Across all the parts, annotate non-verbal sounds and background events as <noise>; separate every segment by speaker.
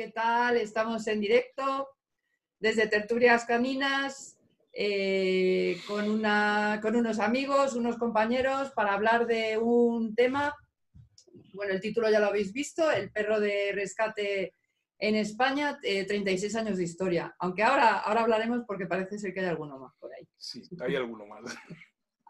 Speaker 1: ¿qué tal? Estamos en directo desde Tertulias Caminas eh, con, una, con unos amigos, unos compañeros para hablar de un tema. Bueno, el título ya lo habéis visto, el perro de rescate en España, 36 eh, años de historia. Aunque ahora, ahora hablaremos porque parece ser que hay alguno más por ahí.
Speaker 2: Sí, hay alguno más.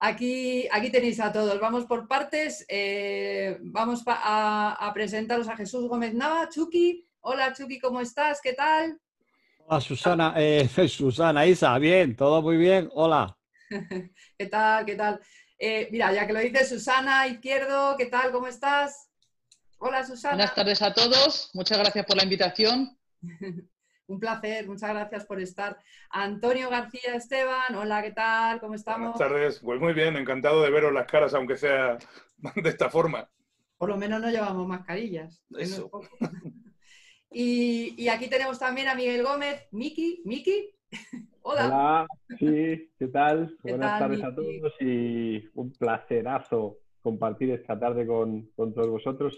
Speaker 1: Aquí, aquí tenéis a todos. Vamos por partes. Eh, vamos a, presentaros a Jesús Gómez Nava. Chucky. Hola, Chucky, ¿cómo estás? ¿Qué tal?
Speaker 3: Hola, Susana. Eh, <laughs> Susana, Isa, bien, todo muy bien. Hola. <laughs>
Speaker 1: ¿Qué tal? ¿Qué tal? Eh, mira, ya que lo dice Susana Izquierdo, ¿qué tal? ¿Cómo estás? Hola, Susana.
Speaker 4: Buenas tardes a todos. Muchas gracias por la invitación. <laughs>
Speaker 1: Un placer, muchas gracias por estar. Antonio García Esteban, hola, ¿qué tal? ¿Cómo estamos?
Speaker 2: Buenas tardes, pues muy bien, encantado de veros las caras, aunque sea de esta forma.
Speaker 1: Por lo menos no llevamos mascarillas. Eso. Y, aquí tenemos también a Miguel Gómez. Miki, Miki, <laughs> hola.
Speaker 5: Hola, sí, ¿qué tal? Buenas tardes a todos y un placerazo compartir esta tarde con, con todos vosotros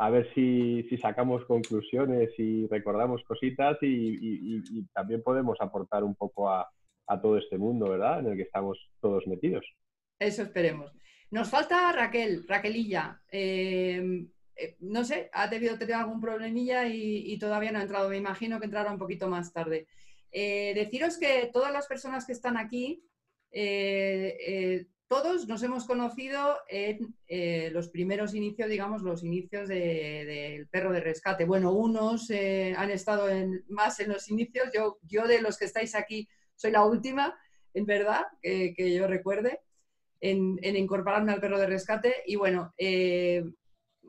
Speaker 5: a ver si, sacamos conclusiones y recordamos cositas y, también podemos aportar un poco a, todo este mundo, ¿verdad? En el que estamos todos metidos.
Speaker 1: Eso esperemos. Nos falta Raquel, Raquelilla. Eh, eh, no sé, ha debido tener algún problemilla y, todavía no ha entrado. Me imagino que entrará un poquito más tarde. Eh, deciros que todas las personas que están aquí todos nos hemos conocido en eh, los primeros inicios, digamos, los inicios del perro de rescate. Bueno, unos eh, han estado más en los inicios, yo, yo de los que estáis aquí soy la última, en verdad, que yo recuerde, en, incorporarme al perro de rescate. Y bueno, eh,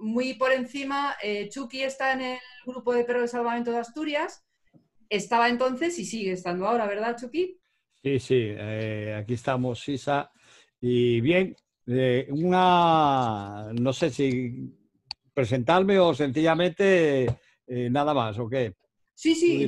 Speaker 1: muy por encima, Chucky está en el grupo de perro de salvamento de Asturias, estaba entonces y sigue estando ahora, ¿verdad, Chucky?
Speaker 3: Sí, sí, aquí estamos, Sisa y bien, eh, una, no sé si presentarme o sencillamente eh, nada más, ¿o qué?
Speaker 1: Sí, sí,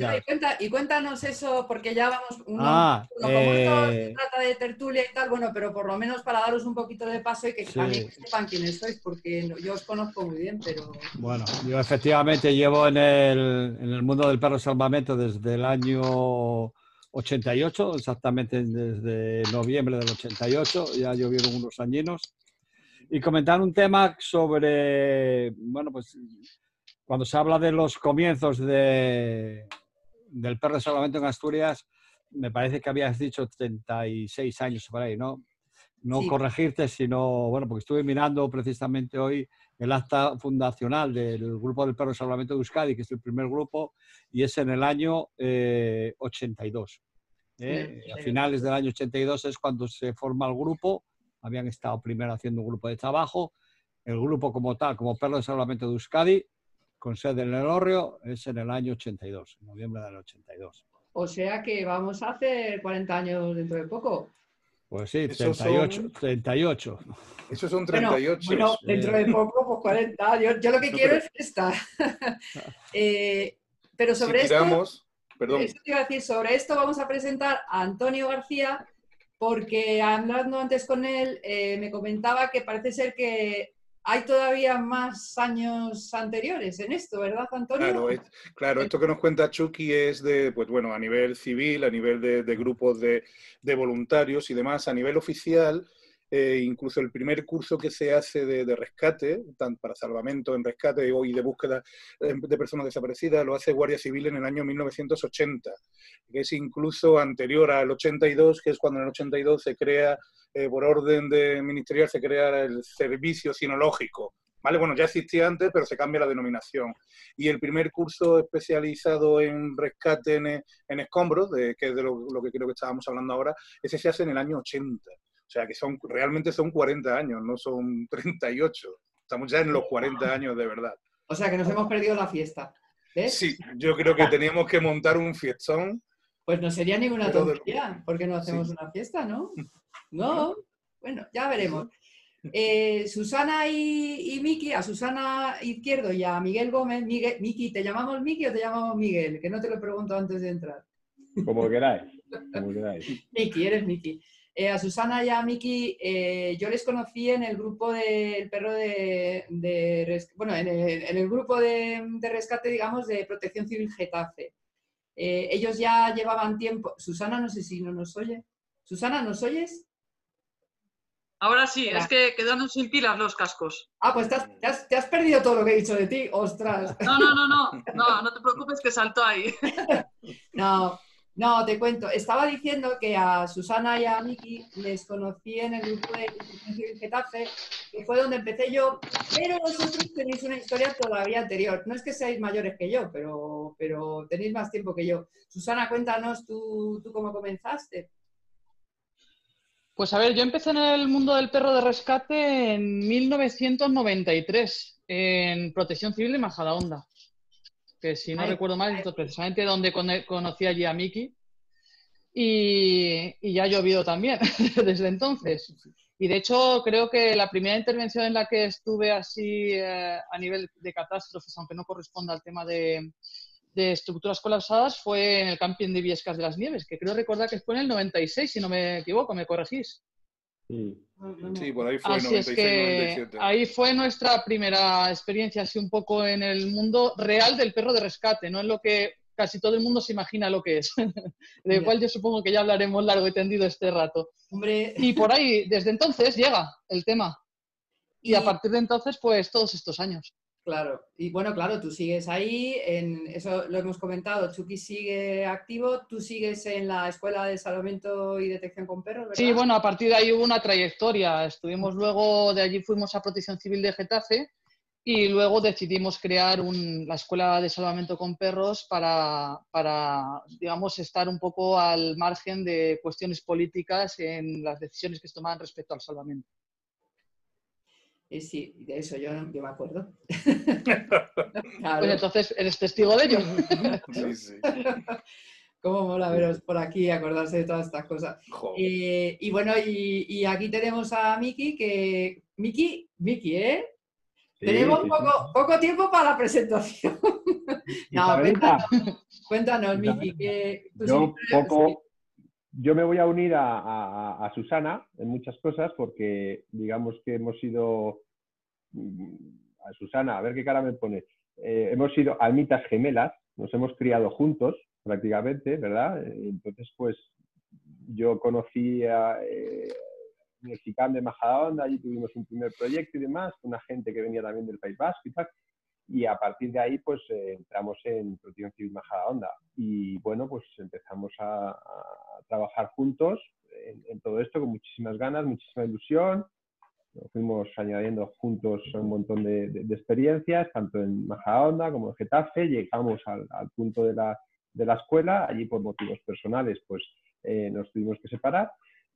Speaker 1: y, cuéntanos eso, porque ya vamos,
Speaker 3: ah,
Speaker 1: como esto se eh, trata de tertulia y tal, bueno, pero por lo menos para daros un poquito de paso y que también sepan quiénes sois, porque yo os conozco muy bien, pero...
Speaker 3: Bueno, yo efectivamente llevo en el, en el mundo del perro salvamento desde el año 88, exactamente desde noviembre del 88, ya llovieron unos añinos, y comentar un tema sobre, bueno, pues cuando se habla de los comienzos de, del perro de salvamento en Asturias, me parece que habías dicho 36 años por ahí, ¿no? No corregirte, sino, bueno, porque estuve mirando precisamente hoy el acta fundacional del Grupo del Perro de Salvamento de Euskadi, que es el primer grupo, y es en el año 82. Eh, ¿eh? A finales del año 82 es cuando se forma el grupo. Habían estado primero haciendo un grupo de trabajo. El grupo como tal, como Perro de Salvamento de Euskadi, con sede en el Orrio, es en el año 82, en noviembre del 82.
Speaker 1: O sea que vamos a hacer 40 años dentro de poco.
Speaker 3: Pues sí, 38. 38.
Speaker 2: Esos son 38.
Speaker 1: Bueno, dentro de poco, pues 40. Yo, yo lo que quiero es esta. <laughs> eh, pero sobre
Speaker 2: si
Speaker 1: esto... Perdón. Eso te iba a decir, sobre esto vamos a presentar a Antonio García, porque hablando antes con él, eh, me comentaba que parece ser que hay todavía más años anteriores en esto, ¿verdad, Antonio?
Speaker 2: Claro, esto que nos cuenta Chucky es de, pues bueno, a nivel civil, a nivel de, grupos de, de, voluntarios y demás, a nivel oficial, eh, incluso el primer curso que se hace de, rescate, tanto para salvamento en rescate y de búsqueda eh, de personas desaparecidas, lo hace Guardia Civil en el año 1980, que es incluso anterior al 82, que es cuando en el 82 se crea, eh, por orden de ministerial, se crea el servicio sinológico. ¿Vale? Bueno, ya existía antes, pero se cambia la denominación. Y el primer curso especializado en rescate en, escombros, de, que es de lo, que creo que estábamos hablando ahora, ese se hace en el año 80. O sea que son, realmente son 40 años, no son 38. Estamos ya en los 40 años de verdad.
Speaker 1: O sea que nos hemos perdido la fiesta.
Speaker 2: Sí, yo creo que teníamos que montar un fiestón.
Speaker 1: Pues no sería ninguna tontería, porque no hacemos una fiesta, ¿no? No, bueno, ya veremos. Eh, Susana y, Miki, a Susana Izquierdo y a Miguel Gómez, Miguel, Miki, ¿te llamamos Miki o te llamamos Miguel? Que no te lo pregunto antes de entrar.
Speaker 5: Como queráis. Como queráis.
Speaker 1: Miki, eres Miki. Eh, a Susana y a Miki eh, yo les conocí en el grupo del perro de, bueno, en el, grupo de, rescate, digamos, de Protección Civil Getafe. Eh, ellos ya llevaban tiempo. Susana, no sé si no nos oye. Susana, ¿nos oyes?
Speaker 6: Ahora sí, es que quedaron sin pilas los cascos.
Speaker 1: Ah, pues te has, te has, perdido todo lo que he dicho de ti, ostras.
Speaker 6: No, no, no, no, no, no te preocupes que saltó ahí. <laughs>
Speaker 1: No, no, te cuento. Estaba diciendo que a Susana y a Miki les conocí en el grupo de Getafe, que fue donde empecé yo, pero vosotros tenéis una historia todavía anterior. No es que seáis mayores que yo, pero, pero tenéis más tiempo que yo. Susana, cuéntanos tú, tú cómo comenzaste.
Speaker 4: Pues a ver, yo empecé en el mundo del perro de rescate en 1993, en Protección Civil de Majadahonda que si no recuerdo mal, es precisamente donde conocí allí a Miki. Y, ya ha llovido también <laughs> desde entonces. Y de hecho, creo que la primera intervención en la que estuve así eh, a nivel de catástrofes, aunque no corresponda al tema de, estructuras colapsadas, fue en el camping de Viescas de las Nieves, que creo recordar que fue en el 96, si no me equivoco, me corregís.
Speaker 2: Sí. por ahí fue.
Speaker 4: Así es que ahí fue nuestra primera experiencia, así un poco en el mundo real del perro de rescate, no es lo que casi todo el mundo se imagina lo que es, <laughs> de cual yo supongo que ya hablaremos largo y tendido este rato.
Speaker 1: Hombre.
Speaker 4: Y por ahí, desde entonces llega el tema. y a partir de entonces, pues todos estos años.
Speaker 1: Claro, y bueno, claro, tú sigues ahí, en eso lo hemos comentado, Chucky sigue activo, tú sigues en la Escuela de Salvamento y Detección con Perros, ¿verdad?
Speaker 4: Sí, bueno, a partir de ahí hubo una trayectoria. Estuvimos luego, de allí fuimos a Protección Civil de Getafe y luego decidimos crear la Escuela de Salvamento con Perros para, para, digamos, estar un poco al margen de cuestiones políticas en las decisiones que se tomaban respecto al salvamento.
Speaker 1: Sí, de eso yo, yo me acuerdo. <laughs>
Speaker 4: Pues entonces eres testigo de ello. <laughs>
Speaker 2: sí, sí.
Speaker 1: Cómo mola veros por aquí acordarse de todas estas cosas. Eh, y bueno, y, aquí tenemos a Miki, que... Miki, Miki, ¿eh? tenemos poco, poco, tiempo para la presentación. <laughs> no, cuéntanos, Miki. Que
Speaker 5: yo poco, yo me voy a unir a, Susana en muchas cosas porque digamos que hemos sido, mm, a Susana, a ver qué cara me pone, eh, hemos sido almitas gemelas, nos hemos criado juntos prácticamente, ¿verdad? Eh, entonces, pues yo conocí a, eh, CICAM de Majadahonda, allí tuvimos un primer proyecto y demás, una gente que venía también del País Vasco y tal y a partir de ahí pues eh, entramos en Protección Civil Majadahonda y bueno pues empezamos a, trabajar juntos en, todo esto con muchísimas ganas, muchísima ilusión. fuimos añadiendo juntos un montón de, experiencias, tanto en Majadahonda como en Getafe. Llegamos al, punto de la, de la, escuela, allí por motivos personales pues eh, nos tuvimos que separar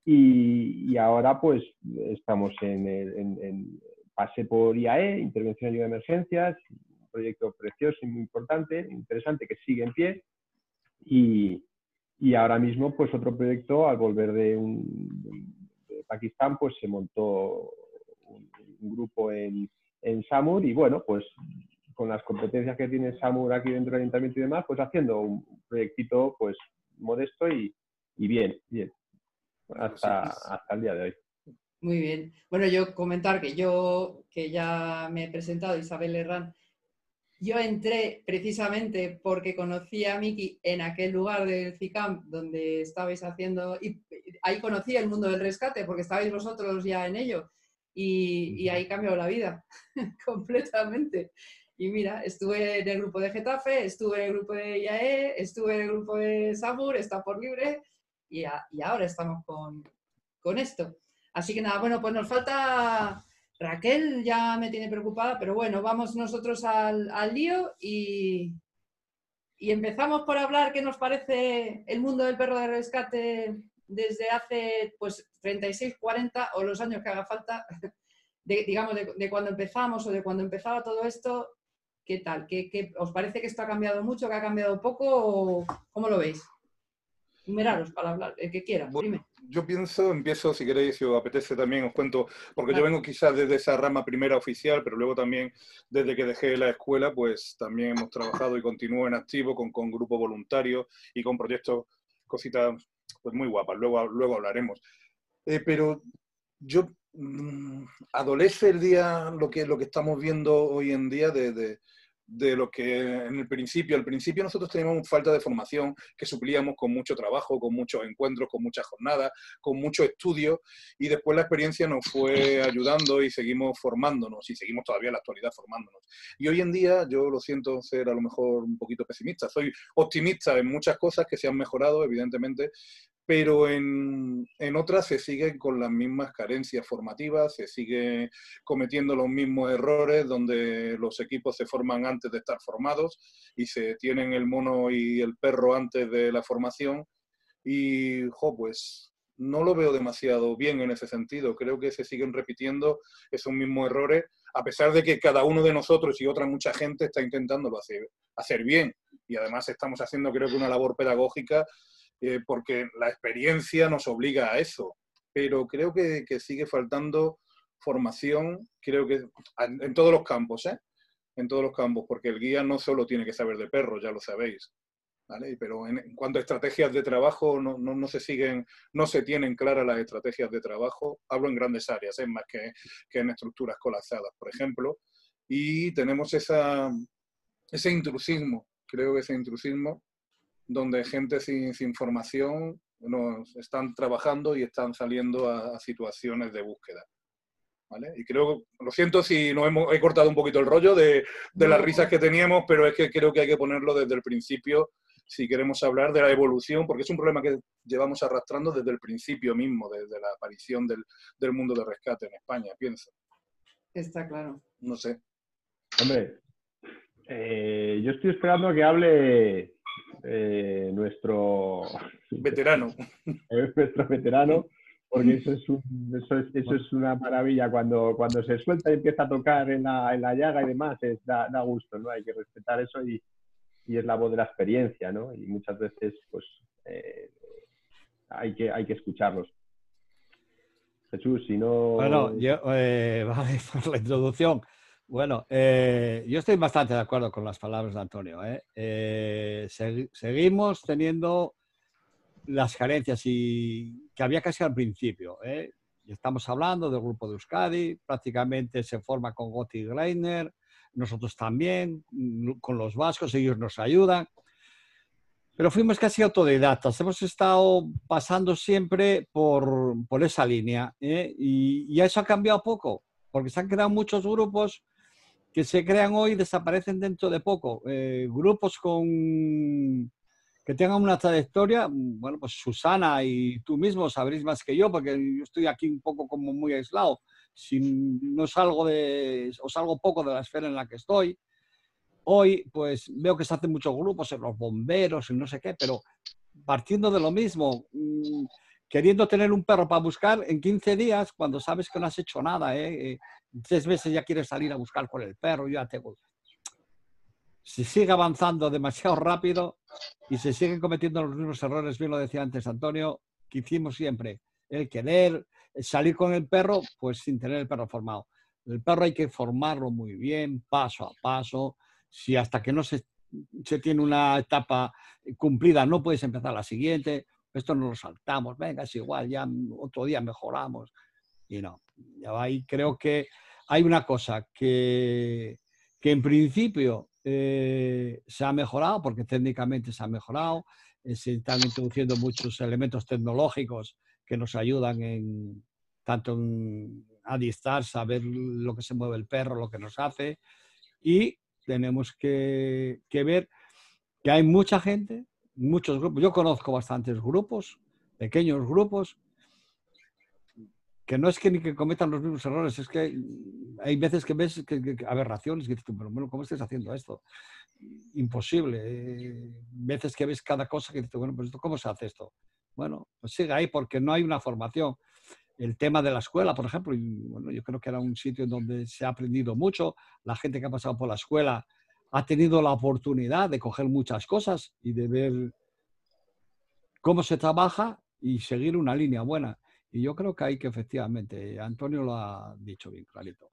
Speaker 5: y, y ahora pues estamos en, en, en pasé por IAE, Intervención y Ayuda de Emergencias, un proyecto precioso y muy importante, interesante, que sigue en pie. Y, y ahora mismo, pues otro proyecto, al volver de, un, Pakistán, pues se montó un, grupo en, en, SAMUR y bueno, pues con las competencias que tiene SAMUR aquí dentro del ayuntamiento y demás, pues haciendo un proyectito pues modesto y, y bien, bien, hasta, hasta el día de hoy.
Speaker 1: Muy bien. Bueno, yo comentar que yo, que ya me he presentado, Isabel Herrán, yo entré precisamente porque conocí a Miki en aquel lugar del CICAM donde estabais haciendo, y ahí conocí el mundo del rescate porque estabais vosotros ya en ello y, ahí cambió la vida <laughs> completamente. Y mira, estuve en el grupo de Getafe, estuve en el grupo de IAE, estuve en el grupo de SAMUR, está por libre y, y ahora estamos con, con esto. Así que nada, bueno, pues nos falta Raquel, ya me tiene preocupada, pero bueno, vamos nosotros al, lío y, y, empezamos por hablar qué nos parece el mundo del perro de rescate desde hace pues 36, 40 o los años que haga falta, <laughs> digamos, de, cuando empezamos o de cuando empezaba todo esto. ¿Qué tal? ¿Qué, os parece que esto ha cambiado mucho, que ha cambiado poco o cómo lo veis? Numeraros para hablar, el que quiera, dime
Speaker 2: yo pienso, empiezo, si queréis, si os apetece también, os cuento, porque yo vengo quizás desde esa rama primera oficial, pero luego también desde que dejé la escuela, pues también hemos trabajado y continúo en activo con, con grupos voluntarios y con proyectos, cositas pues muy guapas, luego, luego hablaremos. Eh, pero yo mm, adolece el día lo que, lo que estamos viendo hoy en día de, de lo que en el principio, al principio nosotros teníamos falta de formación que suplíamos con mucho trabajo, con muchos encuentros, con muchas jornadas, con mucho estudio y después la experiencia nos fue ayudando y seguimos formándonos y seguimos todavía en la actualidad formándonos. Y hoy en día yo lo siento ser a lo mejor un poquito pesimista, soy optimista en muchas cosas que se han mejorado evidentemente, pero en, otras se siguen con las mismas carencias formativas, se sigue cometiendo los mismos errores donde los equipos se forman antes de estar formados y se tienen el mono y el perro antes de la formación. Y, jo, pues no lo veo demasiado bien en ese sentido. Creo que se siguen repitiendo esos mismos errores, a pesar de que cada uno de nosotros y otra mucha gente está intentándolo hacer, hacer bien. Y además estamos haciendo, creo que, una labor pedagógica eh, porque la experiencia nos obliga a eso. Pero creo que, sigue faltando formación, creo que en, todos los campos, ¿eh? En todos los campos, porque el guía no solo tiene que saber de perros, ya lo sabéis. ¿vale? Pero en, cuanto a estrategias de trabajo, no, no, no, se siguen, no se tienen claras las estrategias de trabajo. Hablo en grandes áreas, ¿eh? más que, que en estructuras colapsadas, por ejemplo. Y tenemos esa, ese intrusismo, creo que ese intrusismo donde gente sin, sin formación nos están trabajando y están saliendo a, situaciones de búsqueda. ¿Vale? Y creo, lo siento si no hemos, he cortado un poquito el rollo de, de las risas que teníamos, pero es que creo que hay que ponerlo desde el principio si queremos hablar de la evolución, porque es un problema que llevamos arrastrando desde el principio mismo, desde la aparición del, del mundo de rescate en España, pienso.
Speaker 1: Está claro.
Speaker 2: No sé.
Speaker 5: Hombre, eh, yo estoy esperando que hable eh, nuestro <laughs>
Speaker 2: veterano. <laughs>
Speaker 5: nuestro veterano, porque eso es, eso, es, eso es, una maravilla. Cuando, cuando se suelta y empieza a tocar en la, en la llaga y demás, es, da, da, gusto, ¿no? Hay que respetar eso y, y, es la voz de la experiencia, ¿no? Y muchas veces, pues, eh, hay, que, hay que escucharlos. Jesús, si no...
Speaker 3: Bueno, yo, eh, <laughs> vale, por la introducción. Bueno, eh, yo estoy bastante de acuerdo con las palabras de Antonio. ¿eh? Eh, seguimos teniendo las carencias y que había casi al principio. Estamos hablando del grupo de Euskadi, prácticamente se forma con Gotti Greiner, nosotros también, mm, con los vascos, ellos nos ayudan. Pero fuimos casi autodidactas, hemos estado pasando siempre por, por esa línea y, y eso ha cambiado poco, porque se han creado muchos grupos que se crean hoy desaparecen dentro de poco. Eh, grupos con que tengan una trayectoria, bueno, pues Susana y tú mismo sabréis más que yo, porque yo estoy aquí un poco como muy aislado. Si no salgo de, o salgo poco de la esfera en la que estoy. Hoy, pues veo que se hacen muchos grupos en los bomberos y no sé qué, pero partiendo de lo mismo, mm, queriendo tener un perro para buscar en 15 días, cuando sabes que no has hecho nada, ¿eh? eh tres veces ya quieres salir a buscar con el perro, ya te... Se sigue avanzando demasiado rápido y se siguen cometiendo los mismos errores, bien lo decía antes Antonio, que hicimos siempre. El querer salir con el perro, pues sin tener el perro formado. El perro hay que formarlo muy bien, paso a paso. Si hasta que no se, se tiene una etapa cumplida no puedes empezar la siguiente, esto no lo saltamos, venga, es igual, ya otro día mejoramos. Y no, ahí creo que hay una cosa que, que en principio eh, se ha mejorado, porque técnicamente se ha mejorado, eh, se están introduciendo muchos elementos tecnológicos que nos ayudan en tanto en, a distar, saber lo que se mueve el perro, lo que nos hace, y tenemos que, que ver que hay mucha gente, muchos grupos, yo conozco bastantes grupos, pequeños grupos, que no es que ni que cometan los mismos errores, es que hay veces que ves que, aberraciones, que dices, pero bueno, ¿cómo estás haciendo esto? Imposible. Eh, veces que ves cada cosa que dices, bueno, pues ¿cómo se hace esto? Bueno, pues sigue ahí porque no hay una formación. El tema de la escuela, por ejemplo, bueno, yo creo que era un sitio en donde se ha aprendido mucho. La gente que ha pasado por la escuela ha tenido la oportunidad de coger muchas cosas y de ver cómo se trabaja y seguir una línea buena. Y yo creo que hay que efectivamente, Antonio lo ha dicho bien clarito.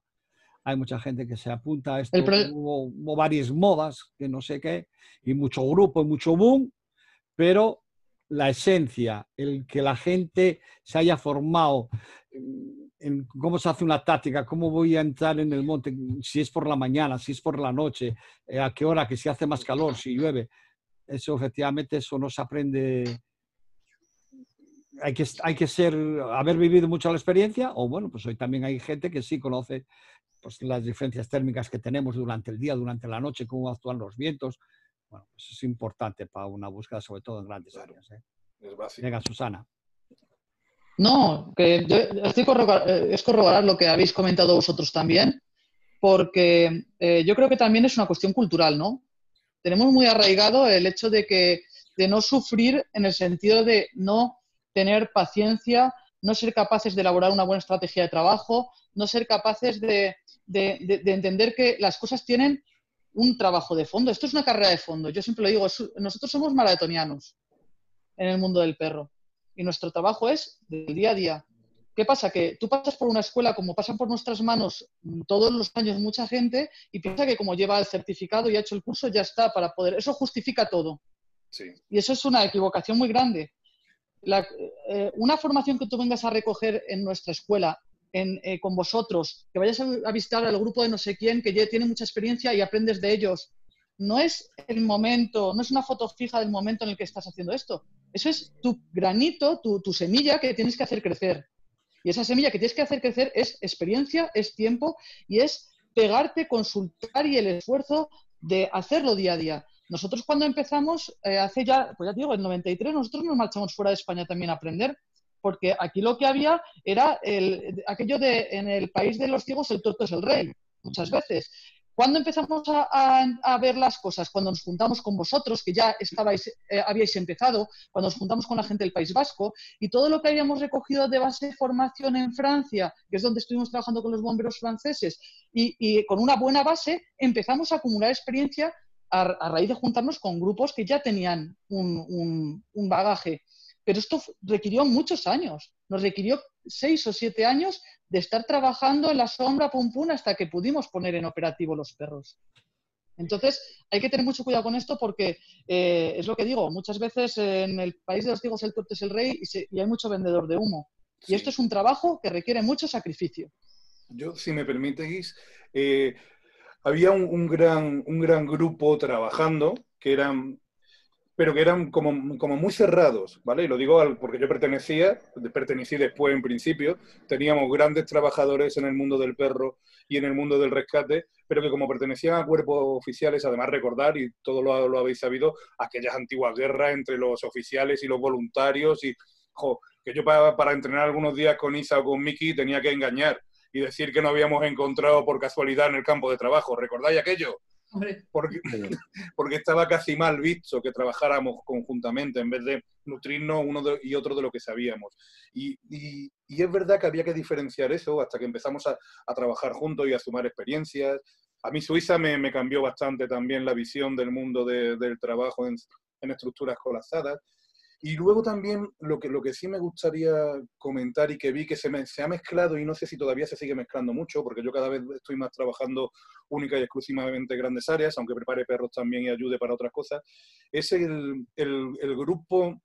Speaker 3: Hay mucha gente que se apunta a esto, hubo, varias modas, que no sé qué, y mucho grupo y mucho boom, pero la esencia, el que la gente se haya formado en cómo se hace una táctica, cómo voy a entrar en el monte, si es por la mañana, si es por la noche, eh, a qué hora, que si hace más calor, si llueve. Eso efectivamente, eso no se aprende. Hay que, hay que ser, haber vivido mucho la experiencia, o bueno, pues hoy también hay gente que sí conoce pues, las diferencias térmicas que tenemos durante el día, durante la noche, cómo actúan los vientos. Bueno, pues es importante para una búsqueda, sobre todo en grandes áreas. ¿eh? Venga, Susana.
Speaker 4: No, que eh, es corroborar lo que habéis comentado vosotros también, porque eh, yo creo que también es una cuestión cultural, ¿no? Tenemos muy arraigado el hecho de que de no sufrir en el sentido de no tener paciencia, no ser capaces de elaborar una buena estrategia de trabajo, no ser capaces de, de entender que las cosas tienen un trabajo de fondo. Esto es una carrera de fondo. Yo siempre lo digo, nosotros somos maratonianos en el mundo del perro y nuestro trabajo es del día a día. ¿Qué pasa? Que tú pasas por una escuela como pasan por nuestras manos todos los años mucha gente y piensa que como lleva el certificado y ha hecho el curso ya está para poder. Eso justifica todo. Y eso es una equivocación muy grande. Eh, una formación que tú vengas a recoger en nuestra escuela, eh, con vosotros, que vayas a, a, visitar al grupo de no sé quién que ya tiene mucha experiencia y aprendes de ellos, no es el momento, no es una foto fija del momento en el que estás haciendo esto. Eso es tu granito, tu, semilla que tienes que hacer crecer. Y esa semilla que tienes que hacer crecer es experiencia, es tiempo y es pegarte, consultar y el esfuerzo de hacerlo día a día. Nosotros cuando empezamos, eh, hace ya, pues ya digo, en 93, nosotros nos marchamos fuera de España también a aprender, porque aquí lo que había era el, aquello de en el país de los ciegos el torto es el rey, muchas veces. ¿Cuándo empezamos a, ver las cosas? Cuando nos juntamos con vosotros, que ya estabais, eh, habíais empezado, cuando nos juntamos con la gente del País Vasco, y todo lo que habíamos recogido de base de formación en Francia, que es donde estuvimos trabajando con los bomberos franceses, y, con una buena base empezamos a acumular experiencia a, raíz de juntarnos con grupos que ya tenían un bagaje. Pero esto requirió muchos años, nos requirió seis o siete años de estar trabajando en la sombra pum pum hasta que pudimos poner en operativo los perros. Entonces, hay que tener mucho cuidado con esto porque eh, es lo que digo, muchas veces en el país de los ciegos el tuerto es el rey y, hay mucho vendedor de humo. Y esto es un trabajo que requiere mucho sacrificio.
Speaker 2: Yo, si me permitís, eh, había un, gran, un gran grupo trabajando que eran pero que eran como, como, muy cerrados, ¿vale? Y lo digo porque yo pertenecía, pertenecí después en principio, teníamos grandes trabajadores en el mundo del perro y en el mundo del rescate, pero que como pertenecían a cuerpos oficiales, además recordar, y todo lo, habéis sabido, aquellas antiguas guerras entre los oficiales y los voluntarios, y que yo para, para entrenar algunos días con Isa o con Miki tenía que engañar y decir que no habíamos encontrado por casualidad en el campo de trabajo. ¿Recordáis aquello? Porque, <laughs> porque estaba casi mal visto que trabajáramos conjuntamente en vez de nutrirnos uno y otro de lo que sabíamos. Y, y, es verdad que había que diferenciar eso hasta que empezamos a, a trabajar juntos y a sumar experiencias. A mí Suiza me, me cambió bastante también la visión del mundo de, del trabajo en, en estructuras colapsadas. Y luego también lo que, lo que sí me gustaría comentar y que vi que se, me, se ha mezclado y no sé si todavía se sigue mezclando mucho, porque yo cada vez estoy más trabajando única y exclusivamente grandes áreas, aunque prepare perros también y ayude para otras cosas, es el, el, grupo,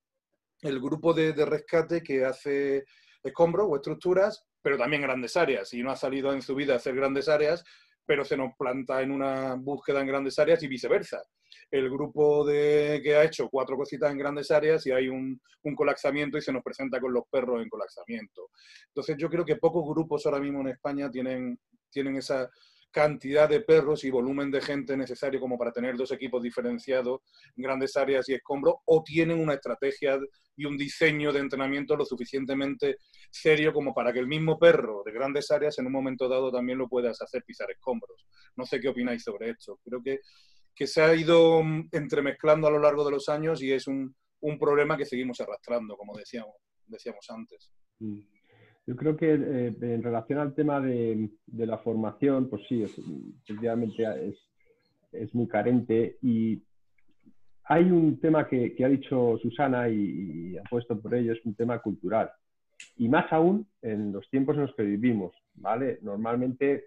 Speaker 2: el grupo de, de, rescate que hace escombros o estructuras, pero también grandes áreas. Y no ha salido en su vida a hacer grandes áreas, pero se nos planta en una búsqueda en grandes áreas y viceversa el grupo de, que ha hecho cuatro cositas en grandes áreas y hay un, colapsamiento y se nos presenta con los perros en colapsamiento. Entonces yo creo que pocos grupos ahora mismo en España tienen, tienen esa cantidad de perros y volumen de gente necesario como para tener dos equipos diferenciados en grandes áreas y escombros o tienen una estrategia y un diseño de entrenamiento lo suficientemente serio como para que el mismo perro de grandes áreas en un momento dado también lo puedas hacer pisar escombros. No sé qué opináis sobre esto. Creo que que se ha ido mm, entremezclando a lo largo de los años y es un, un problema que seguimos arrastrando, como decíamos, decíamos antes.
Speaker 5: Mm. Yo creo que eh, en relación al tema de, de, la formación, pues sí, efectivamente es, es, muy carente y hay un tema que, que ha dicho Susana y, y, ha puesto por ello, es un tema cultural. Y más aún en los tiempos en los que vivimos, ¿vale? Normalmente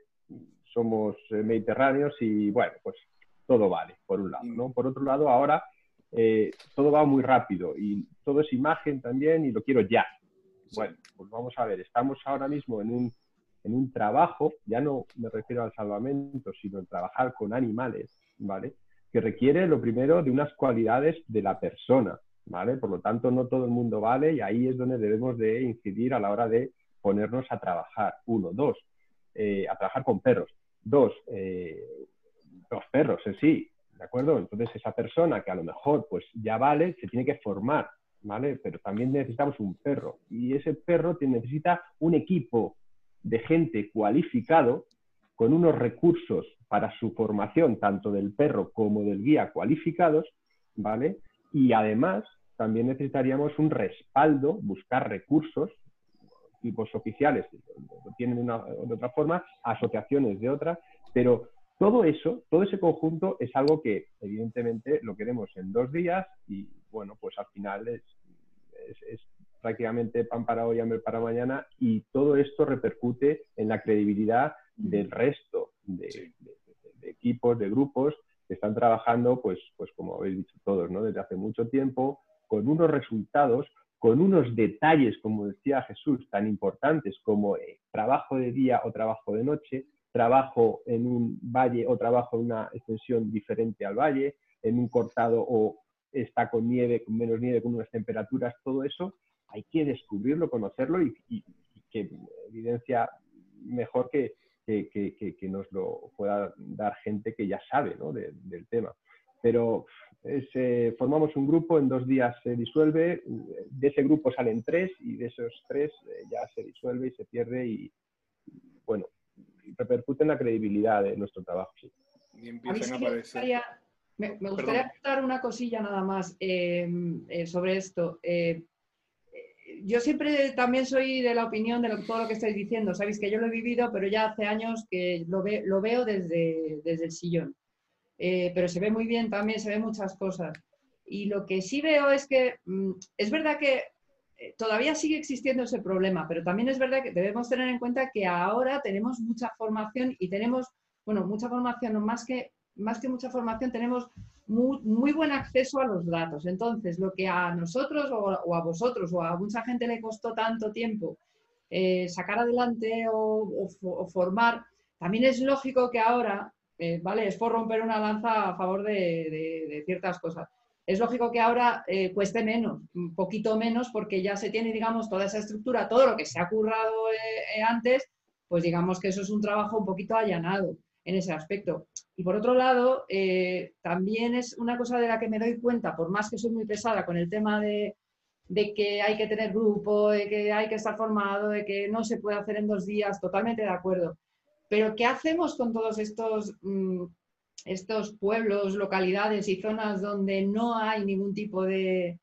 Speaker 5: somos eh, mediterráneos y, bueno, pues todo vale, por un lado. ¿no? Por otro lado, ahora eh, todo va muy rápido y todo es imagen también y lo quiero ya. Bueno, pues vamos a ver, estamos ahora mismo en un, en un trabajo, ya no me refiero al salvamento, sino en trabajar con animales, ¿vale? Que requiere lo primero de unas cualidades de la persona, ¿vale? Por lo tanto, no todo el mundo vale y ahí es donde debemos de incidir a la hora de ponernos a trabajar. Uno, dos, eh, a trabajar con perros. Dos, eh, los perros en sí, ¿de acuerdo? Entonces esa persona que a lo mejor pues ya vale, se tiene que formar, ¿vale? Pero también necesitamos un perro y ese perro necesita un equipo de gente cualificado con unos recursos para su formación, tanto del perro como del guía cualificados, ¿vale? Y además también necesitaríamos un respaldo, buscar recursos, tipos oficiales lo tienen de, de otra forma, asociaciones de otra, pero todo eso, todo ese conjunto es algo que evidentemente lo queremos en dos días y bueno, pues al final es, es, prácticamente pan para hoy, hambre para mañana y todo esto repercute en la credibilidad del resto de, equipos, de grupos que están trabajando, pues, pues como habéis dicho todos, ¿no? desde hace mucho tiempo, con unos resultados, con unos detalles, como decía Jesús, tan importantes como eh, trabajo de día o trabajo de noche, trabajo en un valle o trabajo en una extensión diferente al valle, en un cortado o está con nieve, con menos nieve, con unas temperaturas, todo eso hay que descubrirlo, conocerlo y, que evidencia mejor que, que, nos lo pueda dar gente que ya sabe del tema. Pero eh, formamos un grupo, en dos días se disuelve, de ese grupo salen tres y de esos tres eh, ya se disuelve y se pierde y, bueno, repercute en la credibilidad de nuestro trabajo.
Speaker 1: Y empiezan a, aparecer. Me, gustaría contar una cosilla nada más eh, eh, sobre esto. Eh, yo siempre también soy de la opinión de todo lo que estáis diciendo. Sabéis que yo lo he vivido, pero ya hace años que lo, lo veo desde, desde, el sillón. pero se ve muy bien también, se ven muchas cosas. Y lo que sí veo es que mm, es verdad que todavía sigue existiendo ese problema, pero también es verdad que debemos tener en cuenta que ahora tenemos mucha formación y tenemos, bueno, mucha formación, más que, más que mucha formación, tenemos muy, buen acceso a los datos. Entonces, lo que a nosotros o, a vosotros o a mucha gente le costó tanto tiempo eh, sacar adelante o, formar, también es lógico que ahora, eh, ¿vale? Es por romper una lanza a favor de ciertas cosas es lógico que ahora eh, cueste menos, un poquito menos, porque ya se tiene, digamos, toda esa estructura, todo lo que se ha currado eh, eh, antes, pues digamos que eso es un trabajo un poquito allanado en ese aspecto. Y por otro lado, también es una cosa de la que me doy cuenta, por más que soy muy pesada con el tema de, que hay que tener grupo, de que hay que estar formado, de que no se puede hacer en dos días, totalmente de acuerdo. Pero ¿qué hacemos con todos estos mm, estos pueblos, localidades y zonas donde no hay ningún tipo de,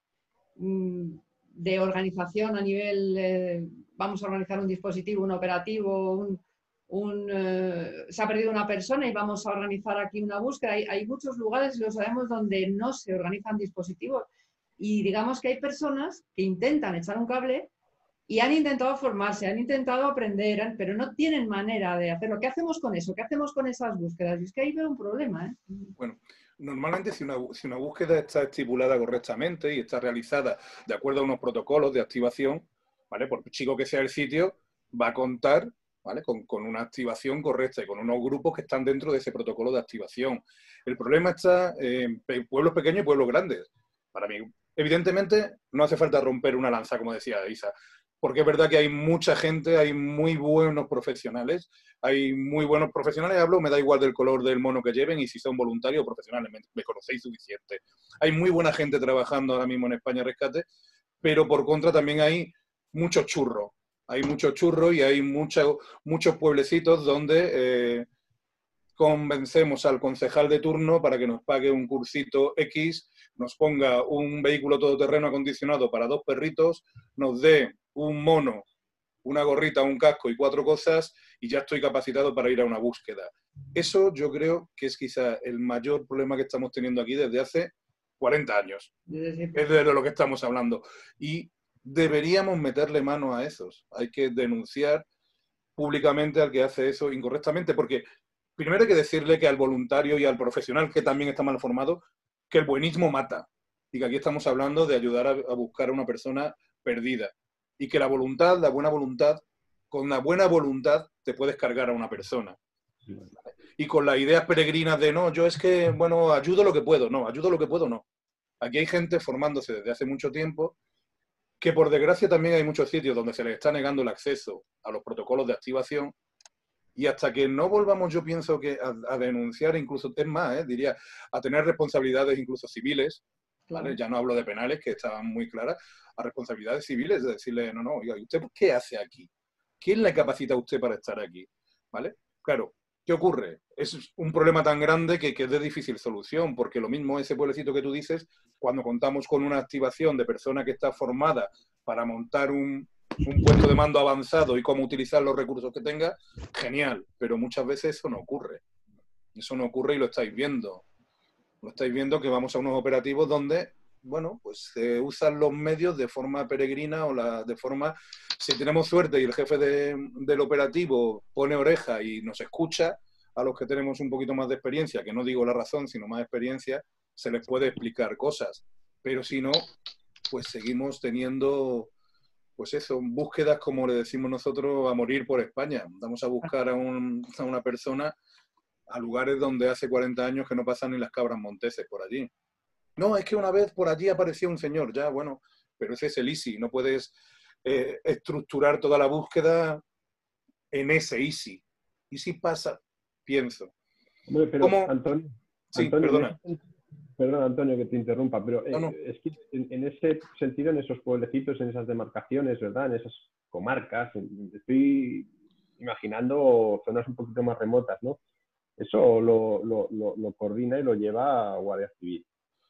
Speaker 1: mm, de organización a nivel, eh, vamos a organizar un dispositivo, un operativo, un, eh, se ha perdido una persona y vamos a organizar aquí una búsqueda. Hay, hay muchos lugares, lo sabemos, donde no se organizan dispositivos. Y digamos que hay personas que intentan echar un cable y han intentado formarse, han intentado aprender, pero no tienen manera de hacerlo. ¿Qué hacemos con eso? ¿Qué hacemos con esas búsquedas? Y es que ahí veo un problema. ¿eh?
Speaker 2: Bueno, normalmente si una, si una búsqueda está estipulada correctamente y está realizada de acuerdo a unos protocolos de activación, ¿vale? Por chico que sea el sitio, va a contar ¿vale? Con, con, una activación correcta y con unos grupos que están dentro de ese protocolo de activación. El problema está en pueblos pequeños y pueblos grandes. Para mí, evidentemente, no hace falta romper una lanza, como decía Isa porque es verdad que hay mucha gente, hay muy buenos profesionales, hay muy buenos profesionales, hablo, me da igual del color del mono que lleven y si son voluntarios o profesionales, me, conocéis suficiente. Hay muy buena gente trabajando ahora mismo en España Rescate, pero por contra también hay muchos churros, hay muchos churros y hay muchos pueblecitos donde eh, convencemos al concejal de turno para que nos pague un cursito X, nos ponga un vehículo todoterreno acondicionado para dos perritos, nos dé un mono, una gorrita, un casco y cuatro cosas y ya estoy capacitado para ir a una búsqueda. Eso yo creo que es quizá el mayor problema que estamos teniendo aquí desde hace 40 años. Es de lo que estamos hablando. Y deberíamos meterle mano a esos. Hay que denunciar públicamente al que hace eso incorrectamente, porque primero hay que decirle que al voluntario y al profesional que también está mal formado, que el buenismo mata. y que aquí estamos hablando de ayudar a, buscar a una persona perdida. Y que la voluntad, la buena voluntad, con la buena voluntad te puedes cargar a una persona. Y con las ideas peregrinas de no, yo es que, bueno, ayudo lo que puedo, no, ayudo lo que puedo, no. Aquí hay gente formándose desde hace mucho tiempo que por desgracia también hay muchos sitios donde se les está negando el acceso a los protocolos de activación y hasta que no volvamos, yo pienso que a, denunciar, incluso, es más, ¿eh? diría, a tener responsabilidades incluso civiles, ya no hablo de penales, que estaban muy claras, a responsabilidades civiles, de decirle, no, no, oiga, ¿y usted qué hace aquí? ¿Quién le capacita a usted para estar aquí? ¿Vale? Claro, ¿qué ocurre? Es un problema tan grande que, es de difícil solución, porque lo mismo ese pueblecito que tú dices, cuando contamos con una activación de persona que está formada para montar un, un puesto de mando avanzado y cómo utilizar los recursos que tenga, genial, pero muchas veces eso no ocurre. Eso no ocurre y lo estáis viendo. Lo estáis viendo que vamos a unos operativos donde, bueno, pues se usan los medios de forma peregrina o la, de forma, si tenemos suerte y el jefe del operativo pone oreja y nos escucha, a los que tenemos un poquito más de experiencia, que no digo la razón, sino más experiencia, se les puede explicar cosas. Pero si no, pues seguimos teniendo pues eso, búsquedas como le decimos nosotros a morir por España. Vamos a buscar a, una persona a lugares donde hace 40 años que no pasan ni las cabras monteses por allí. No, es que una vez por allí apareció un señor, ya, bueno, pero ese es el easy, no puedes eh, estructurar toda la búsqueda en ese easy. Y si pasa, pienso.
Speaker 5: ¿Cómo? sí, perdona. Perdón, Antonio, que te interrumpa, pero eh, es que en, ese sentido, en esos pueblecitos, en esas demarcaciones, ¿verdad? En esas comarcas, estoy imaginando zonas un poquito más remotas, ¿no? Eso lo, lo coordina y lo lleva a Guardia Civil.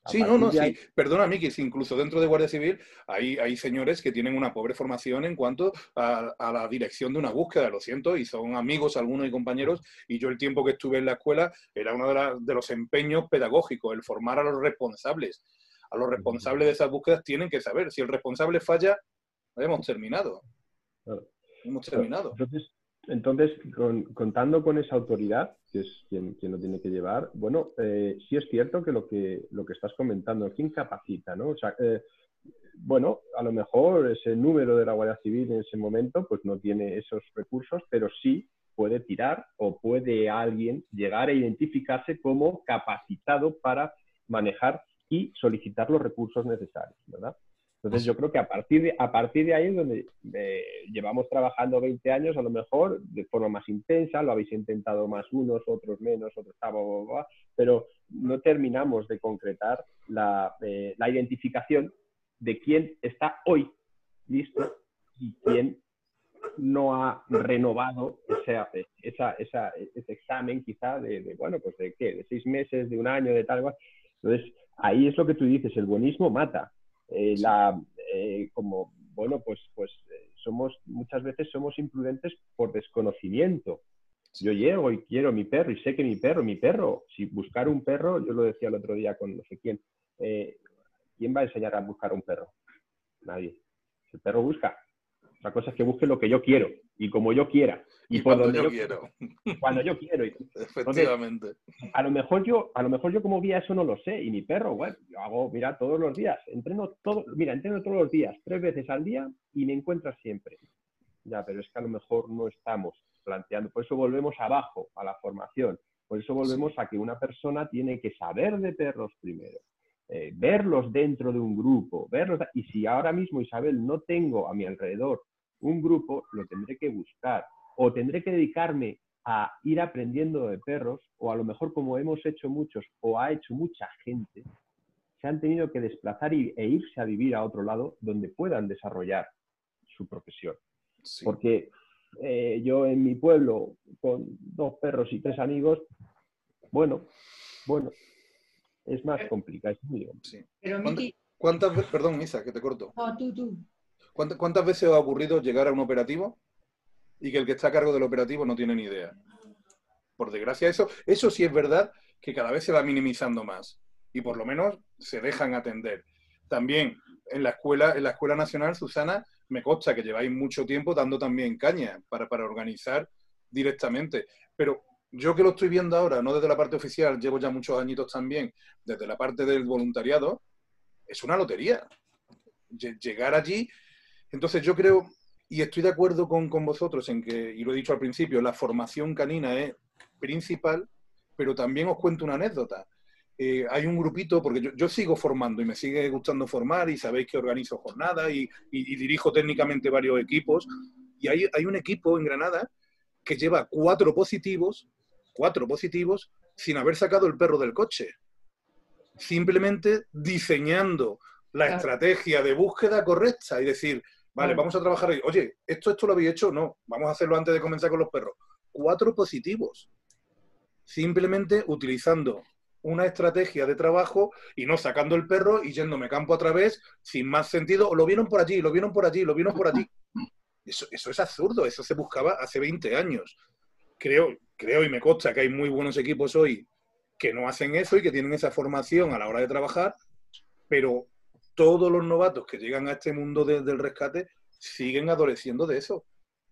Speaker 2: Sí, no, no, sí. Perdona, Miki, incluso dentro de Guardia Civil hay, hay señores que tienen una pobre formación en cuanto a, la dirección de una búsqueda, lo siento, y son amigos algunos y compañeros, y yo el tiempo que estuve en la escuela era uno de, los empeños pedagógicos, el formar a los responsables. A los responsables de esas búsquedas tienen que saber, si el responsable falla, hemos terminado. Hemos terminado.
Speaker 5: Entonces, contando con esa autoridad, que es quien, lo tiene que llevar, bueno, eh, sí es cierto que lo que, lo que estás comentando, ¿quién capacita? ¿no? O sea, eh, bueno, a lo mejor ese número de la Guardia Civil en ese momento pues no tiene esos recursos, pero sí puede tirar o puede alguien llegar a identificarse como capacitado para manejar y solicitar los recursos necesarios, ¿verdad? Entonces yo creo que a partir de, a partir de ahí es donde eh, llevamos trabajando 20 años, a lo mejor de forma más intensa, lo habéis intentado más unos, otros menos, otros, pero no terminamos de concretar la, eh, la identificación de quién está hoy listo y quién no ha renovado ese, esa, esa, ese examen quizá de, bueno, pues de qué, de seis meses, de un año, de tal, Entonces, ahí es lo que tú dices, el buenismo mata. Eh, la, eh, como, bueno, pues, pues eh, somos, muchas veces somos imprudentes por desconocimiento. Yo llego y quiero mi perro y sé que mi perro, mi perro, si buscar un perro, yo lo decía el otro día con no sé quién, ¿quién va a enseñar a buscar un perro? Nadie. El perro busca. Otra cosa es que busque lo que yo quiero y como yo quiera.
Speaker 2: Y, cuando yo, quiero.
Speaker 5: Cuando yo quiero.
Speaker 2: Efectivamente.
Speaker 5: a lo mejor yo, a lo mejor yo como guía eso no lo sé. Y mi perro, bueno, yo hago, mira, todos los días. Entreno todo, mira, entreno todos los días, tres veces al día y me encuentras siempre. Ya, pero es que a lo mejor no estamos planteando. Por eso volvemos abajo a la formación. Por eso volvemos a que una persona tiene que saber de perros primero. Eh, verlos dentro de un grupo, verlos, y si ahora mismo, Isabel, no tengo a mi alrededor un grupo, lo tendré que buscar o tendré que dedicarme a ir aprendiendo de perros o a lo mejor como hemos hecho muchos o ha hecho mucha gente, se han tenido que desplazar e irse a vivir a otro lado donde puedan desarrollar su profesión. Porque eh, yo en mi pueblo, con dos perros y tres amigos, bueno, bueno, es más complicado.
Speaker 1: Pero,
Speaker 2: ¿Cuántas, veces, perdón, Isa, que te corto?
Speaker 1: No, tú, tú.
Speaker 2: ¿Cuántas, veces os ha ocurrido llegar a un operativo y que el que está a cargo del operativo no tiene ni idea? Por desgracia, eso, eso sí es verdad que cada vez se va minimizando más y por lo menos se dejan atender. También en la escuela, en la escuela nacional, Susana, me consta que lleváis mucho tiempo dando también caña para, para organizar directamente. Pero yo que lo estoy viendo ahora, no desde la parte oficial, llevo ya muchos añitos también, desde la parte del voluntariado, es una lotería. Llegar allí, entonces yo creo, y estoy de acuerdo con, con vosotros en que, y lo he dicho al principio, la formación canina es principal, pero también os cuento una anécdota. Eh, hay un grupito, porque yo, sigo formando y me sigue gustando formar y sabéis que organizo jornadas y, dirijo técnicamente varios equipos. Y hay, hay, un equipo en Granada que lleva cuatro positivos, cuatro positivos, sin haber sacado el perro del coche. Simplemente diseñando la estrategia de búsqueda correcta y decir, vale, vamos a trabajar ahí. Oye, ¿esto, esto lo habéis hecho? No, vamos a hacerlo antes de comenzar con los perros. Cuatro positivos. Simplemente utilizando una estrategia de trabajo y no sacando el perro y yéndome campo a través sin más sentido. O lo vieron por allí, lo vieron por allí, lo vieron por allí. Eso, eso es absurdo, eso se buscaba hace 20 años. Creo, creo y me consta que hay muy buenos equipos hoy que no hacen eso y que tienen esa formación a la hora de trabajar, pero todos los novatos que llegan a este mundo del rescate siguen adoleciendo de eso.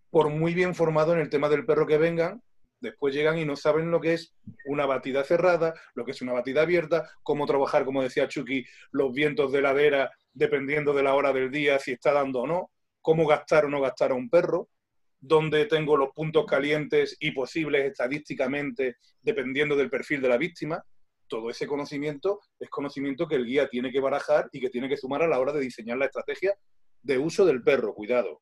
Speaker 2: Por muy bien formados en el tema del perro que vengan, Después llegan y no saben lo que es una batida cerrada, lo que es una batida abierta, cómo trabajar, como decía Chucky, los vientos de ladera dependiendo de la hora del día, si está dando o no, cómo gastar o no gastar a un perro, dónde tengo los puntos calientes y posibles estadísticamente dependiendo del perfil de la víctima. Todo ese conocimiento es conocimiento que el guía tiene que barajar y que tiene que sumar a la hora de diseñar la estrategia de uso del perro, cuidado.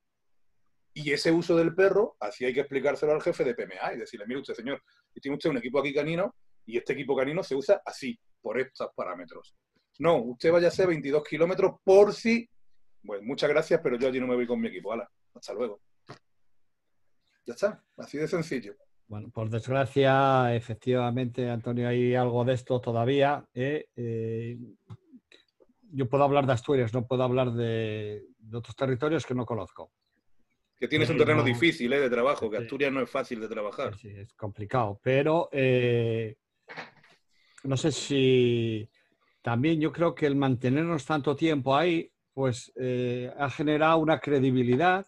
Speaker 2: Y ese uso del perro, así hay que explicárselo al jefe de PMA y decirle, mire usted, señor, tiene usted un equipo aquí canino y este equipo canino se usa así, por estos parámetros. No, usted vaya a hacer 22 kilómetros por si... Bueno, muchas gracias, pero yo allí no me voy con mi equipo. Hala, hasta luego. Ya está, así de sencillo.
Speaker 3: Bueno, por desgracia, efectivamente, Antonio, hay algo de esto todavía. ¿eh? Eh, yo puedo hablar de Asturias, no puedo hablar de otros territorios que no conozco
Speaker 2: que tienes un terreno difícil eh, de trabajo, que Asturias no es fácil de trabajar.
Speaker 3: Sí, es complicado, pero eh, no sé si también yo creo que el mantenernos tanto tiempo ahí, pues ha generado una credibilidad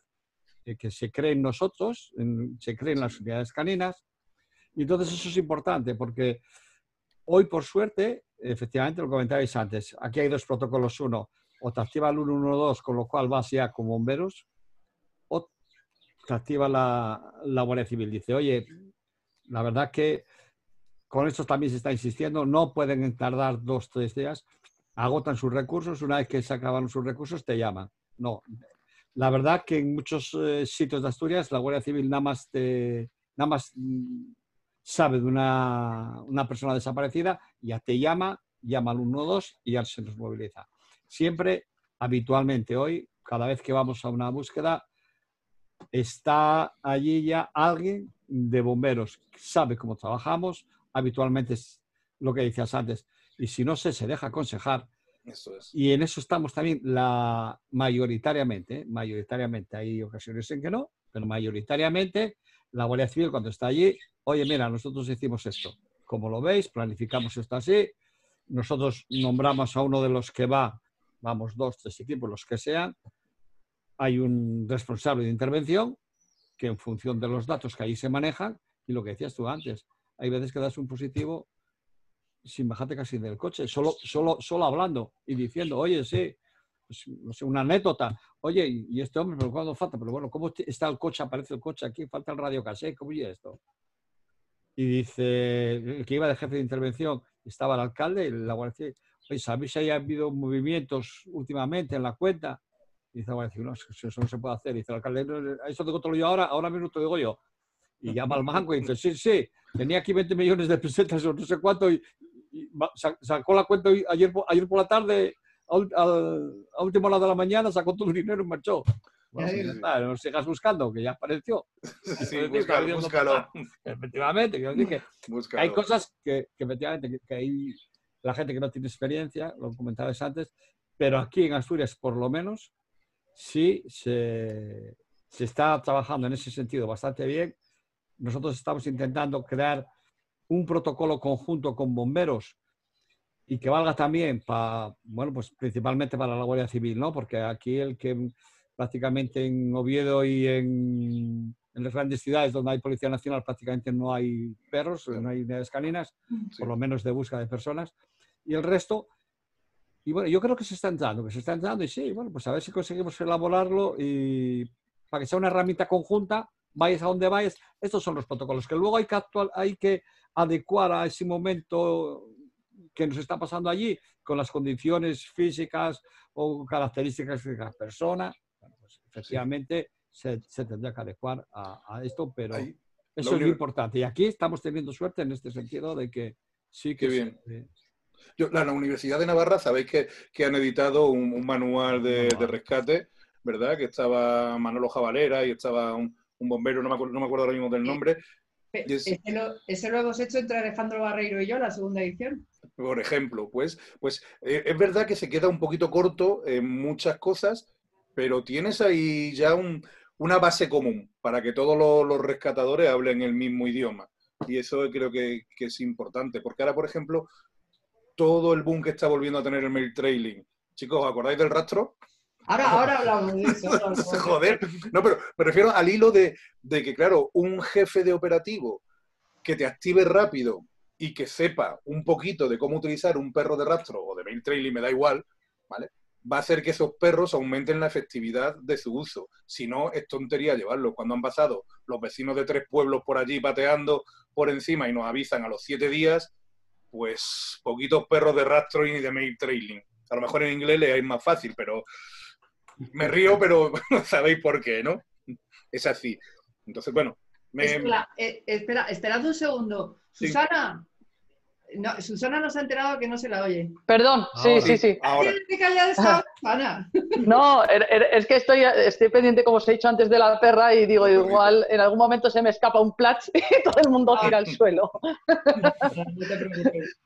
Speaker 3: que se cree en nosotros, se cree en las unidades caninas, y entonces eso es importante porque hoy, por suerte, efectivamente lo comentabais antes, aquí hay dos protocolos, uno, o te activa el 112, con lo cual vas ya con bomberos, activa la, la Guardia Civil. Dice, oye, la verdad que con esto también se está insistiendo, no pueden tardar dos, tres días, agotan sus recursos, una vez que se acaban sus recursos te llaman. No, la verdad que en muchos eh, sitios de Asturias la Guardia Civil nada más, nada más mm, sabe de una, una, persona desaparecida, ya te llama, llama al 112 y ya se nos moviliza. Siempre, habitualmente hoy, cada vez que vamos a una búsqueda, está allí ya alguien de bomberos, sabe cómo trabajamos, habitualmente es lo que decías antes, y si no sé, se deja aconsejar. Y en eso estamos también la, mayoritariamente, mayoritariamente, hay ocasiones en que no, pero mayoritariamente la Guardia Civil cuando está allí, oye, mira, nosotros hicimos esto, como lo veis, planificamos esto así, nosotros nombramos a uno de los que va, vamos, dos, tres equipos, los que sean, hay un responsable de intervención que en función de los datos que ahí se manejan, y lo que decías tú antes, hay veces que das un positivo sin bajarte casi del coche, solo, solo, solo hablando y diciendo, oye, sí, pues, no sé, una anécdota, oye, y este hombre, pero ¿cuándo falta? Pero bueno, ¿cómo está el coche? Aparece el coche aquí, falta el radio casé, ¿cómo es esto? Y dice, el que iba de jefe de intervención, estaba el alcalde y la guardia ¿sabéis si haya habido movimientos últimamente en la cuenta? Y dice, bueno, no, eso no se puede hacer. Y dice el alcalde, eso te lo yo ahora, ahora mismo te digo yo. Y llama al banco y dice, sí, sí, tenía aquí 20 millones de pesetas o no sé cuánto y, sacó la cuenta ayer, ayer por la tarde, a, última hora de la mañana, sacó todo el dinero y marchó. no sigas buscando, que ya apareció.
Speaker 2: Sí, búscalo, búscalo.
Speaker 3: Efectivamente, hay cosas que, que efectivamente, que, hay la gente que no tiene experiencia, lo comentabas antes, pero aquí en Asturias, por lo menos, sí se, está trabajando en ese sentido bastante bien. Nosotros estamos intentando crear un protocolo conjunto con bomberos y que valga también para, bueno, pues principalmente para la Guardia Civil, ¿no? Porque aquí el que prácticamente en Oviedo y en, las grandes ciudades donde hay Policía Nacional prácticamente no hay perros, no hay unidades caninas, por lo menos de busca de personas. Y el resto, y bueno, yo creo que se está entrando, que se está entrando y sí, bueno, pues a ver si conseguimos elaborarlo y para que sea una herramienta conjunta, vayas a donde vayas, estos son los protocolos que luego hay que, actual, hay que adecuar a ese momento que nos está pasando allí con las condiciones físicas o características de cada persona. Bueno, pues efectivamente se, se, tendrá que adecuar a, a esto, pero eso es lo importante. Y aquí estamos teniendo suerte en este sentido de que sí que...
Speaker 2: bien. Yo, la, la, Universidad de Navarra, sabéis que, que han editado un, un manual de, de, rescate, ¿verdad? Que estaba Manolo Javalera y estaba un, un bombero, no me, acuerdo, no me acuerdo ahora mismo del nombre.
Speaker 1: Es, ese, lo, ese, lo, hemos hecho entre Alejandro Barreiro y yo, la segunda edición.
Speaker 2: Por ejemplo, pues, pues eh, es verdad que se queda un poquito corto en muchas cosas, pero tienes ahí ya un, una base común para que todos los, los, rescatadores hablen el mismo idioma. Y eso creo que, que, es importante, porque ahora, por ejemplo, todo el boom que está volviendo a tener el mail trailing. Chicos, ¿os acordáis del rastro?
Speaker 1: Ahora, <laughs> ahora hablamos de eso. <laughs>
Speaker 2: Joder, no, pero me refiero al hilo de, de, que, claro, un jefe de operativo que te active rápido y que sepa un poquito de cómo utilizar un perro de rastro o de mail trailing, me da igual, ¿vale? Va a hacer que esos perros aumenten la efectividad de su uso. Si no, es tontería llevarlos. Cuando han pasado los vecinos de tres pueblos por allí pateando por encima y nos avisan a los siete días, pues poquitos perros de rastro y de mail trailing. A lo mejor en inglés le es más fácil, pero me río, pero <laughs> sabéis por qué, ¿no? Es así. Entonces, bueno. Me...
Speaker 1: Espera, eh, espera, esperad un segundo. Sí. Susana. No, Susana nos ha enterado que no se la oye.
Speaker 4: Perdón, sí, sí, sí, sí.
Speaker 1: Ahora. Está, Susana?
Speaker 4: No, er, er, es que estoy, estoy pendiente, como os he dicho antes, de la perra y digo, igual en algún momento se me escapa un platch <laughs> y todo el mundo tira al suelo.
Speaker 1: No te preocupes.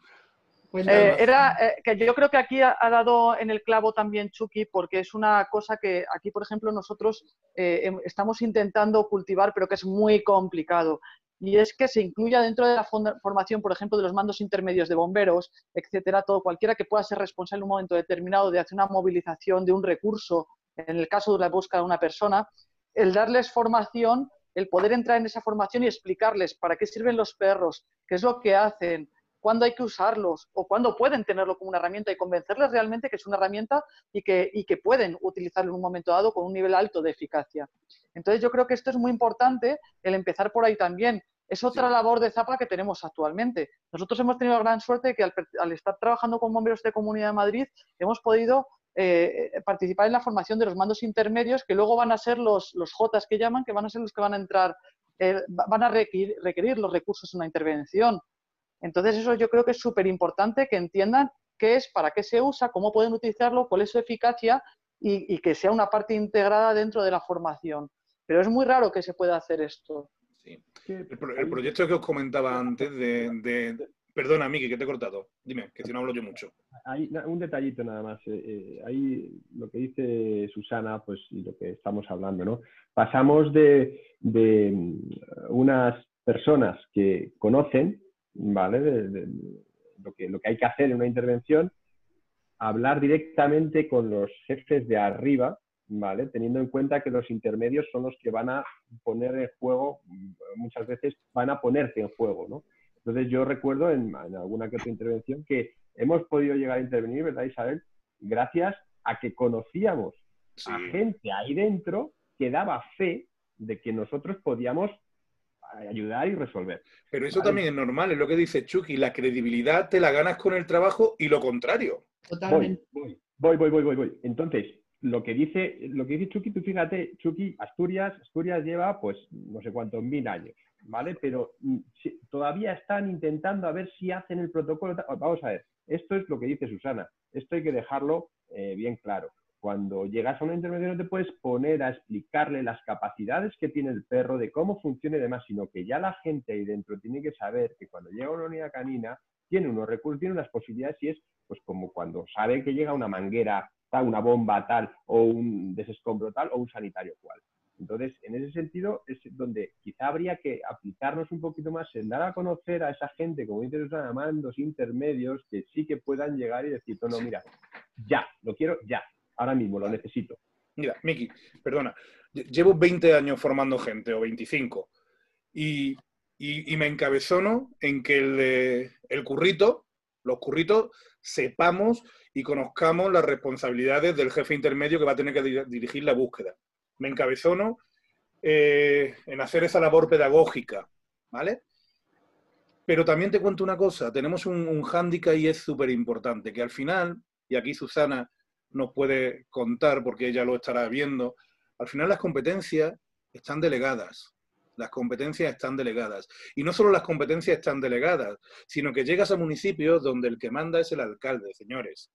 Speaker 4: Eh, era eh, que yo creo que aquí ha, dado en el clavo también Chucky, porque es una cosa que aquí, por ejemplo, nosotros eh, estamos intentando cultivar, pero que es muy complicado. Y es que se incluya dentro de la formación, por ejemplo, de los mandos intermedios de bomberos, etcétera, todo cualquiera que pueda ser responsable en un momento determinado de hacer una movilización de un recurso, en el caso de la búsqueda de una persona, el darles formación, el poder entrar en esa formación y explicarles para qué sirven los perros, qué es lo que hacen, cuándo hay que usarlos o cuándo pueden tenerlo como una herramienta y convencerles realmente que es una herramienta y que, y que pueden utilizarlo en un momento dado con un nivel alto de eficacia. Entonces yo creo que esto es muy importante, el empezar por ahí también. Es otra sí. labor de Zapa que tenemos actualmente. Nosotros hemos tenido la gran suerte de que al, al estar trabajando con bomberos de Comunidad de Madrid hemos podido eh, participar en la formación de los mandos intermedios que luego van a ser los, los Jotas que llaman, que van a ser los que van a entrar, eh, van a requerir, requerir los recursos en una intervención. Entonces, eso yo creo que es súper importante que entiendan qué es, para qué se usa, cómo pueden utilizarlo, cuál es su eficacia y, y, que sea una parte integrada dentro de la formación. Pero es muy raro que se pueda hacer esto.
Speaker 2: Sí. El, el proyecto que os comentaba antes de, de... Perdona, Miki, que te he cortado. Dime, que si no hablo yo mucho.
Speaker 5: Hay un detallito nada más. Eh, eh, ahí lo que dice Susana, pues y lo que estamos hablando, ¿no? Pasamos de, de unas personas que conocen ¿vale? De, de, lo, que, lo que hay que hacer en una intervención, hablar directamente con los jefes de arriba, ¿vale? Teniendo en cuenta que los intermedios son los que van a poner en juego, muchas veces van a ponerte en juego, ¿no? Entonces yo recuerdo en, en alguna que otra intervención que hemos podido llegar a intervenir, ¿verdad, Isabel? Gracias a que conocíamos sí. a gente ahí dentro que daba fe de que nosotros podíamos ayudar y resolver.
Speaker 2: Pero eso ¿vale? también es normal, es lo que dice Chucky, la credibilidad te la ganas con el trabajo y lo contrario.
Speaker 1: Totalmente.
Speaker 5: Voy, voy, voy, voy, voy. voy. Entonces, lo que dice, lo que dice Chucky, tú fíjate, Chucky, Asturias, Asturias lleva pues no sé cuántos mil años, ¿vale? Pero si, todavía están intentando a ver si hacen el protocolo. Vamos a ver, esto es lo que dice Susana, esto hay que dejarlo eh, bien claro cuando llegas a una intervención no te puedes poner a explicarle las capacidades que tiene el perro, de cómo funciona y demás, sino que ya la gente ahí dentro tiene que saber que cuando llega una unidad canina tiene unos recursos, tiene unas posibilidades y es pues como cuando sabe que llega una manguera, tal, una bomba tal, o un desescombro tal, o un sanitario cual. Entonces, en ese sentido es donde quizá habría que aplicarnos un poquito más en dar a conocer a esa gente, como dice Susana, mandos intermedios, que sí que puedan llegar y decir, no, no, mira, ya, lo quiero ya, ahora mismo, lo necesito.
Speaker 2: Mira, Miki, perdona, llevo 20 años formando gente, o 25, y, y, y me encabezono en que el, el currito, los curritos, sepamos y conozcamos las responsabilidades del jefe intermedio que va a tener que dirigir la búsqueda. Me encabezono eh, en hacer esa labor pedagógica, ¿vale? Pero también te cuento una cosa, tenemos un, un hándicap y es súper importante, que al final, y aquí Susana nos puede contar porque ella lo estará viendo, al final las competencias están delegadas. Las competencias están delegadas. Y no solo las competencias están delegadas, sino que llegas a municipios donde el que manda es el alcalde, señores.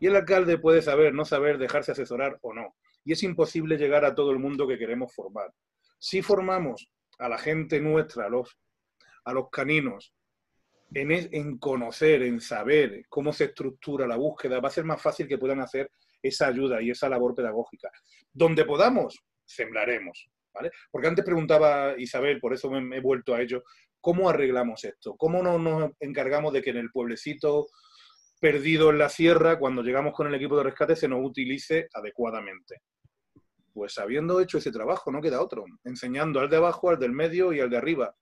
Speaker 2: Y el alcalde puede saber, no saber, dejarse asesorar o no. Y es imposible llegar a todo el mundo que queremos formar. Si formamos a la gente nuestra, a los, a los caninos, en, conocer, en saber cómo se estructura la búsqueda, va a ser más fácil que puedan hacer esa ayuda y esa labor pedagógica. Donde podamos, sembraremos. ¿vale? Porque antes preguntaba Isabel, por eso me, he vuelto a ello, ¿cómo arreglamos esto? ¿Cómo no nos encargamos de que en el pueblecito perdido en la sierra, cuando llegamos con el equipo de rescate, se nos utilice adecuadamente? Pues habiendo hecho ese trabajo, no queda otro, enseñando al de abajo, al del medio y al de arriba,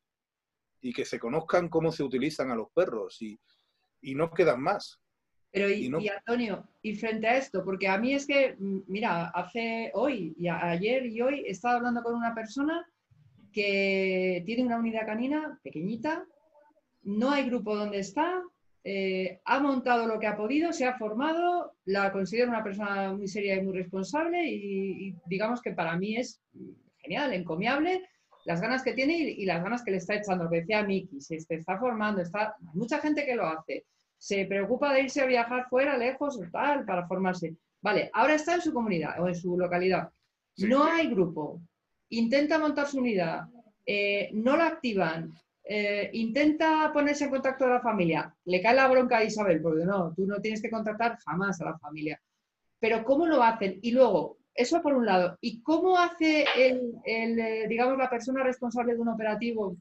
Speaker 2: y que se conozcan cómo se utilizan a los perros, y, y no quedan más.
Speaker 1: Pero y, Antonio, y frente a esto, porque a mí es que, mm, mira, hace hoy, y ayer y hoy, he estado hablando con una persona que tiene una unidad canina pequeñita, no hay grupo donde está, eh, ha montado lo que ha podido, se ha formado, la considero una persona muy seria y muy responsable y, digamos que para mí es genial, encomiable las ganas que tiene y, las ganas que le está echando, lo que decía Miki, se está formando, está, hay mucha gente que lo hace se preocupa de irse a viajar fuera, lejos, tal, para formarse. Vale, ahora está en su comunidad o en su localidad. no hay grupo. Intenta montar su unidad. Eh, no la activan. Eh, intenta ponerse en contacto con la familia. Le cae la bronca a Isabel, porque no, tú no tienes que contactar jamás a la familia. Pero ¿cómo lo hacen? Y luego, eso por un lado. ¿Y cómo hace el, eh, digamos, la persona responsable de un operativo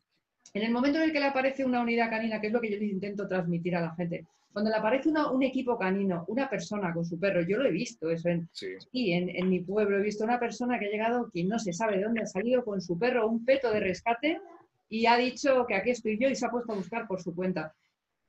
Speaker 1: en el momento en el que le aparece una unidad canina, que es lo que yo intento transmitir a la gente, cuando le aparece un equipo canino, una persona con su perro, yo lo he visto eso en, sí. en, mi pueblo, he visto una persona que ha llegado, que no se sabe de dónde ha salido con su perro, un peto de rescate, y ha dicho que aquí estoy yo y se ha puesto a buscar por su cuenta.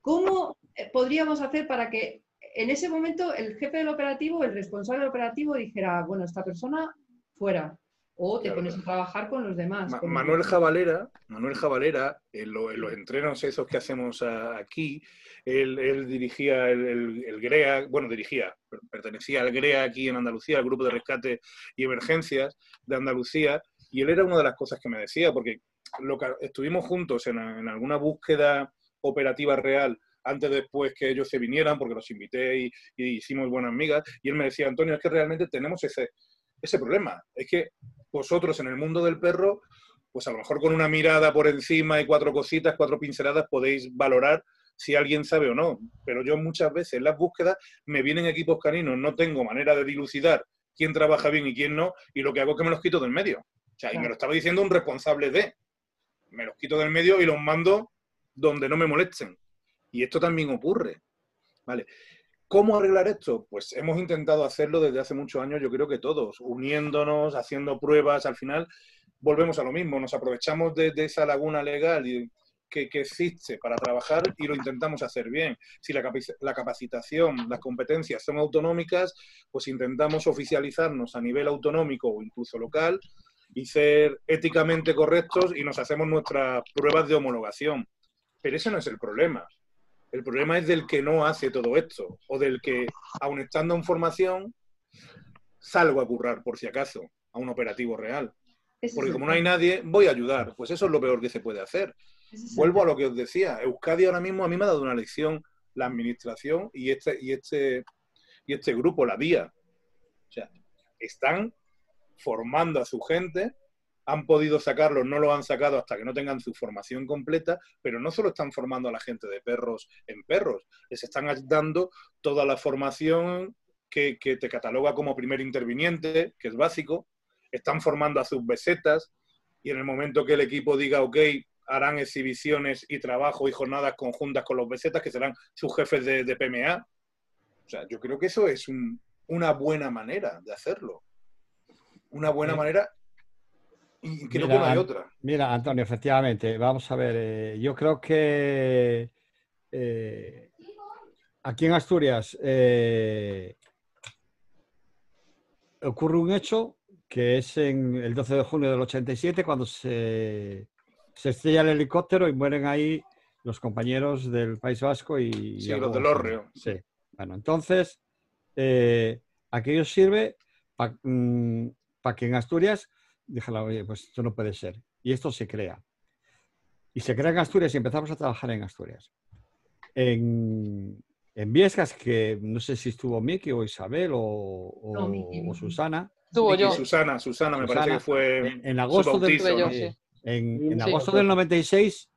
Speaker 1: ¿Cómo eh, podríamos hacer para que en ese momento el jefe del operativo, el responsable del operativo dijera, bueno, esta persona fuera, o te pones a trabajar con los demás.
Speaker 2: Manuel Jabalera, Manuel Jabalera, en, los entrenos esos que hacemos aquí, él, dirigía el, GREA, bueno, dirigía, pertenecía al GREA aquí en Andalucía, al Grupo de Rescate y Emergencias de Andalucía, y él era una de las cosas que me decía, porque lo estuvimos juntos en, alguna búsqueda operativa real antes después que ellos se vinieran, porque los invité y, y hicimos buenas amigas, y él me decía, Antonio, es que realmente tenemos ese, ese problema. Es que vosotros en el mundo del perro, pues a lo mejor con una mirada por encima y cuatro cositas, cuatro pinceladas, podéis valorar si alguien sabe o no. Pero yo muchas veces en las búsquedas me vienen equipos caninos, no tengo manera de dilucidar quién trabaja bien y quién no, y lo que hago es que me los quito del medio. O sea, y me lo estaba diciendo un responsable de. Me los quito del medio y los mando donde no me molesten. Y esto también ocurre. ¿Vale? ¿Cómo arreglar esto? Pues hemos intentado hacerlo desde hace muchos años, yo creo que todos, uniéndonos, haciendo pruebas, al final volvemos a lo mismo, nos aprovechamos de, esa laguna legal que, existe para trabajar y lo intentamos hacer bien. Si la, la, capacitación, las competencias son autonómicas, pues intentamos oficializarnos a nivel autonómico o incluso local y ser éticamente correctos y nos hacemos nuestras pruebas de homologación. Pero ese no es el problema. El problema es del que no hace todo esto, o del que, aun estando en formación, salgo a currar, por si acaso, a un operativo real. Porque como no hay nadie, voy a ayudar. Pues eso es lo peor que se puede hacer. Vuelvo a lo que os decía. Euskadi ahora mismo a mí me ha dado una lección la administración y este, y este, y este grupo, la vía. O sea, están formando a su gente han podido sacarlo, no lo han sacado hasta que no tengan su formación completa, pero no solo están formando a la gente de perros en perros, les están dando toda la formación que, te cataloga como primer interviniente, que es básico, están formando a sus besetas y en el momento que el equipo diga, ok, harán exhibiciones y trabajo y jornadas conjuntas con los besetas, que serán sus jefes de, PMA. O sea, yo creo que eso es una buena manera de hacerlo. Una buena manera
Speaker 3: mira, Antonio, efectivamente, vamos a ver, eh, yo creo que eh, aquí en Asturias eh, ocurre un hecho que es en el 12 de junio del 87 cuando se, se estrella el helicóptero y mueren ahí los compañeros del País Vasco y...
Speaker 2: Sí, los del Orrio.
Speaker 3: Sí. Bueno, entonces, aquello sirve para mm, que en Asturias díjala, oye, pues esto no puede ser. Y esto se crea. Y se crea en Asturias y empezamos a trabajar en Asturias. En, en Viescas, que no sé si estuvo Miki o Isabel o, o, Susana.
Speaker 6: Estuvo yo.
Speaker 2: Susana, Susana, me parece que fue
Speaker 3: en, agosto del, en, agosto del 96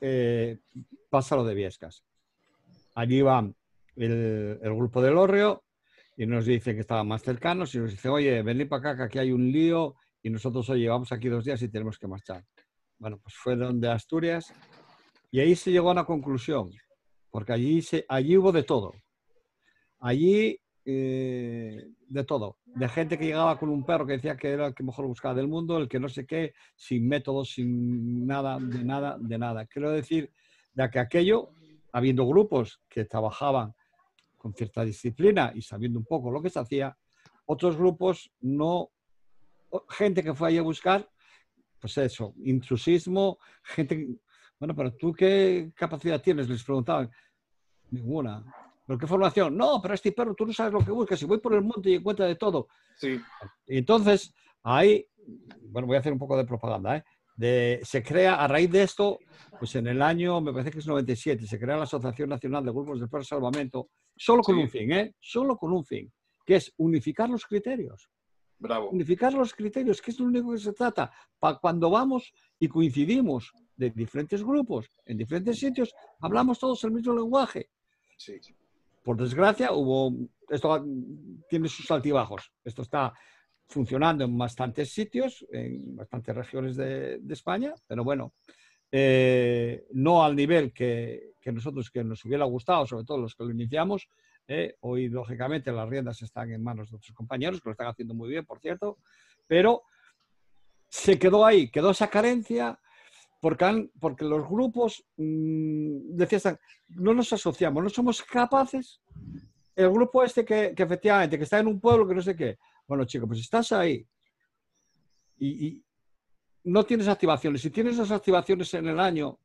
Speaker 3: eh, pasa lo de Viescas. Allí va el, el grupo del Orreo y nos dicen que estaban más cercanos y nos dice, oye, venid para acá, que aquí hay un lío y nosotros, oye, vamos aquí dos días y tenemos que marchar. Bueno, pues fue donde Asturias y ahí se llegó a una conclusión, porque allí, allí hubo de todo. Allí, eh, de todo. De gente que llegaba con un perro que decía que era el que mejor buscaba del mundo, el que no sé qué, sin métodos, sin nada, de nada, de nada. Quiero decir, de que aquello, habiendo grupos que trabajaban con cierta disciplina y sabiendo un poco lo que se hacía, otros grupos no gente que fue ahí a buscar, pues eso, intrusismo, gente... Bueno, pero tú qué capacidad tienes, les preguntaban. Ninguna. ¿Pero qué formación? No, pero este perro tú no sabes lo que buscas. Si voy por el monte y encuentra de todo.
Speaker 2: Sí.
Speaker 3: Y entonces, ahí, bueno, voy a hacer un poco de propaganda, ¿eh? De, se crea a raíz de esto, pues en el año, me parece que es 97, se crea la Asociación Nacional de Grupos de Perro Salvamento, solo con un fin, ¿eh? Solo con un fin, que es unificar los criterios. Unificar los criterios, que es lo único que se trata. Para cuando vamos y coincidimos de diferentes grupos, en diferentes sitios, hablamos todos el mismo lenguaje.
Speaker 2: Sí.
Speaker 3: Por desgracia, hubo, esto tiene sus altibajos. Esto está funcionando en bastantes sitios, en bastantes regiones de, España, pero bueno, eh, no al nivel que, que, nosotros que nos hubiera gustado, sobre todo los que lo iniciamos, ¿eh? Hoy, lógicamente, las riendas están en manos de otros compañeros, que lo están haciendo muy bien, por cierto, pero se quedó ahí, quedó esa carencia porque, porque los grupos, mmm, decían, no nos asociamos, no somos capaces. El grupo este que, efectivamente, que está en un pueblo que no sé qué. Bueno, chicos, pues estás ahí y, y no tienes activaciones. Si tienes esas activaciones en el año,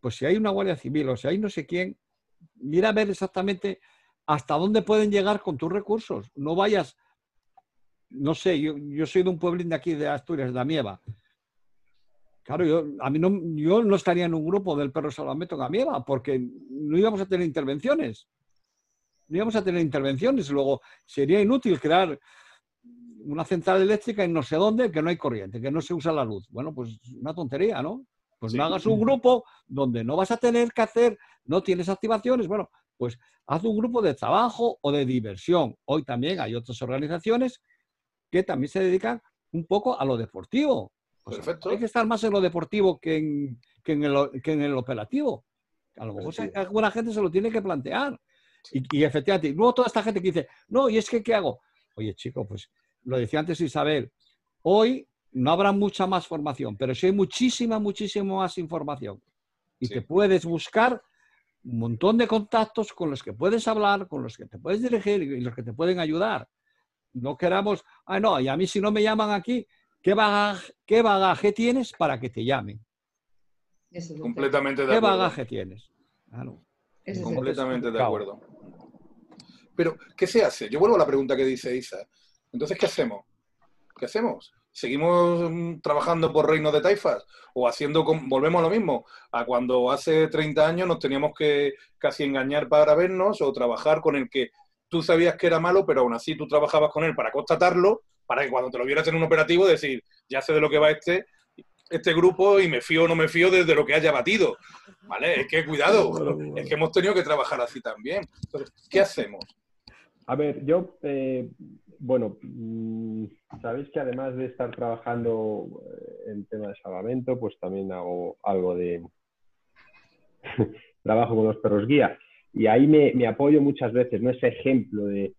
Speaker 3: pues si hay una Guardia Civil o si hay no sé quién, mira a ver exactamente hasta dónde pueden llegar con tus recursos. No vayas, no sé, yo, soy de un pueblín de aquí, de Asturias, de Amieva. Claro, yo, a mí no, yo no estaría en un grupo del perro salvamento en Amieva porque no íbamos a tener intervenciones. No íbamos a tener intervenciones. Luego sería inútil crear una central eléctrica en no sé dónde que no hay corriente, que no se usa la luz. Bueno, pues una tontería, ¿no? Pues no hagas un grupo donde no vas a tener que hacer, no tienes activaciones. Bueno, pues haz un grupo de trabajo o de diversión. Hoy también hay otras organizaciones que también se dedican un poco a lo deportivo.
Speaker 2: Perfecto.
Speaker 3: Hay que estar más en lo deportivo que en, el, operativo. A lo mejor alguna gente se lo tiene que plantear. Y, efectivamente, luego toda esta gente que dice, no, y es que, ¿qué hago? Oye, chico, pues lo decía antes Isabel, hoy no habrá mucha más formación, pero sí hay muchísima, muchísima más información. Y te puedes buscar un montón de contactos con los que puedes hablar, con los que te puedes dirigir y los que te pueden ayudar. No queramos, ah, no, y a mí si no me llaman aquí, ¿qué bagaje, qué bagaje tienes para que te llamen?
Speaker 2: Completamente de
Speaker 3: acuerdo. ¿Qué bagaje tienes?
Speaker 2: Completamente de acuerdo. Pero, ¿qué se hace? Yo vuelvo a la pregunta que dice Isa. Entonces, ¿qué hacemos? ¿Qué hacemos? ¿Seguimos mm, trabajando por reino de taifas? ¿O haciendo, volvemos a lo mismo, a cuando hace 30 años nos teníamos que casi engañar para vernos o trabajar con el que tú sabías que era malo, pero aún así tú trabajabas con él para constatarlo, para que cuando te lo vieras en un operativo decir, ya sé de lo que va este, este grupo y me fío o no me fío desde lo que haya batido. ¿Vale? Es que cuidado, es que hemos tenido que trabajar así también. Entonces, ¿qué hacemos?
Speaker 5: A ver, yo eh, bueno, mm, sabéis que además de estar trabajando eh, en tema de salvamento, pues también hago algo de <laughs> trabajo con los perros guía. Y ahí me, apoyo muchas veces, ¿no? Ese ejemplo de,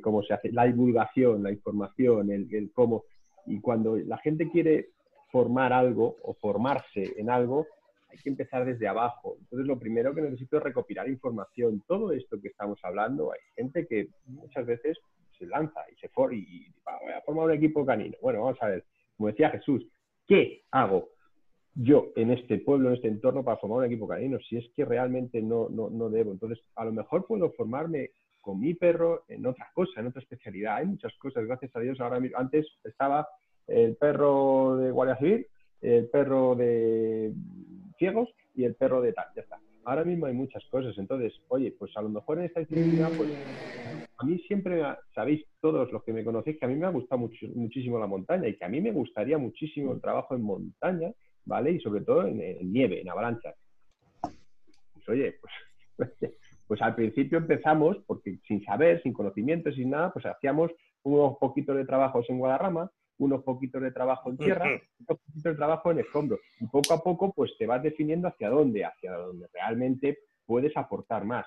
Speaker 5: cómo se hace, la divulgación, la información, el, el, cómo. Y cuando la gente quiere formar algo o formarse en algo, hay que empezar desde abajo. Entonces, lo primero que necesito es recopilar información. Todo esto que estamos hablando, hay gente que muchas veces se lanza y se for y, voy a formar un equipo canino. Bueno, vamos a ver, como decía Jesús, ¿qué hago yo en este pueblo, en este entorno para formar un equipo canino? Si es que realmente no, no, no debo. Entonces, a lo mejor puedo formarme con mi perro en otra cosa, en otra especialidad. Hay muchas cosas, gracias a Dios. Ahora antes estaba el perro de Guardia Civil, el perro de ciegos y el perro de tal, ya está. Ahora mismo hay muchas cosas, entonces, oye, pues a lo mejor en esta disciplina, pues a mí siempre, sabéis todos los que me conocéis, que a mí me ha gustado muchísimo la montaña y que a mí me gustaría muchísimo el trabajo en montaña, ¿vale? Y sobre todo en, nieve, en avalanchas. Pues oye, pues, <laughs> pues al principio empezamos, porque sin saber, sin conocimiento, sin nada, pues hacíamos unos poquitos de trabajos en Guadarrama, unos poquitos de trabajo en tierra, unos poquitos de trabajo en escombros. Y poco a poco, pues te vas definiendo hacia dónde, hacia dónde realmente puedes aportar más.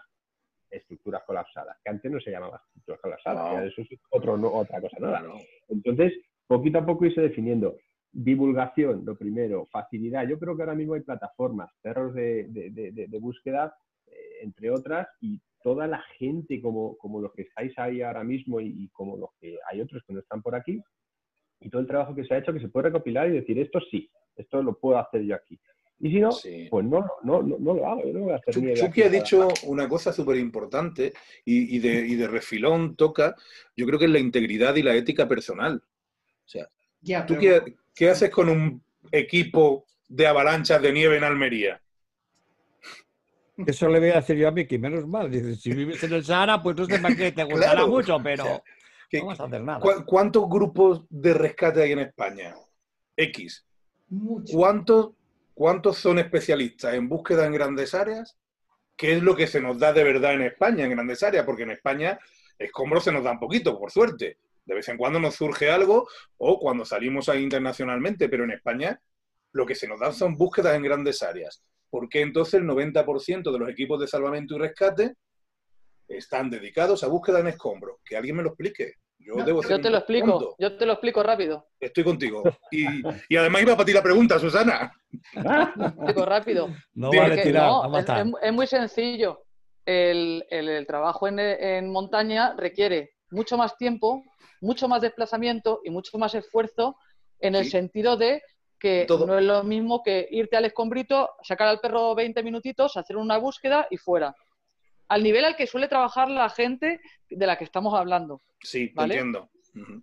Speaker 5: Estructuras colapsadas, que antes no se llamaba estructuras colapsadas, eso es otro, otra cosa nueva. Entonces, poquito a poco irse definiendo. Divulgación, lo primero, facilidad. Yo creo que ahora mismo hay plataformas, perros de, búsqueda, eh, entre otras, y toda la gente como, como los que estáis ahí ahora mismo y, como los que hay otros que no están por aquí, y todo el trabajo que se ha hecho que se puede recopilar y decir, esto sí, esto lo puedo hacer yo aquí. Y si no, pues no, no, no, lo hago. Yo no voy a hacer
Speaker 2: Chucky ha dicho una cosa súper importante y, de, y, de, refilón toca, yo creo que es la integridad y la ética personal. O sea, ¿tú qué, qué, haces con un equipo de avalanchas de nieve en Almería?
Speaker 3: Eso le voy a decir yo a Miki, menos mal. Dice, si vives en el Sahara, pues no sé para qué te <laughs> gustará mucho, pero no vamos a hacer nada.
Speaker 2: ¿Cuántos grupos de rescate hay en España? X. ¿Cuántos, ¿Cuántos son especialistas en búsqueda en grandes áreas? ¿Qué es lo que se nos da de verdad en España, en grandes áreas? Porque en España escombros se nos da un poquito, por suerte. De vez en cuando nos surge algo o cuando salimos ahí internacionalmente, pero en España lo que se nos da son búsquedas en grandes áreas. ¿Por qué entonces el 90% de los equipos de salvamento y rescate están dedicados a búsqueda en escombros. Que alguien me lo explique.
Speaker 4: Yo, te lo explico, yo te lo explico rápido.
Speaker 2: Estoy contigo. Y, además iba para ti la pregunta, Susana.
Speaker 4: explico rápido.
Speaker 3: No vale tirar,
Speaker 4: es, muy sencillo. El, trabajo en, montaña requiere mucho más tiempo, mucho más desplazamiento y mucho más esfuerzo en el sentido de que no es lo mismo que irte al escombrito, sacar al perro 20 minutitos, hacer una búsqueda y fuera al nivel al que suele trabajar la gente de la que estamos hablando.
Speaker 2: Sí, te entiendo.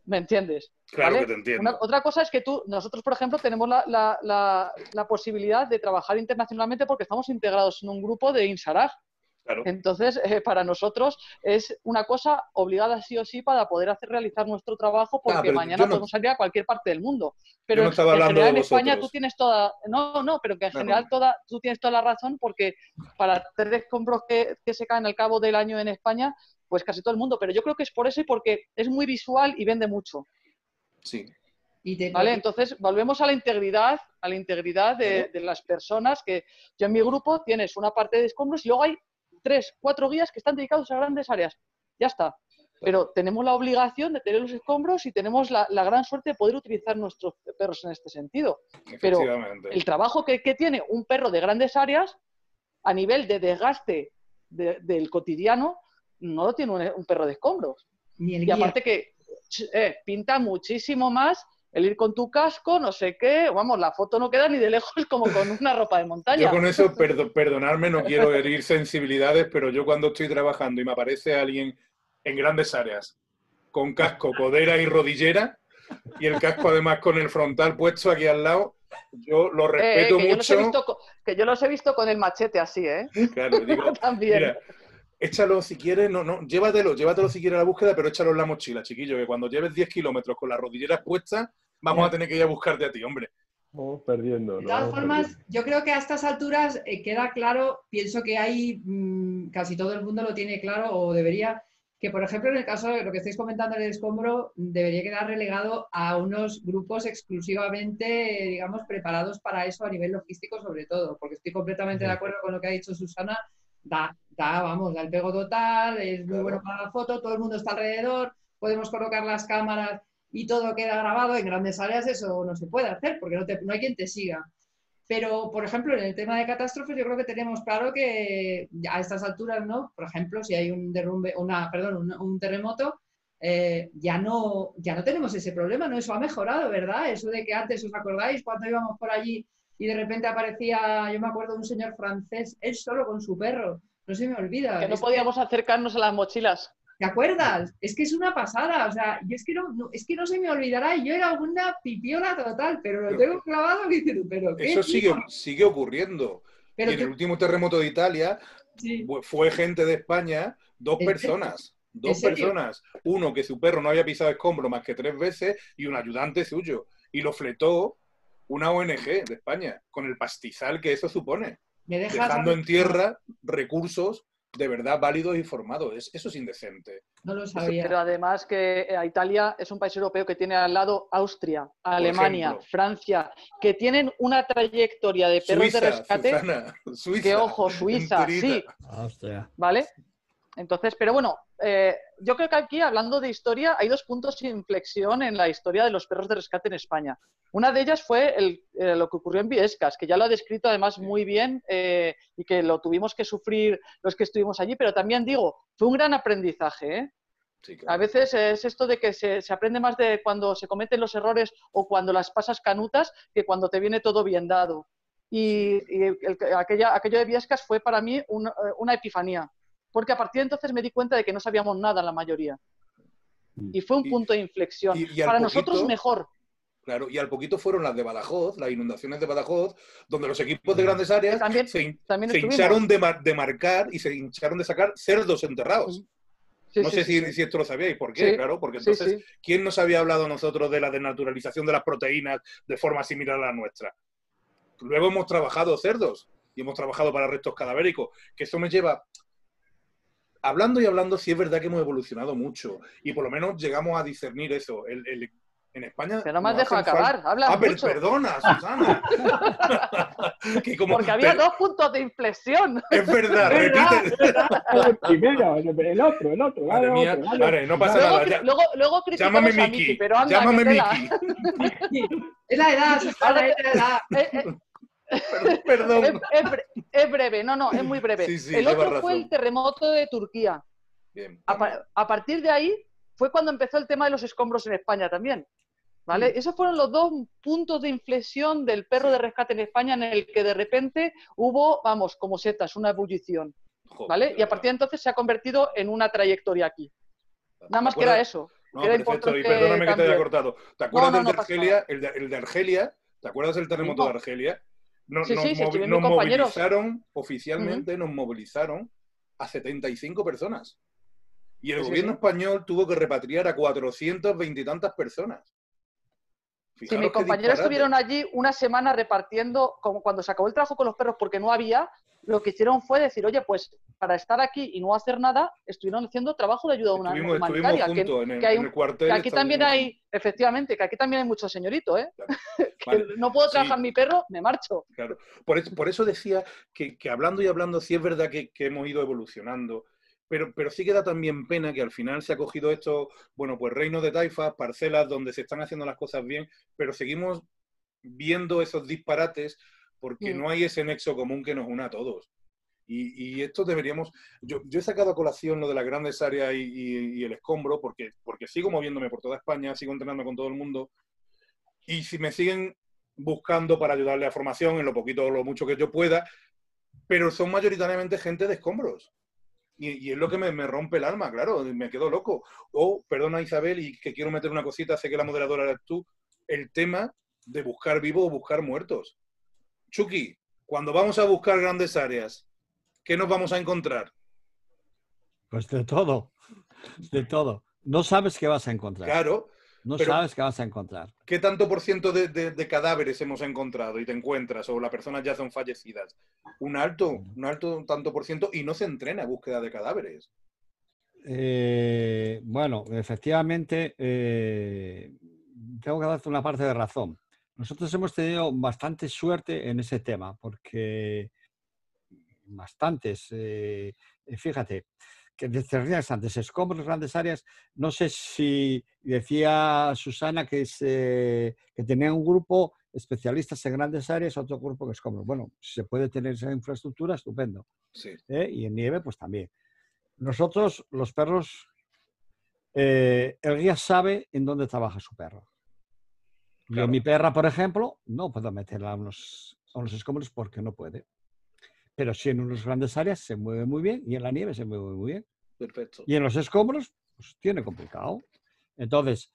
Speaker 4: ¿Me entiendes?
Speaker 2: Claro que te entiendo.
Speaker 4: otra cosa es que tú, nosotros, por ejemplo, tenemos la, posibilidad de trabajar internacionalmente porque estamos integrados en un grupo de INSARAG, entonces, eh, para nosotros es una cosa obligada sí o sí para poder hacer realizar nuestro trabajo porque mañana podemos salir a cualquier parte del mundo. Pero en general en España tú tienes toda... No, no, pero que en general toda, tú tienes toda la razón porque para tres escombros que, que se caen al cabo del año en España, pues casi todo el mundo. Pero yo creo que es por eso y porque es muy visual y vende mucho.
Speaker 2: Sí.
Speaker 4: ¿Vale? Entonces, volvemos a la integridad, a la integridad de, de, las personas que yo en mi grupo tienes una parte de escombros y luego hay tres, cuatro guías que están dedicados a grandes áreas. Ya está. Pero tenemos la obligación de tener los escombros y tenemos la, gran suerte de poder utilizar nuestros perros en este sentido. Pero el trabajo que, tiene un perro de grandes áreas a nivel de desgaste del cotidiano no lo tiene un, perro de escombros. y aparte que eh, pinta muchísimo más el ir con tu casco, no sé qué, vamos, la foto no queda ni de lejos <laughs> como con una ropa de montaña.
Speaker 2: Yo con eso, <laughs> perdonarme, no quiero herir sensibilidades, pero yo cuando estoy trabajando y me aparece alguien en grandes áreas con casco, codera y rodillera, y el casco además con el frontal puesto aquí al lado, yo lo eh, respeto mucho.
Speaker 4: que yo los he visto con el machete así, ¿eh?
Speaker 2: Claro, digo, <laughs> También. échalo si quieres, no, no, llévatelo, llévatelo si quieres a la búsqueda, pero échalo en la mochila, chiquillo, que cuando lleves 10 kilómetros con las rodilleras puestas, vamos a tener que ir a buscarte a ti, hombre.
Speaker 5: Vamos perdiendo.
Speaker 1: De todas formas, yo creo que a estas alturas eh, queda claro, pienso que hay, mm, casi todo el mundo lo tiene claro o debería, que por ejemplo en el caso de lo que estáis comentando del escombro, debería quedar relegado a unos grupos exclusivamente, digamos, preparados para eso a nivel logístico sobre todo, porque estoy completamente de acuerdo con lo que ha dicho Susana, da, da vamos, da el pego total, es muy bueno para la foto, todo el mundo está alrededor, podemos colocar las cámaras y todo queda grabado, en grandes áreas eso no se puede hacer porque no, hay quien te siga. Pero, por ejemplo, en el tema de catástrofes, yo creo que tenemos claro que a estas alturas, ¿no? Por ejemplo, si hay un derrumbe, una, perdón, un, terremoto, eh, ya, no, ya no tenemos ese problema, ¿no? Eso ha mejorado, ¿verdad? Eso de que antes, ¿os acordáis? Cuando íbamos por allí y de repente aparecía, yo me acuerdo de un señor francés, él solo con su perro, no se me olvida.
Speaker 4: Que no podíamos acercarnos a las mochilas.
Speaker 1: ¿Te acuerdas? Es que es una pasada, o sea, yo es que no, es que no se me olvidará, yo era una pipiola total, pero lo tengo clavado y digo, pero
Speaker 2: Eso sigue, sigue ocurriendo. y en el último terremoto de Italia fue gente de España, dos personas. Dos personas, uno que su perro no había pisado escombro más que tres veces y un ayudante suyo. Y lo fletó una ONG de España, con el pastizal que eso supone. dejando en tierra recursos de verdad válidos y formados. eso es indecente.
Speaker 1: No lo sabía.
Speaker 4: Pero además que eh, Italia es un país europeo que tiene al lado Austria, Alemania, Francia, que tienen una trayectoria de perros de rescate. <laughs>
Speaker 2: Suiza,
Speaker 4: que ojo, Suiza, sí. ¿Vale? Entonces, pero bueno, eh, yo creo que aquí, hablando de historia, hay dos puntos de inflexión en la historia de los perros de rescate en España. Una de ellas fue eh, lo que ocurrió en Viescas, que ya lo ha descrito además muy bien eh, y que lo tuvimos que sufrir los que estuvimos allí, pero también digo, fue un gran aprendizaje. A veces es esto de que se, aprende más de cuando se cometen los errores o cuando las pasas canutas que cuando te viene todo bien dado. Y, aquella, aquello de Viescas fue para mí una epifanía porque a partir de entonces me di cuenta de que no sabíamos nada la mayoría. Mm. Y fue un punto de inflexión. Para nosotros mejor.
Speaker 2: Claro, y al poquito fueron las de Badajoz, las inundaciones de Badajoz, donde los equipos de grandes áreas se, hincharon de, marcar y se hincharon de sacar cerdos enterrados. no sé si, esto lo sabíais, ¿por qué? claro, porque entonces, ¿quién nos había hablado a nosotros de la desnaturalización de las proteínas de forma similar a la nuestra? Luego hemos trabajado cerdos y hemos trabajado para restos cadavéricos, que eso me lleva hablando y hablando, sí es verdad que hemos evolucionado mucho y por lo menos llegamos a discernir eso. en España.
Speaker 4: Que no me has dejado acabar, habla ah, mucho.
Speaker 2: perdona, Susana. <laughs>
Speaker 4: Porque había dos puntos de inflexión.
Speaker 2: Es verdad, <laughs> repite.
Speaker 5: El <laughs> primero, el otro, el otro.
Speaker 2: Madre mía, vale, no pasa
Speaker 4: luego,
Speaker 2: nada.
Speaker 4: Luego, luego
Speaker 2: Llámame Miki,
Speaker 4: pero anda,
Speaker 2: Llámame
Speaker 4: Miki.
Speaker 1: es la edad, Susana, es la edad.
Speaker 2: Perdón. <laughs>
Speaker 4: Es, breve, no, no, es muy breve. el otro fue el terremoto de Turquía. a, partir de ahí fue cuando empezó el tema de los escombros en España también. ¿Vale? Esos fueron los dos puntos de inflexión del perro de rescate en España en el que de repente hubo, vamos, como setas, una ebullición. ¿Vale? y a partir de entonces se ha convertido en una trayectoria aquí. Nada más que era eso.
Speaker 2: No, perfecto, y perdóname que te haya cortado. ¿Te acuerdas del de Argelia? El de, el de, Argelia, ¿te acuerdas del terremoto de Argelia? Nos, movilizaron, oficialmente nos movilizaron a 75 personas. Y el gobierno español tuvo que repatriar a 420 y tantas personas.
Speaker 4: Si mis compañeros estuvieron allí una semana repartiendo, como cuando se acabó el trabajo con los perros porque no había, lo que hicieron fue decir, oye, pues para estar aquí y no hacer nada, estuvieron haciendo trabajo de ayuda humanitaria. que, aquí también hay, efectivamente, que aquí también hay mucho señorito, ¿eh? <laughs> que no puedo trabajar mi perro, me marcho.
Speaker 2: Claro, por eso, por eso decía que, hablando y hablando, sí es verdad que, hemos ido evolucionando. Pero, pero, sí queda también pena que al final se ha cogido esto, bueno, pues reinos de taifas, parcelas donde se están haciendo las cosas bien, pero seguimos viendo esos disparates porque mm. no hay ese nexo común que nos una a todos. Y, esto deberíamos. Yo, he sacado a colación lo de las grandes áreas y, el escombro, porque, porque sigo moviéndome por toda España, sigo entrenando con todo el mundo. Y si me siguen buscando para ayudarle a formación en lo poquito o lo mucho que yo pueda, pero son mayoritariamente gente de escombros. Y, es lo que me, me, rompe el alma, claro, me quedo loco. O, perdona Isabel, y que quiero meter una cosita, sé que la moderadora eres tú, el tema de buscar vivos o buscar muertos. Chucky, cuando vamos a buscar grandes áreas, ¿qué nos vamos a encontrar?
Speaker 3: Pues de todo, de todo. No sabes qué vas a encontrar.
Speaker 2: Claro.
Speaker 3: No sabes qué vas a encontrar.
Speaker 2: ¿Qué tanto por ciento de, cadáveres hemos encontrado y te encuentras o las personas ya son fallecidas? Un alto, un alto tanto por ciento y no se entrena búsqueda de cadáveres.
Speaker 3: Eh, bueno, efectivamente, eh, tengo que darte una parte de razón. Nosotros hemos tenido bastante suerte en ese tema, porque bastantes, eh, fíjate, que decías antes, escombros, grandes áreas, no sé si decía Susana que, se, que tenía un grupo especialistas en grandes áreas, otro grupo en escombros. Bueno, si se puede tener esa infraestructura, estupendo. ¿Eh? Y en nieve, pues también. Nosotros, los perros, eh, el guía sabe en dónde trabaja su perro. Yo, mi perra, por ejemplo, no puedo meterla a unos, a unos escombros porque no puede. Pero sí en unas grandes áreas se mueve muy bien y en la nieve se mueve muy bien.
Speaker 2: Perfecto.
Speaker 3: Y en los escombros, pues tiene complicado. Entonces,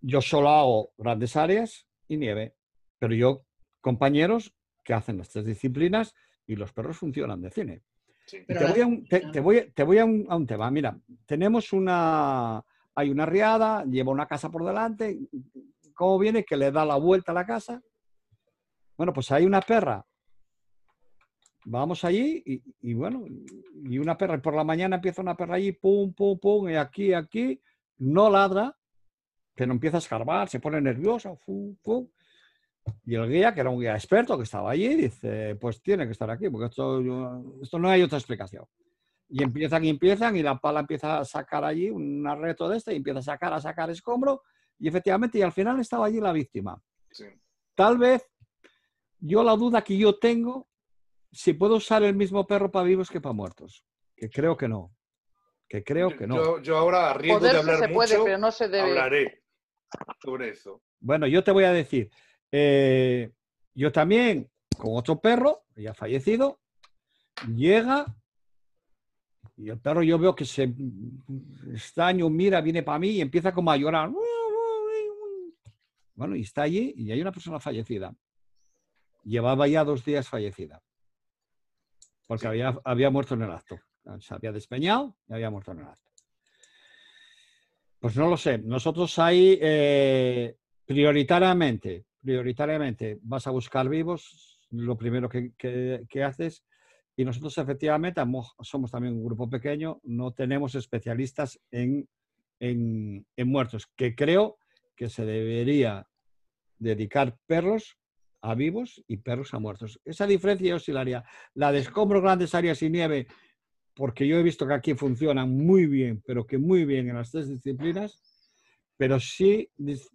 Speaker 3: yo solo hago grandes áreas y nieve, pero yo, compañeros que hacen las tres disciplinas y los perros funcionan de cine. Te, voy a un, te, voy, a, un, tema. Mira, tenemos una, hay una riada, lleva una casa por delante. ¿Cómo viene? Que le da la vuelta a la casa. Bueno, pues hay una perra. Vamos allí y, y bueno, y una perra, por la mañana empieza una perra allí, pum, pum, pum, y aquí, aquí, no ladra, pero empieza a escarbar, se pone nerviosa, y el guía, que era un guía experto que estaba allí, dice, pues tiene que estar aquí, porque esto, esto no hay otra explicación. Y empiezan y empiezan, y la pala empieza a sacar allí un arreto de este, y empieza a sacar, a sacar escombro, y efectivamente, y al final estaba allí la víctima. Tal vez yo la duda que yo tengo, si puedo usar el mismo perro para vivos que para muertos, que creo que no. Que creo que no.
Speaker 2: Yo, ahora, arriesgo de hablar se puede, pero no se debe. hablaré sobre eso.
Speaker 3: Bueno, yo te voy a decir, eh, yo también, con otro perro, ya fallecido, llega y el perro yo veo que se extraño, mira, viene para mí y empieza como a llorar. Bueno, y está allí y hay una persona fallecida. Llevaba ya dos días fallecida. Porque había, había muerto en el acto. Se había despeñado y había muerto en el acto. Pues no lo sé. Nosotros ahí eh, prioritariamente, prioritariamente vas a buscar vivos, lo primero que, haces. Y nosotros efectivamente somos también un grupo pequeño, no tenemos especialistas en, en, muertos, que creo que se debería dedicar perros a vivos y perros a muertos. Esa diferencia yo sí la haría. La de escombros, grandes áreas y nieve porque yo he visto que aquí funcionan muy bien, pero que muy bien en las tres disciplinas, pero sí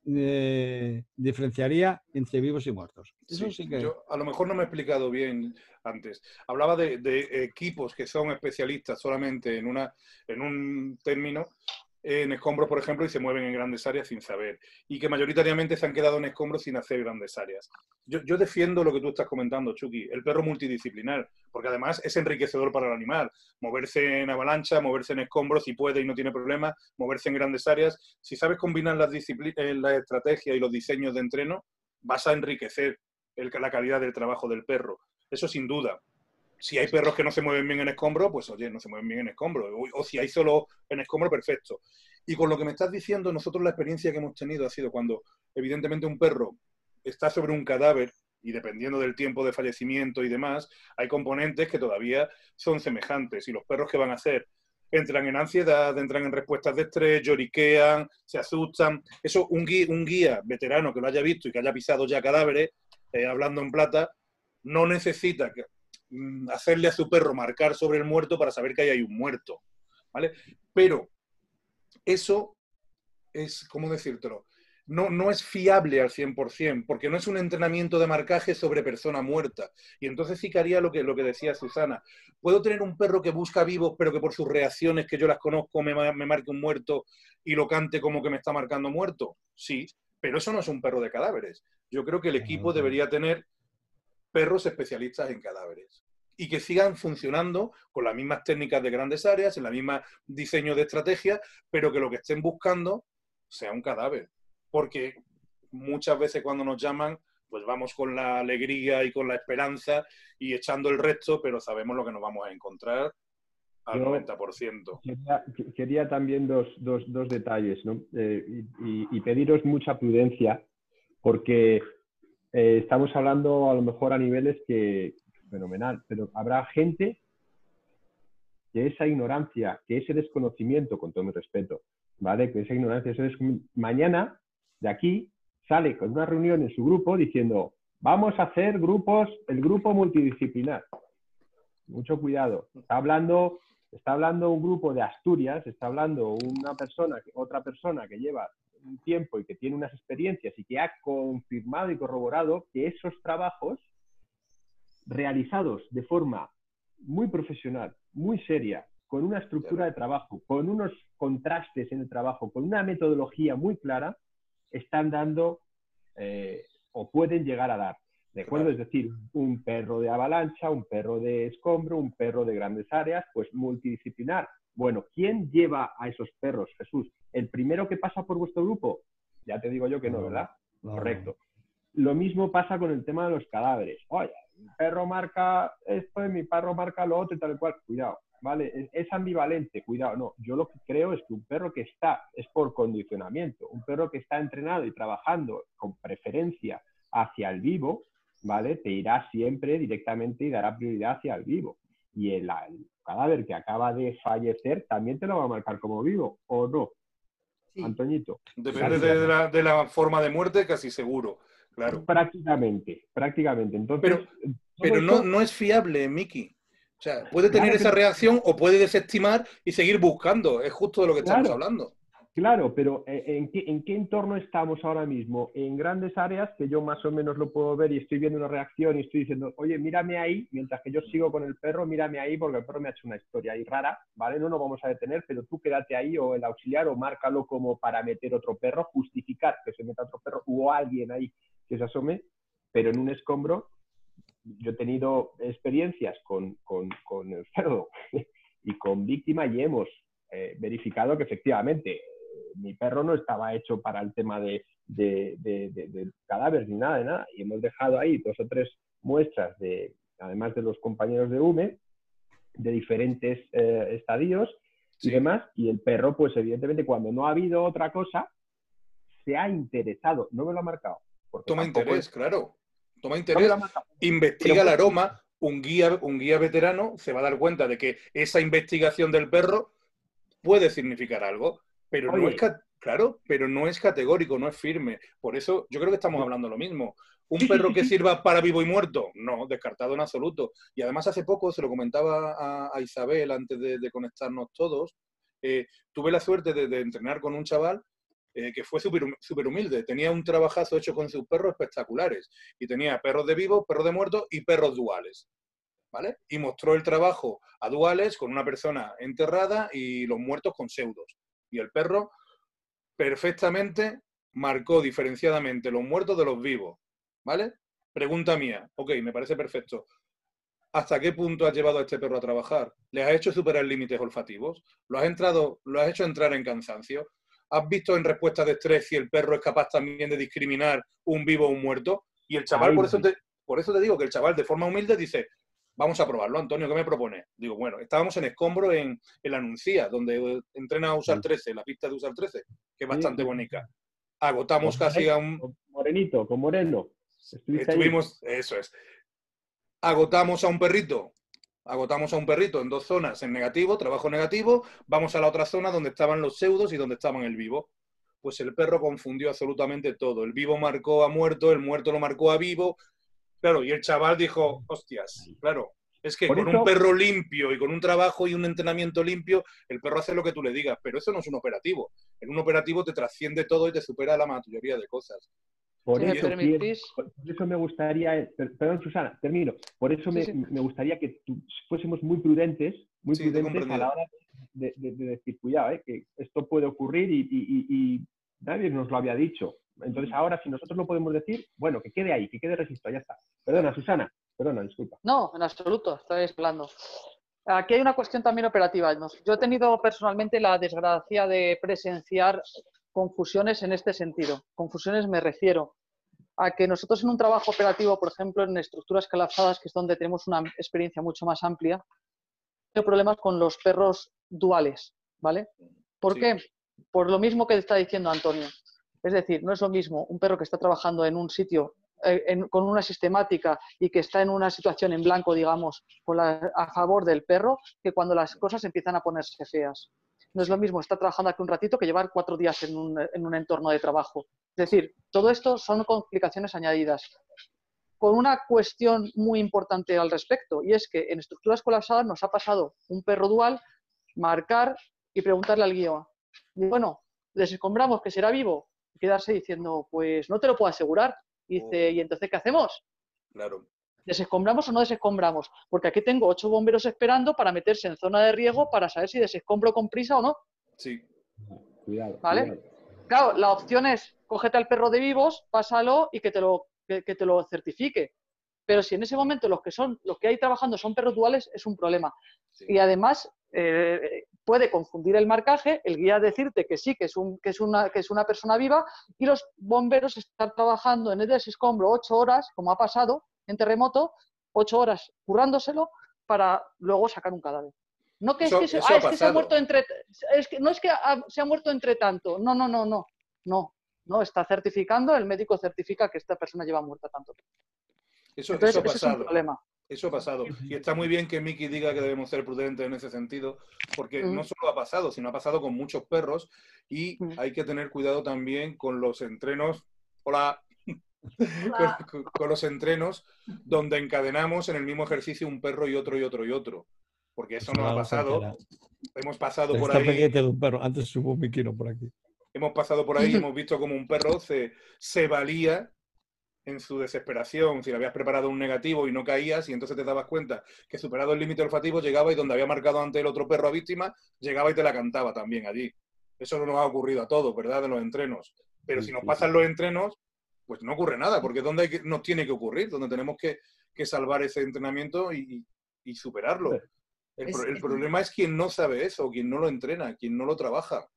Speaker 3: eh, diferenciaría entre vivos y muertos.
Speaker 2: Eso sí, que... Yo a lo mejor no me he explicado bien antes. Hablaba de, de, equipos que son especialistas solamente en, una, en un término en escombros, por ejemplo, y se mueven en grandes áreas sin saber. Y que mayoritariamente se han quedado en escombros sin hacer grandes áreas. Yo, defiendo lo que tú estás comentando, Chucky, el perro multidisciplinar, porque además es enriquecedor para el animal. Moverse en avalancha, moverse en escombros, si puede y no tiene problema, moverse en grandes áreas. Si sabes combinar las, eh, las estrategias y los diseños de entreno, vas a enriquecer la calidad del trabajo del perro. Eso sin duda si hay perros que no se mueven bien en escombro, pues oye, no se mueven bien en escombro. O, si hay solo en escombro, perfecto. Y con lo que me estás diciendo, nosotros la experiencia que hemos tenido ha sido cuando, evidentemente, un perro está sobre un cadáver y dependiendo del tiempo de fallecimiento y demás, hay componentes que todavía son semejantes. Y los perros que van a hacer entran en ansiedad, entran en respuestas de estrés, lloriquean, se asustan. Eso, un guía, un guía veterano que lo haya visto y que haya pisado ya cadáveres, eh, hablando en plata, no necesita que, hacerle a su perro marcar sobre el muerto para saber que ahí hay un muerto, ¿vale? Pero eso es, ¿cómo decírtelo? No, no es fiable al 100%, porque no es un entrenamiento de marcaje sobre persona muerta. Y entonces sí que haría lo que, lo que decía Susana. ¿Puedo tener un perro que busca vivos, pero que por sus reacciones, que yo las conozco, me, me marque un muerto y lo cante como que me está marcando muerto? Sí, pero eso no es un perro de cadáveres. Yo creo que el equipo debería tener perros especialistas en cadáveres y que sigan funcionando con las mismas técnicas de grandes áreas, en la misma diseño de estrategia, pero que lo que estén buscando sea un cadáver. Porque muchas veces cuando nos llaman, pues vamos con la alegría y con la esperanza y echando el resto, pero sabemos lo que nos vamos a encontrar al 90%.
Speaker 5: Quería, también dos, detalles ¿no? Eh, y, pediros mucha prudencia porque eh, estamos hablando a lo mejor a niveles que fenomenal, pero habrá gente que esa ignorancia, que ese desconocimiento, con todo mi respeto, ¿vale? Que esa ignorancia, eso es mañana de aquí sale con una reunión en su grupo diciendo, vamos a hacer grupos, el grupo multidisciplinar. Mucho cuidado. Está hablando, está hablando un grupo de Asturias, está hablando una persona, otra persona que lleva un tiempo y que tiene unas experiencias y que ha confirmado y corroborado que esos trabajos realizados de forma muy profesional, muy seria, con una estructura de trabajo, con unos contrastes en el trabajo, con una metodología muy clara, están dando eh, o pueden llegar a dar. ¿De acuerdo? Es decir, un perro de avalancha, un perro de escombro, un perro de grandes áreas, pues multidisciplinar. Bueno, ¿quién lleva a esos perros, Jesús? ¿El primero que pasa por vuestro grupo? Ya te digo yo que no, ¿verdad? Correcto. Lo mismo pasa con el tema de los cadáveres. Oye, mi perro marca esto y mi perro marca lo otro y tal cual. Cuidado, ¿vale? Es, ambivalente, cuidado. No, yo lo que creo es que un perro que está, es por condicionamiento, un perro que está entrenado y trabajando con preferencia hacia el vivo, ¿vale? Te irá siempre directamente y dará prioridad hacia el vivo. Y el, cadáver que acaba de fallecer también te lo va a marcar como vivo, ¿o no? Antoñito.
Speaker 2: Depende de la, forma de muerte, casi seguro, claro.
Speaker 5: Prácticamente, prácticamente. Entonces,
Speaker 2: pero pero no, no es fiable, Miki. O sea, puede tener esa reacción o puede desestimar y seguir buscando. Es justo de lo que estamos hablando.
Speaker 5: Claro, pero eh, ¿en qué, entorno estamos ahora mismo? En grandes áreas que yo más o menos lo puedo ver y estoy viendo una reacción y estoy diciendo, oye, mírame ahí, mientras que yo sigo con el perro, mírame ahí porque el perro me ha hecho una historia ahí rara, ¿vale? No nos vamos a detener, pero tú quédate ahí o el auxiliar o márcalo como para meter otro perro, justificar que se meta otro perro o alguien ahí que se asome, pero en un escombro yo he tenido experiencias con, el cerdo <laughs> y con víctima y hemos eh, verificado que efectivamente mi perro no estaba hecho para el tema de, de, cadáveres ni nada de nada. Y hemos dejado ahí dos o tres muestras, de, además de los compañeros de UME, de diferentes eh, estadios y demás. Y el perro, pues evidentemente, cuando no ha habido otra cosa, se ha interesado. No me lo ha marcado.
Speaker 2: Toma interés, claro. Toma interés. investiga el aroma. Un guía, un guía veterano se va a dar cuenta de que esa investigación del perro puede significar algo. Pero no es claro, pero no es categórico, no es firme. Por eso yo creo que estamos hablando lo mismo. ¿Un perro que sirva para vivo y muerto? No, descartado en absoluto. Y además hace poco, se lo comentaba a, Isabel antes de, conectarnos todos, eh, tuve la suerte de, entrenar con un chaval eh, que fue súper humilde. Tenía un trabajazo hecho con sus perros espectaculares. Y tenía perros de vivo, perros de muerto y perros duales. ¿Vale? Y mostró el trabajo a duales con una persona enterrada y los muertos con pseudos y el perro perfectamente marcó diferenciadamente los muertos de los vivos. ¿Vale? Pregunta mía. Ok, me parece perfecto. ¿Hasta qué punto has llevado a este perro a trabajar? ¿Le has hecho superar límites olfativos? ¿Lo has, entrado, ¿Lo has hecho entrar en cansancio? ¿Has visto en respuesta de estrés si el perro es capaz también de discriminar un vivo o un muerto? Y el chaval, por eso, te, por eso te digo que el chaval de forma humilde dice, Vamos a probarlo, Antonio, ¿qué me propone? Digo, bueno, estábamos en Escombro en, el la Anuncia, donde entrena a usar 13, la pista de usar 13, que es bastante bonita. Agotamos casi a un...
Speaker 5: Morenito, con Moreno.
Speaker 2: Estuvimos, eso es. Agotamos a un perrito, agotamos a un perrito en dos zonas en negativo, trabajo negativo, vamos a la otra zona donde estaban los pseudos y donde estaban el vivo. Pues el perro confundió absolutamente todo. El vivo marcó a muerto, el muerto lo marcó a vivo, Claro, y el chaval dijo, hostias, claro, es que con un perro limpio y con un trabajo y un entrenamiento limpio, el perro hace lo que tú le digas, pero eso no es un operativo. En un operativo te trasciende todo y te supera la mayoría de cosas.
Speaker 5: Por eso, me gustaría, perdón Susana, termino. Por eso me, gustaría que fuésemos muy prudentes, muy prudentes a la hora de, decir, cuidado, eh, que esto puede ocurrir y nadie nos lo había dicho. Entonces ahora, si nosotros lo podemos decir, bueno, que quede ahí, que quede registro, ya está. Perdona, Susana, perdona, disculpa.
Speaker 4: No, en absoluto, estoy hablando. Aquí hay una cuestión también operativa. Yo he tenido personalmente la desgracia de presenciar confusiones en este sentido. Confusiones me refiero a que nosotros en un trabajo operativo, por ejemplo, en estructuras colapsadas, que es donde tenemos una experiencia mucho más amplia, tengo problemas con los perros duales, ¿vale? ¿Por qué? Por lo mismo que está diciendo Antonio. Es decir, no es lo mismo un perro que está trabajando en un sitio eh, con una sistemática y que está en una situación en blanco, digamos, a favor del perro, que cuando las cosas empiezan a ponerse feas. No es lo mismo estar trabajando aquí un ratito que llevar cuatro días en un, en un entorno de trabajo. Es decir, todo esto son complicaciones añadidas. Con una cuestión muy importante al respecto, y es que en estructuras colapsadas nos ha pasado un perro dual marcar y preguntarle al guía, bueno, les escombramos que será vivo, quedarse diciendo, pues no te lo puedo asegurar. Y dice, ¿y entonces qué hacemos?
Speaker 2: Claro.
Speaker 4: ¿Desescombramos o no desescombramos? Porque aquí tengo ocho bomberos esperando para meterse en zona de riego para saber si desescombro con prisa o no.
Speaker 2: Sí.
Speaker 5: Cuidado.
Speaker 4: ¿Vale?
Speaker 5: cuidado.
Speaker 4: Claro, la opción es cógete al perro de vivos, pásalo y que te lo, que, que te lo certifique. Pero si en ese momento los que son, los que hay trabajando son perros duales, es un problema.
Speaker 2: Sí.
Speaker 4: Y además eh, puede confundir el marcaje, el guía decirte que sí, que es, un, que, es una, que es una persona viva, y los bomberos están trabajando en el desescombro ocho horas, como ha pasado en terremoto, ocho horas currándoselo para luego sacar un cadáver. No que
Speaker 2: Eso-
Speaker 4: es que, se, ah,
Speaker 2: ha
Speaker 4: es que se ha muerto entre es que no es que ha- se ha muerto entre tanto. No, no, no, no. No, no está certificando, el médico certifica que esta persona lleva muerta tanto.
Speaker 2: Eso,
Speaker 4: Entonces,
Speaker 2: eso ha
Speaker 4: ese es un problema.
Speaker 2: Eso ha pasado. Y está muy bien que Miki diga que debemos ser prudentes en ese sentido, porque
Speaker 4: Mm.
Speaker 2: no solo ha pasado, sino ha pasado con muchos perros y
Speaker 4: Mm.
Speaker 2: hay que tener cuidado también con los entrenos. Hola.
Speaker 1: Hola.
Speaker 2: Con, los entrenos donde encadenamos en el mismo ejercicio un perro y otro y otro y otro. Porque eso nos ha
Speaker 3: Ahora
Speaker 2: pasado. Hemos pasado por ahí.
Speaker 3: pendiente de un perro. Antes subo un miquino por aquí.
Speaker 2: hemos pasado por ahí y hemos visto como un perro se, se valía en su desesperación, si le habías preparado un negativo y no caías, y entonces te dabas cuenta que superado el límite olfativo llegaba y donde había marcado antes el otro perro a víctima, llegaba y te la cantaba también allí. Eso no nos ha ocurrido a todos, ¿verdad? En los entrenos. Pero si nos pasan los entrenos, pues no ocurre nada, porque es donde hay que- nos tiene que ocurrir, donde tenemos que, que salvar ese entrenamiento y, y- y superarlo. El, pro- problema es quien no sabe eso, quien no lo entrena, quien no lo trabaja.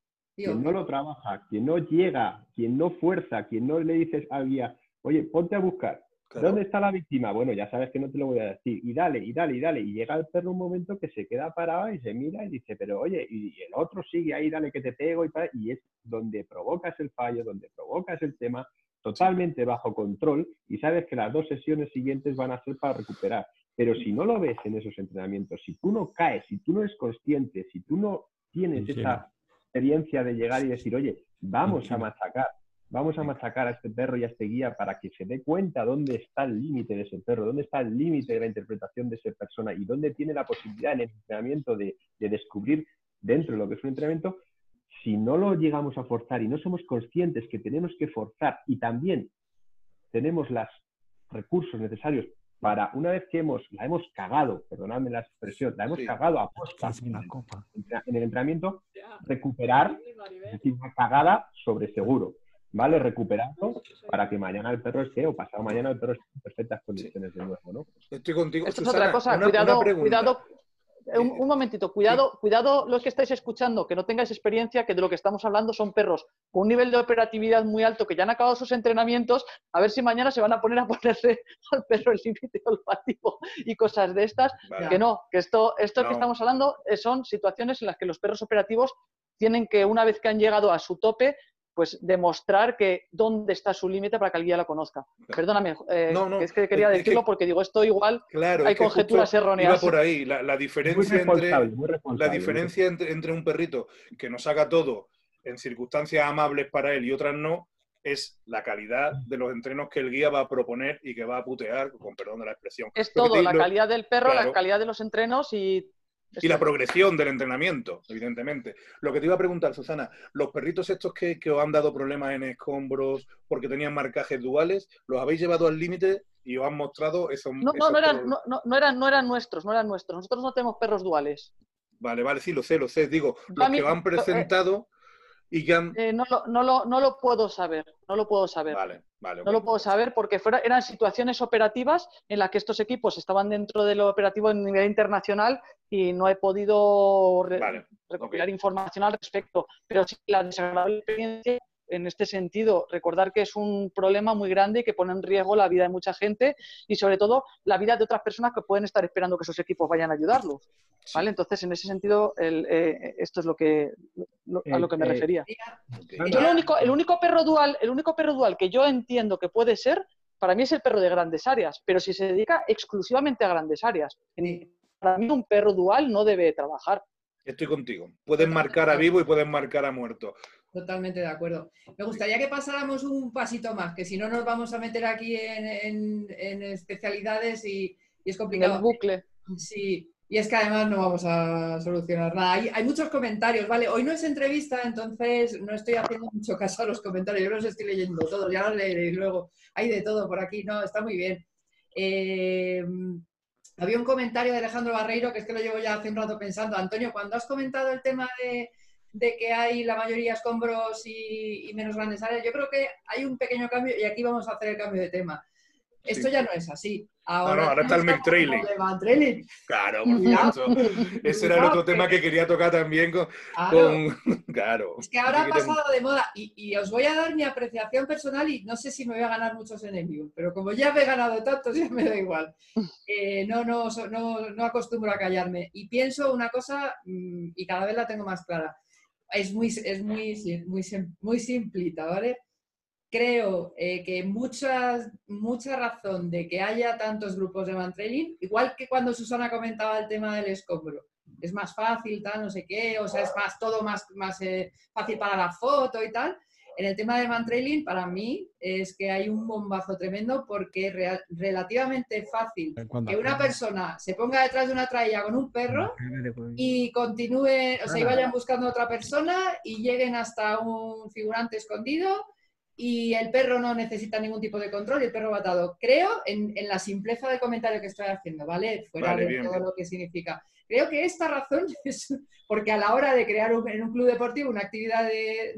Speaker 5: Quien no lo trabaja, quien no llega, quien no fuerza, quien no le dices al guía, oye, ponte a buscar.
Speaker 2: Claro.
Speaker 5: ¿Dónde está la víctima? Bueno, ya sabes que no te lo voy a decir. Y dale, y dale, y dale. Y llega el perro un momento que se queda parado y se mira y dice, pero oye, y el otro sigue ahí, dale que te pego y tal. Y es donde provocas el fallo, donde provocas el tema, totalmente bajo control. Y sabes que las dos sesiones siguientes van a ser para recuperar. Pero si no lo ves en esos entrenamientos, si tú no caes, si tú no eres consciente, si tú no tienes esa experiencia de llegar y decir, oye, vamos a machacar, vamos a machacar a este perro y a este guía para que se dé cuenta dónde está el límite de ese perro, dónde está el límite de la interpretación de esa persona y dónde tiene la posibilidad en el entrenamiento de, de descubrir dentro de lo que es un entrenamiento, si no lo llegamos a forzar y no somos conscientes que tenemos que forzar y también tenemos los recursos necesarios para, una vez que hemos, la hemos cagado, perdonadme la expresión, la hemos
Speaker 2: Sí.
Speaker 5: cagado a posta
Speaker 3: Es una copa.
Speaker 5: en el entrenamiento, recuperar, es decir, una cagada sobre seguro, ¿vale? Recuperarlo para que mañana el perro esté, o pasado mañana el perro esté en perfectas condiciones de nuevo, ¿no?
Speaker 2: Estoy contigo.
Speaker 4: Esto es otra cosa,
Speaker 2: una-
Speaker 4: cuidado,
Speaker 2: una
Speaker 4: cuidado. eh, Un,
Speaker 2: Eh,
Speaker 4: un momentito, cuidado, cuidado los que estáis escuchando, que no tengáis experiencia, que de lo que estamos hablando son perros con un nivel de operatividad muy alto, que ya han acabado sus entrenamientos, a ver si mañana se van a poner a ponerle <laughs> al perro el límite olfativo y cosas de estas,
Speaker 2: Vale.
Speaker 4: que no, que esto, esto que estamos hablando eh, son situaciones en las que los perros operativos tienen que, una vez que han llegado a su tope, pues demostrar que dónde está su límite para que el guía lo conozca. Perdóname, eh,
Speaker 2: No, no,
Speaker 4: que es que quería
Speaker 2: es
Speaker 4: decirlo
Speaker 2: que-
Speaker 4: porque digo, esto igual
Speaker 2: Claro,
Speaker 4: hay
Speaker 2: es que justo
Speaker 4: conjeturas erróneas.
Speaker 2: Iba por ahí. La, la diferencia
Speaker 5: responsable,
Speaker 2: entre
Speaker 5: muy
Speaker 2: la diferencia entre, entre un perrito que nos haga todo en circunstancias amables para él y otras no es la calidad de los entrenos que el guía va a proponer y que va a putear, con perdón de la expresión.
Speaker 4: Es todo,
Speaker 2: te-
Speaker 4: la
Speaker 2: lo-
Speaker 4: calidad del perro,
Speaker 2: claro.
Speaker 4: la calidad de los entrenos y...
Speaker 2: Y la progresión del entrenamiento, evidentemente. Lo que te iba a preguntar, Susana, los perritos estos que, que os han dado problemas en escombros porque tenían marcajes duales, ¿los habéis llevado al límite y os han mostrado esos...
Speaker 4: No, no,
Speaker 2: esos
Speaker 4: no eran, no, no- no eran, no eran nuestros, no eran nuestros. Nosotros no tenemos perros duales.
Speaker 2: Vale, vale, sí, lo sé, lo sé. Digo, los que han presentado y que han...
Speaker 4: Eh, no, lo, no, lo, no lo puedo saber, no lo puedo saber.
Speaker 2: Vale, vale.
Speaker 4: No
Speaker 2: ok.
Speaker 4: lo puedo saber porque fuera, eran situaciones operativas en las que estos equipos estaban dentro de lo operativo a nivel internacional y no he podido re-
Speaker 2: Vale,
Speaker 4: recopilar información al respecto. Pero sí, la desagradable experiencia en este sentido, recordar que es un problema muy grande y que pone en riesgo la vida de mucha gente y sobre todo la vida de otras personas que pueden estar esperando que esos equipos vayan a ayudarlos.
Speaker 2: Sí.
Speaker 4: ¿vale? Entonces, en ese sentido, el, eh, esto es lo que, lo- a lo que me
Speaker 5: Eh,
Speaker 4: refería. Yo lo único, el único perro dual, el único perro dual que yo entiendo que puede ser, para mí es el perro de grandes áreas, pero si se dedica exclusivamente a grandes áreas. En- Para mí un perro dual no debe trabajar.
Speaker 2: Estoy contigo. Pueden marcar a vivo y pueden marcar a muerto.
Speaker 1: Totalmente de acuerdo. Me gustaría que pasáramos un pasito más, que si no nos vamos a meter aquí en, en- en especialidades y, y es
Speaker 4: En el
Speaker 1: complicado.
Speaker 4: bucle.
Speaker 1: Sí, Y es que además no vamos a solucionar nada. Hay, muchos comentarios, ¿vale? Hoy no es entrevista, entonces no estoy haciendo mucho caso a los comentarios. Yo los estoy leyendo todos, ya los leeré luego. Hay de todo por aquí, no, está muy bien. Eh, había un comentario de Alejandro Barreiro, que es que lo llevo ya hace un rato pensando. Antonio, cuando has comentado el tema de, que hay la mayoría escombros y, y menos grandes áreas, yo creo que hay un pequeño cambio y aquí vamos a hacer el cambio de tema. Esto ya no es así.
Speaker 2: Ahora, ahora está el Mac
Speaker 1: Trailing.
Speaker 2: Claro, por supuesto. Ese era el otro tema que quería tocar también con... Claro. <laughs>
Speaker 1: Es que ahora ha pasado de moda y, os voy a dar mi apreciación personal y no sé si me voy a ganar muchos enemigos, pero como ya me he ganado tantos, <laughs> ya me da igual. Eh, no, no, no, no acostumbro a callarme. Y pienso una cosa mm, y cada vez la tengo más clara. Es muy, es muy, muy, muy simplita, ¿vale? Creo eh, que muchas, mucha razón de que haya tantos grupos de mantrailing, igual que cuando Susana comentaba el tema del escombro. Es más fácil, tal, no sé qué, o sea, es más todo más, más eh, fácil para la foto y tal. En el tema del mantrailing, para mí, es que hay un bombazo tremendo porque es relativamente fácil que una persona se ponga detrás de una trailla con un perro y continúe, o sea, y vayan buscando a otra persona y lleguen hasta un figurante escondido y el perro no necesita ningún tipo de control y el perro va atado. Creo en, la simpleza de comentario que estoy haciendo, ¿vale? Fuera de todo lo que significa. Creo que esta razón <laughs> es porque a la hora de crear en un club deportivo una actividad de,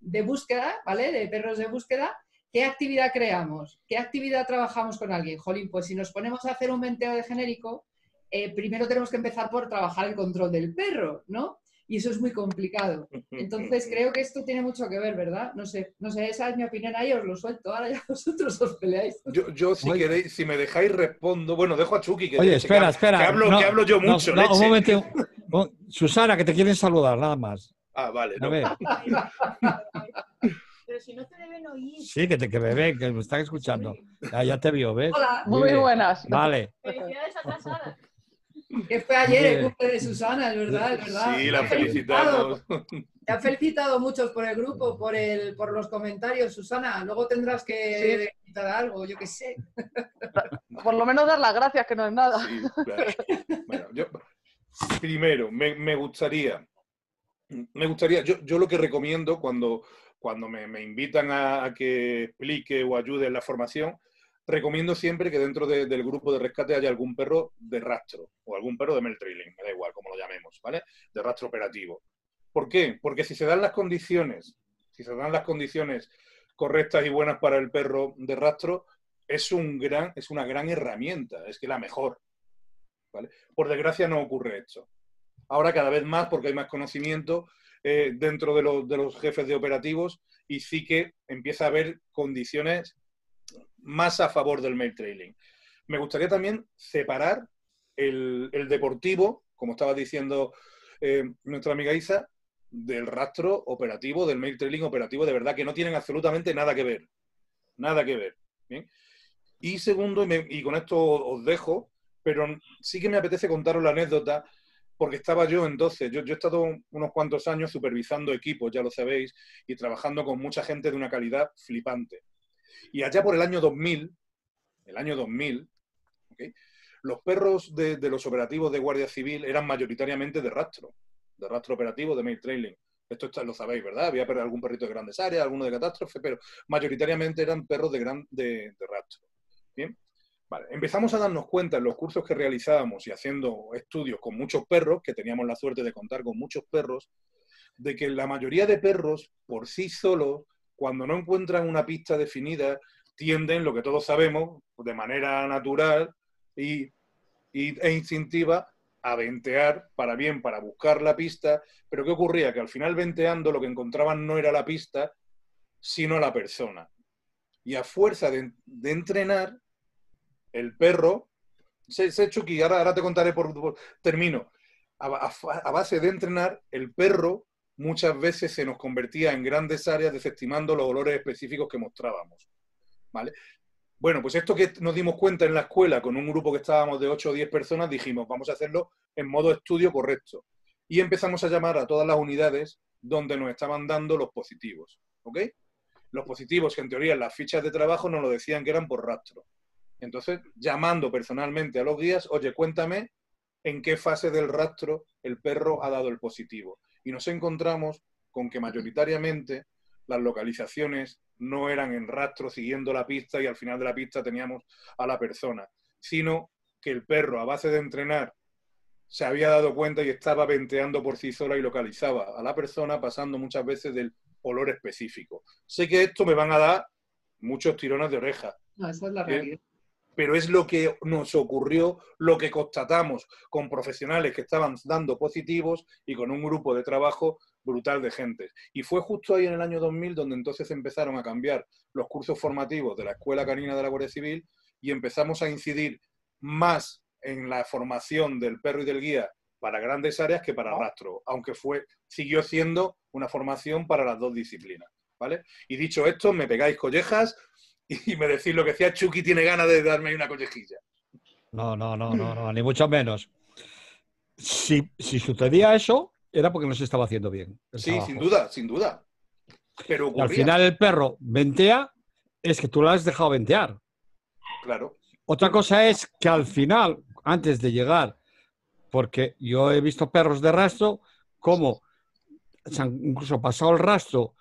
Speaker 1: de, búsqueda, ¿vale? De perros de búsqueda, ¿qué actividad creamos? ¿Qué actividad trabajamos con alguien? Jolín, pues si nos ponemos a hacer un menteo de genérico, eh, primero tenemos que empezar por trabajar el control del perro, ¿no? Y eso es muy complicado. Entonces creo que esto tiene mucho que ver, ¿verdad? No sé, no sé, esa es mi opinión ahí, os lo suelto, ahora ya <laughs> vosotros os peleáis.
Speaker 2: Yo, yo si queréis, si me dejáis respondo, bueno, dejo a Chucky que,
Speaker 3: Oye, espera, espera.
Speaker 2: Que hablo, que hablo yo mucho.
Speaker 3: No, un momento. Susana, que te quieren saludar, nada más.
Speaker 2: Ah, vale.
Speaker 7: No. Pero si no te deben oír.
Speaker 3: Sí, que te que bebé, que me están escuchando. Ya, te vio, ¿ves?
Speaker 1: Hola.
Speaker 4: Muy, buenas.
Speaker 3: Vale.
Speaker 7: Felicidades a Sara.
Speaker 1: Que fue ayer el cumple de Susana, es verdad, es verdad.
Speaker 2: Sí, la felicitamos.
Speaker 1: Te han felicitado muchos por el grupo, por, el, por los comentarios, Susana. Luego tendrás que quitar algo, yo qué sé.
Speaker 4: Por lo menos dar las gracias, que no es nada.
Speaker 2: Sí, claro. bueno, yo, primero, me, gustaría, me gustaría, yo, yo, lo que recomiendo cuando, cuando me, invitan a, a, que explique o ayude en la formación, recomiendo siempre que dentro del grupo de rescate haya algún perro de rastro o algún perro de mail trailing, me da igual como lo llamemos, ¿vale? De rastro operativo. ¿Por qué? Porque si se dan las condiciones, si se dan las condiciones correctas y buenas para el perro de rastro, es, un gran, es una gran herramienta, es que la mejor. ¿vale? Por desgracia no ocurre esto. Ahora cada vez más, porque hay más conocimiento eh, dentro de los, de los jefes de operativos, y sí que empieza a haber condiciones más a favor del mail trailing. Me gustaría también separar el, deportivo, como estaba diciendo eh, nuestra amiga Isa, del rastro operativo, del mail trailing operativo, de verdad que no tienen absolutamente nada que ver. Nada que ver. Y segundo, y, con esto os dejo, pero sí que me apetece contaros la anécdota, porque estaba yo entonces, yo he estado unos cuantos años supervisando equipos, ya lo sabéis, y trabajando con mucha gente de una calidad flipante. Y allá por el año 2000, el año 2000, los perros de, los operativos de Guardia Civil eran mayoritariamente de rastro, de rastro operativo, de mail trailing. Esto lo sabéis, ¿verdad? Había algún perrito de grandes áreas, alguno de catástrofe, pero mayoritariamente eran perros de, gran, de, rastro. Bien. Vale. Empezamos a darnos cuenta en los cursos que realizábamos y haciendo estudios con muchos perros, que teníamos la suerte de contar con muchos perros, de que la mayoría de perros por sí solos cuando no encuentran una pista definida, tienden, lo que todos sabemos, de manera natural y, e instintiva, a ventear para bien, para buscar la pista. Pero ¿qué ocurría? Que al final venteando lo que encontraban no era la pista, sino la persona. Y a fuerza de, entrenar, el perro, se, Chucky, ahora, ahora te contaré por, termino, a base de entrenar, el perro muchas veces se nos convertía en grandes áreas desestimando los olores específicos que mostrábamos. ¿Vale? Bueno, pues esto que nos dimos cuenta en la escuela con un grupo que estábamos de 8 o 10 personas, dijimos, vamos a hacerlo en modo estudio correcto. Y empezamos a llamar a todas las unidades donde nos estaban dando los positivos. ¿Ok? Los positivos, que en teoría en las fichas de trabajo nos lo decían que eran por rastro. Entonces, llamando personalmente a los guías, oye, cuéntame en qué fase del rastro el perro ha dado el positivo. Y nos encontramos con que mayoritariamente las localizaciones no eran en rastro siguiendo la pista y al final de la pista teníamos a la persona, sino que el perro a base de entrenar se había dado cuenta y estaba venteando por sí sola y localizaba a la persona pasando muchas veces del olor específico. Sé que esto me van a dar muchos tirones de oreja.
Speaker 1: No, esa es la realidad
Speaker 2: pero es lo que nos ocurrió, lo que constatamos con profesionales que estaban dando positivos y con un grupo de trabajo brutal de gente. Y fue justo ahí en el año 2000 donde entonces empezaron a cambiar los cursos formativos de la Escuela Canina de la Guardia Civil y empezamos a incidir más en la formación del perro y del guía para grandes áreas que para rastro, aunque fue, siguió siendo una formación para las dos disciplinas. ¿vale? Y dicho esto, me pegáis collejas, y me decís lo que decía Chucky tiene ganas de darme una collejilla.
Speaker 3: No, no, no, no, no, ni mucho menos. Si, si sucedía eso, era porque no se estaba haciendo bien.
Speaker 2: Sí, sin duda, sin duda. Pero
Speaker 3: al final el perro ventea, es que tú lo has dejado ventear.
Speaker 2: Claro.
Speaker 3: Otra cosa es que al final, antes de llegar, porque yo he visto perros de rastro, como se han incluso pasado el rastro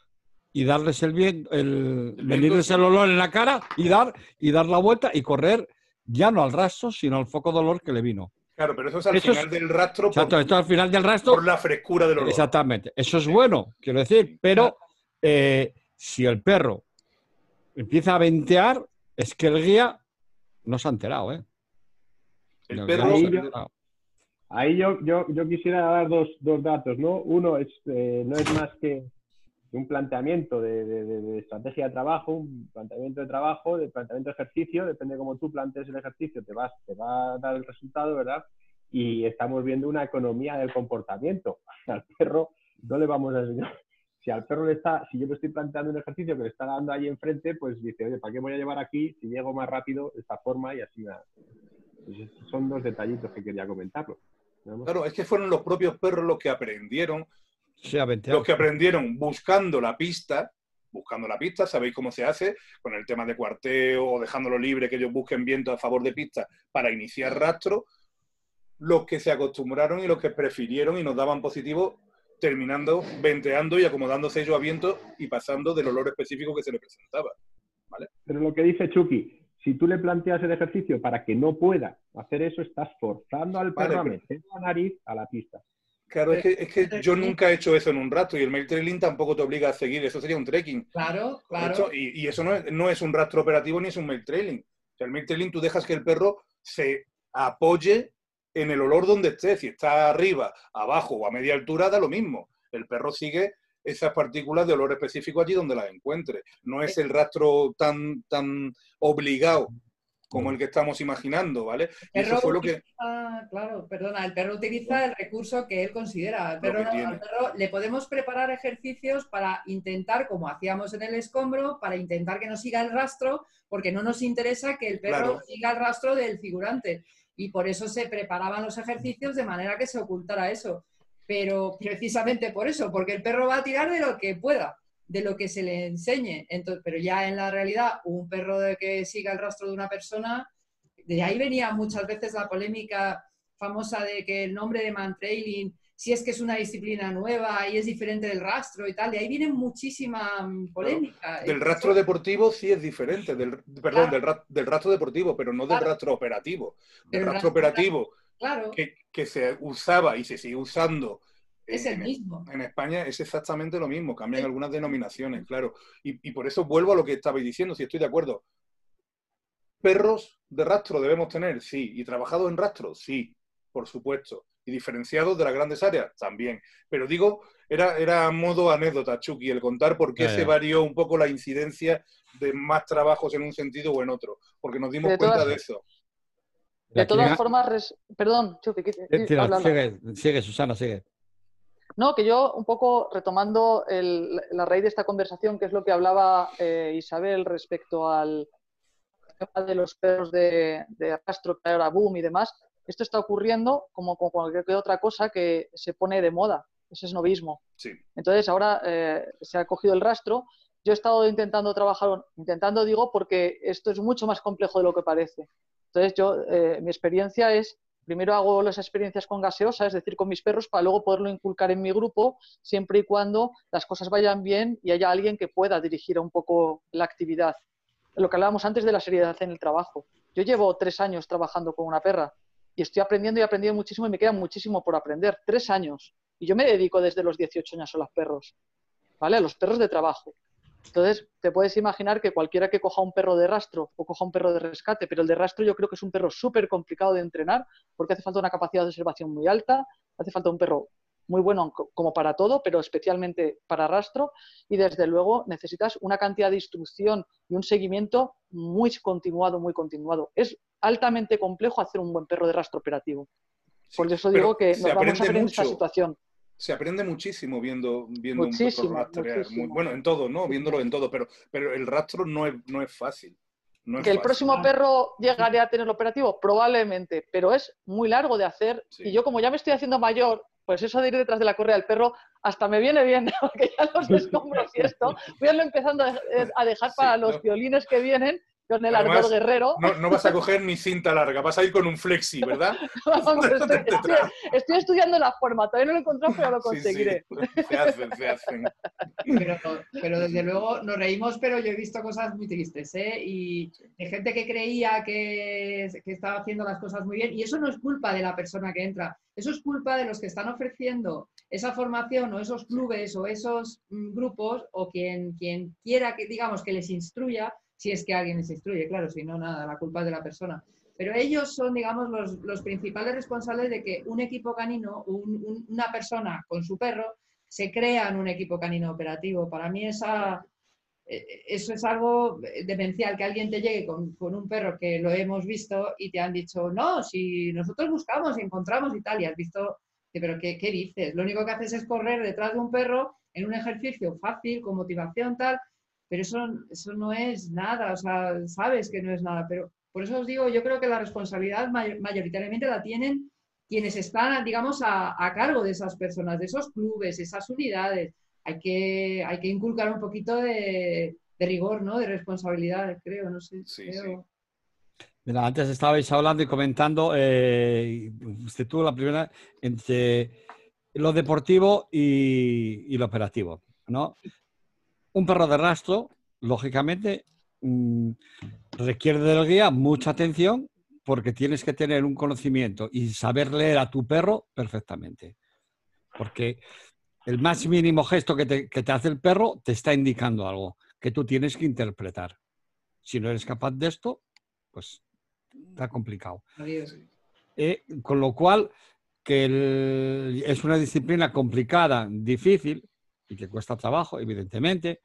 Speaker 3: y darles el bien, el, venirles el olor en la cara y dar, y dar la vuelta y correr ya no al rastro, sino al foco de olor que le vino.
Speaker 2: Claro, pero eso es al final del rastro.
Speaker 3: Exacto, esto al final del rastro.
Speaker 2: Por la frescura del olor.
Speaker 3: Exactamente. Eso es bueno, quiero decir, pero eh, si el perro empieza a ventear, es que el guía no se ha enterado, ¿eh?
Speaker 5: El, perro. Ahí, yo, yo, yo, quisiera dar dos, dos datos, ¿no? Uno es, eh, no es más que un planteamiento de, estrategia de trabajo, un planteamiento de trabajo, de planteamiento de ejercicio, depende de cómo tú plantees el ejercicio, te, vas, te va a dar el resultado, ¿verdad? Y estamos viendo una economía del comportamiento. <laughs> Al perro no le vamos a enseñar. Si al perro le está, si yo me estoy planteando un ejercicio que le está dando ahí enfrente, pues dice, oye, ¿para qué voy a llevar aquí si llego más rápido de esta forma y así nada? Pues son dos detallitos que quería comentarlo.
Speaker 2: Claro, es que fueron los propios perros los que aprendieron
Speaker 3: los
Speaker 2: que aprendieron buscando la pista, buscando la pista, sabéis cómo se hace, con el tema de cuarteo o dejándolo libre, que ellos busquen viento a favor de pista para iniciar rastro, los que se acostumbraron y los que prefirieron y nos daban positivo, terminando venteando y acomodándose ellos a viento y pasando del olor específico que se le presentaba.
Speaker 5: Pero lo que dice Chucky, si tú le planteas el ejercicio para que no pueda hacer eso, estás forzando al perro a meter la nariz a la pista.
Speaker 2: Claro, es que, es que yo nunca he hecho eso en un rato y el mail trailing tampoco te obliga a seguir, eso sería un trekking.
Speaker 1: Claro, claro.
Speaker 2: y, y, eso no es, no es, un rastro operativo ni es un mail trailing. O sea, el mail trailing tú dejas que el perro se apoye en el olor donde esté. Si está arriba, abajo o a media altura, da lo mismo. El perro sigue esas partículas de olor específico allí donde las encuentre. No es el rastro tan, tan obligado como el que estamos imaginando, ¿vale?
Speaker 1: eso fue lo que... Claro, perdona, el perro utiliza el recurso que él considera. Al perro, le podemos preparar ejercicios para intentar, como hacíamos en el escombro, para intentar que no siga el rastro, porque no nos interesa que el perro siga el rastro del figurante. Y por eso se preparaban los ejercicios de manera que se ocultara eso. Pero precisamente por eso, porque el perro va a tirar de lo que pueda de lo que se le enseñe. Entonces, pero ya en la realidad, un perro de que siga el rastro de una persona, de ahí venía muchas veces la polémica famosa de que el nombre de man trailing, si es que es una disciplina nueva y es diferente del rastro y tal, de ahí viene muchísima polémica.
Speaker 2: del rastro deportivo sí es diferente, del, perdón, del, rastro deportivo, pero no del rastro operativo. Del rastro, operativo
Speaker 1: claro.
Speaker 2: que, que se usaba y se sigue usando
Speaker 1: es el mismo.
Speaker 2: En España es exactamente lo mismo, cambian algunas denominaciones, claro. Y, por eso vuelvo a lo que estabais diciendo, si estoy de acuerdo. ¿Perros de rastro debemos tener? Sí. ¿Y trabajados en rastro? Sí, por supuesto. ¿Y diferenciados de las grandes áreas? También. Pero digo, era, era modo anécdota, Chucky, el contar por qué se varió un poco la incidencia de más trabajos en un sentido o en otro, porque nos dimos cuenta de eso.
Speaker 4: De todas formas, perdón, Chucky,
Speaker 3: sigue, sigue, Susana, sigue.
Speaker 4: No, que yo un poco retomando la raíz de esta conversación, que es lo que hablaba eh, Isabel respecto al tema de los perros de, de rastro que ahora boom y demás, esto está ocurriendo como con cualquier otra cosa que se pone de moda, ese es novismo.
Speaker 2: Sí.
Speaker 4: Entonces ahora eh, se ha cogido el rastro. Yo he estado intentando trabajar, intentando digo, porque esto es mucho más complejo de lo que parece. Entonces yo, eh, mi experiencia es primero hago las experiencias con gaseosa, es decir, con mis perros, para luego poderlo inculcar en mi grupo, siempre y cuando las cosas vayan bien y haya alguien que pueda dirigir un poco la actividad. Lo que hablábamos antes de la seriedad en el trabajo. Yo llevo tres años trabajando con una perra y estoy aprendiendo y aprendiendo muchísimo y me queda muchísimo por aprender. Tres años. Y yo me dedico desde los 18 años a los perros, ¿vale? A los perros de trabajo. Entonces, te puedes imaginar que cualquiera que coja un perro de rastro o coja un perro de rescate, pero el de rastro yo creo que es un perro súper complicado de entrenar porque hace falta una capacidad de observación muy alta, hace falta un perro muy bueno como para todo, pero especialmente para rastro y desde luego necesitas una cantidad de instrucción y un seguimiento muy continuado, muy continuado. Es altamente complejo hacer un buen perro de rastro operativo. Por eso digo que nos vamos a ver en esta situación
Speaker 2: se aprende muchísimo viendo, viendo un perro rastrear. bueno, en todo, ¿no? Viéndolo en todo, pero, pero el rastro no es, no es fácil.
Speaker 4: que el próximo perro llegaré a tener operativo, probablemente, pero es muy largo de hacer. Y yo, como ya me estoy haciendo mayor, pues eso de ir detrás de la correa del perro hasta me viene bien, <laughs> porque ya los escombros y esto, voy a empezando a dejar <laughs> para los violines que vienen con el ardor guerrero.
Speaker 2: No, vas a coger ni cinta larga, vas a ir con un flexi, ¿verdad? <laughs> <laughs>
Speaker 4: estoy, estudiando la forma, todavía no lo he encontrado, pero lo conseguiré.
Speaker 2: Se hacen, se hacen.
Speaker 1: Pero, desde luego nos reímos, pero yo he visto cosas muy tristes, ¿eh? Y de gente que creía que, que estaba haciendo las cosas muy bien, y eso no es culpa de la persona que entra, eso es culpa de los que están ofreciendo esa formación o esos clubes o esos mm, grupos o quien, quien quiera que, digamos, que les instruya si es que alguien les instruye, claro, si no, nada, la culpa es de la persona. Pero ellos son, digamos, los, principales responsables de que un equipo canino, una persona con su perro, se crea en un equipo canino operativo. Para mí esa, eh, eso es algo demencial, que alguien te llegue con, un perro que lo hemos visto y te han dicho, no, si nosotros buscamos y encontramos y tal, y has visto, pero ¿qué, ¿qué dices? Lo único que haces es correr detrás de un perro en un ejercicio fácil, con motivación tal, pero eso, eso no es nada, o sea, sabes que no es nada, pero por eso os digo, yo creo que la responsabilidad mayoritariamente la tienen quienes están, digamos, a, cargo de esas personas, de esos clubes, esas unidades. Hay que, hay que inculcar un poquito de, rigor, ¿no? De responsabilidad, creo, no sé.
Speaker 3: Mira, antes estabais hablando y comentando, eh, usted tuvo la primera entre lo deportivo y, y lo operativo, ¿no? Un perro de rastro, lógicamente, mm, requiere del guía mucha atención porque tienes que tener un conocimiento y saber leer a tu perro perfectamente. Porque el más mínimo gesto que te, hace el perro te está indicando algo que tú tienes que interpretar. Si no eres capaz de esto, pues está complicado. Eh, con lo cual, que es una disciplina complicada, difícil, que cuesta trabajo, evidentemente.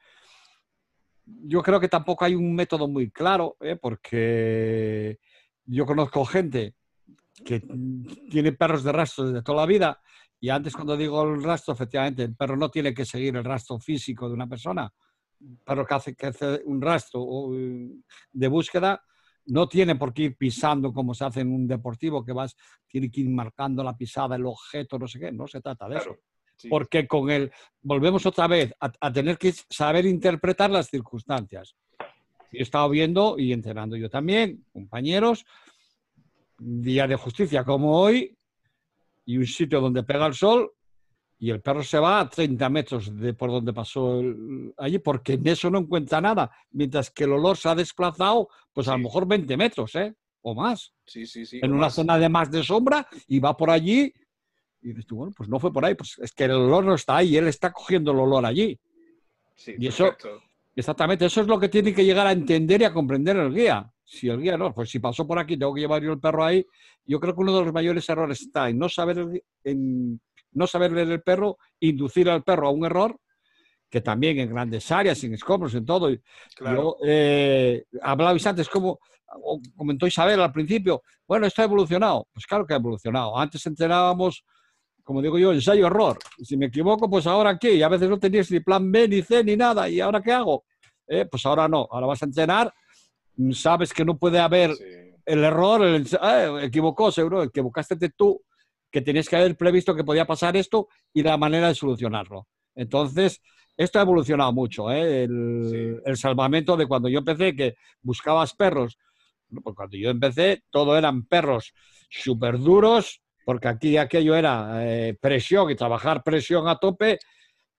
Speaker 3: Yo creo que tampoco hay un método muy claro, ¿eh? porque yo conozco gente que tiene perros de rastro desde toda la vida y antes cuando digo el rastro, efectivamente, el perro no tiene que seguir el rastro físico de una persona. Un perro que hace, que hace un rastro de búsqueda no tiene por qué ir pisando como se hace en un deportivo, que vas, tiene que ir marcando la pisada, el objeto, no sé qué. No se trata de eso porque con él volvemos otra vez a, tener que saber interpretar las circunstancias. He estado viendo y entrenando yo también, compañeros, día de justicia como hoy, y un sitio donde pega el sol, y el perro se va a 30 metros de por donde pasó allí, porque en eso no encuentra nada, mientras que el olor se ha desplazado, pues a lo mejor 20 metros, ¿eh? O más.
Speaker 2: Sí, sí, sí.
Speaker 3: En una zona de más de sombra y va por allí y dices tú, bueno, pues no fue por ahí, pues es que el olor no está ahí, él está cogiendo el olor allí.
Speaker 2: Sí,
Speaker 3: y eso, exactamente, eso es lo que tiene que llegar a entender y a comprender el guía. Si el guía no, pues si pasó por aquí, tengo que llevar yo el perro ahí. Yo creo que uno de los mayores errores está en no saber, en no saber leer el perro, inducir al perro a un error, que también en grandes áreas, en escombros, en todo. Yo eh, hablabais antes, como comentó Isabel al principio, bueno, esto ha evolucionado. Pues claro que ha evolucionado. Antes entrenábamos como digo yo, ensayo error. Si me equivoco, pues ahora qué. Y a veces no tenías ni plan B, ni C, ni nada. ¿Y ahora qué hago? Eh, pues ahora no. Ahora vas a entrenar, sabes que no puede haber el error, el, eh, equivocó, seguro, equivocaste tú, que tenías que haber previsto que podía pasar esto y la manera de solucionarlo. Entonces, esto ha evolucionado mucho. ¿eh? El, el, salvamento de cuando yo empecé, que buscabas perros. Pues cuando yo empecé, todo eran perros súper duros, porque aquí aquello era eh, presión y trabajar presión a tope,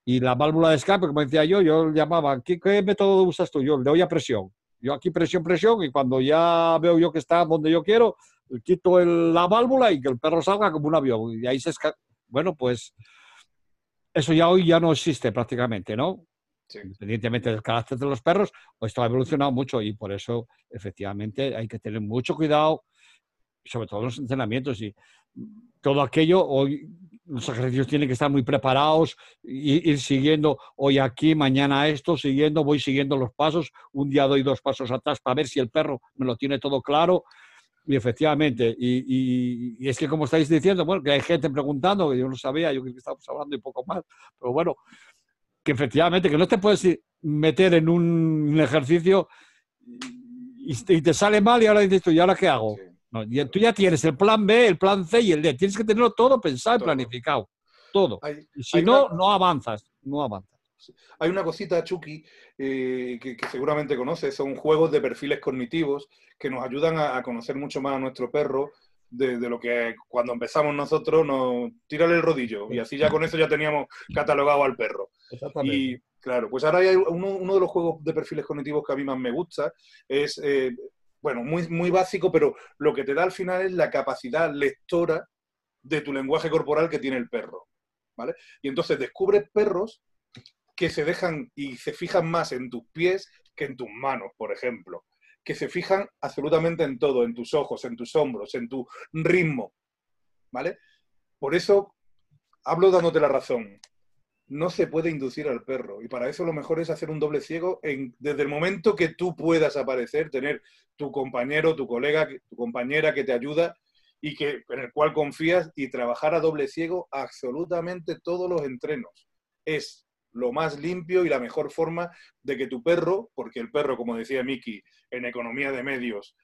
Speaker 3: y la válvula de escape, como decía yo, yo llamaba, ¿qué, qué método usas tú? Yo le doy a presión. Yo aquí presión, presión, y cuando ya veo yo que está donde yo quiero, quito el- la válvula y que el perro salga como un avión. Y ahí se esca... Bueno, pues eso ya hoy ya no existe prácticamente, ¿no?
Speaker 2: Sí.
Speaker 3: Independientemente del carácter de los perros, pues esto ha evolucionado mucho y por eso efectivamente hay que tener mucho cuidado, sobre todo en los entrenamientos y todo aquello, hoy los ejercicios tienen que estar muy preparados, ir siguiendo hoy aquí, mañana esto, siguiendo, voy siguiendo los pasos, un día doy dos pasos atrás para ver si el perro me lo tiene todo claro. Y efectivamente, y, es que como estáis diciendo, bueno, que hay gente preguntando, que yo no sabía, yo creo que estábamos hablando y poco más, pero bueno, que efectivamente, que no te puedes meter en un ejercicio y, te sale mal y ahora dices tú, ¿y ahora qué hago? No, tú ya tienes el plan B, el plan C y el D. Tienes que tenerlo todo pensado y planificado. Todo.
Speaker 2: Hay,
Speaker 3: Y si no,
Speaker 2: una-
Speaker 3: no avanzas. No avanzas.
Speaker 2: hay una cosita, Chucky, eh, que, que seguramente conoces, son juegos de perfiles cognitivos que nos ayudan a, a conocer mucho más a nuestro perro de, de lo que cuando empezamos nosotros nos tírale el rodillo y así ya con eso ya teníamos catalogado al perro. Y claro, pues ahora hay uno, uno de los juegos de perfiles cognitivos que a mí más me gusta. Es, eh, bueno, muy, muy básico, pero lo que te da al final es la capacidad lectora de tu lenguaje corporal que tiene el perro. ¿Vale? Y entonces descubres perros que se dejan y se fijan más en tus pies que en tus manos, por ejemplo. Que se fijan absolutamente en todo, en tus ojos, en tus hombros, en tu ritmo. ¿Vale? Por eso hablo dándote la razón no se puede inducir al perro. Y para eso lo mejor es hacer un doble ciego desde el momento que tú puedas aparecer, tener tu compañero, tu colega, tu compañera que te ayuda y que, en el cual confías y trabajar a doble ciego absolutamente todos los entrenos. Es lo más limpio y la mejor forma de que tu perro, porque el perro, como decía Miki, en economía de medios,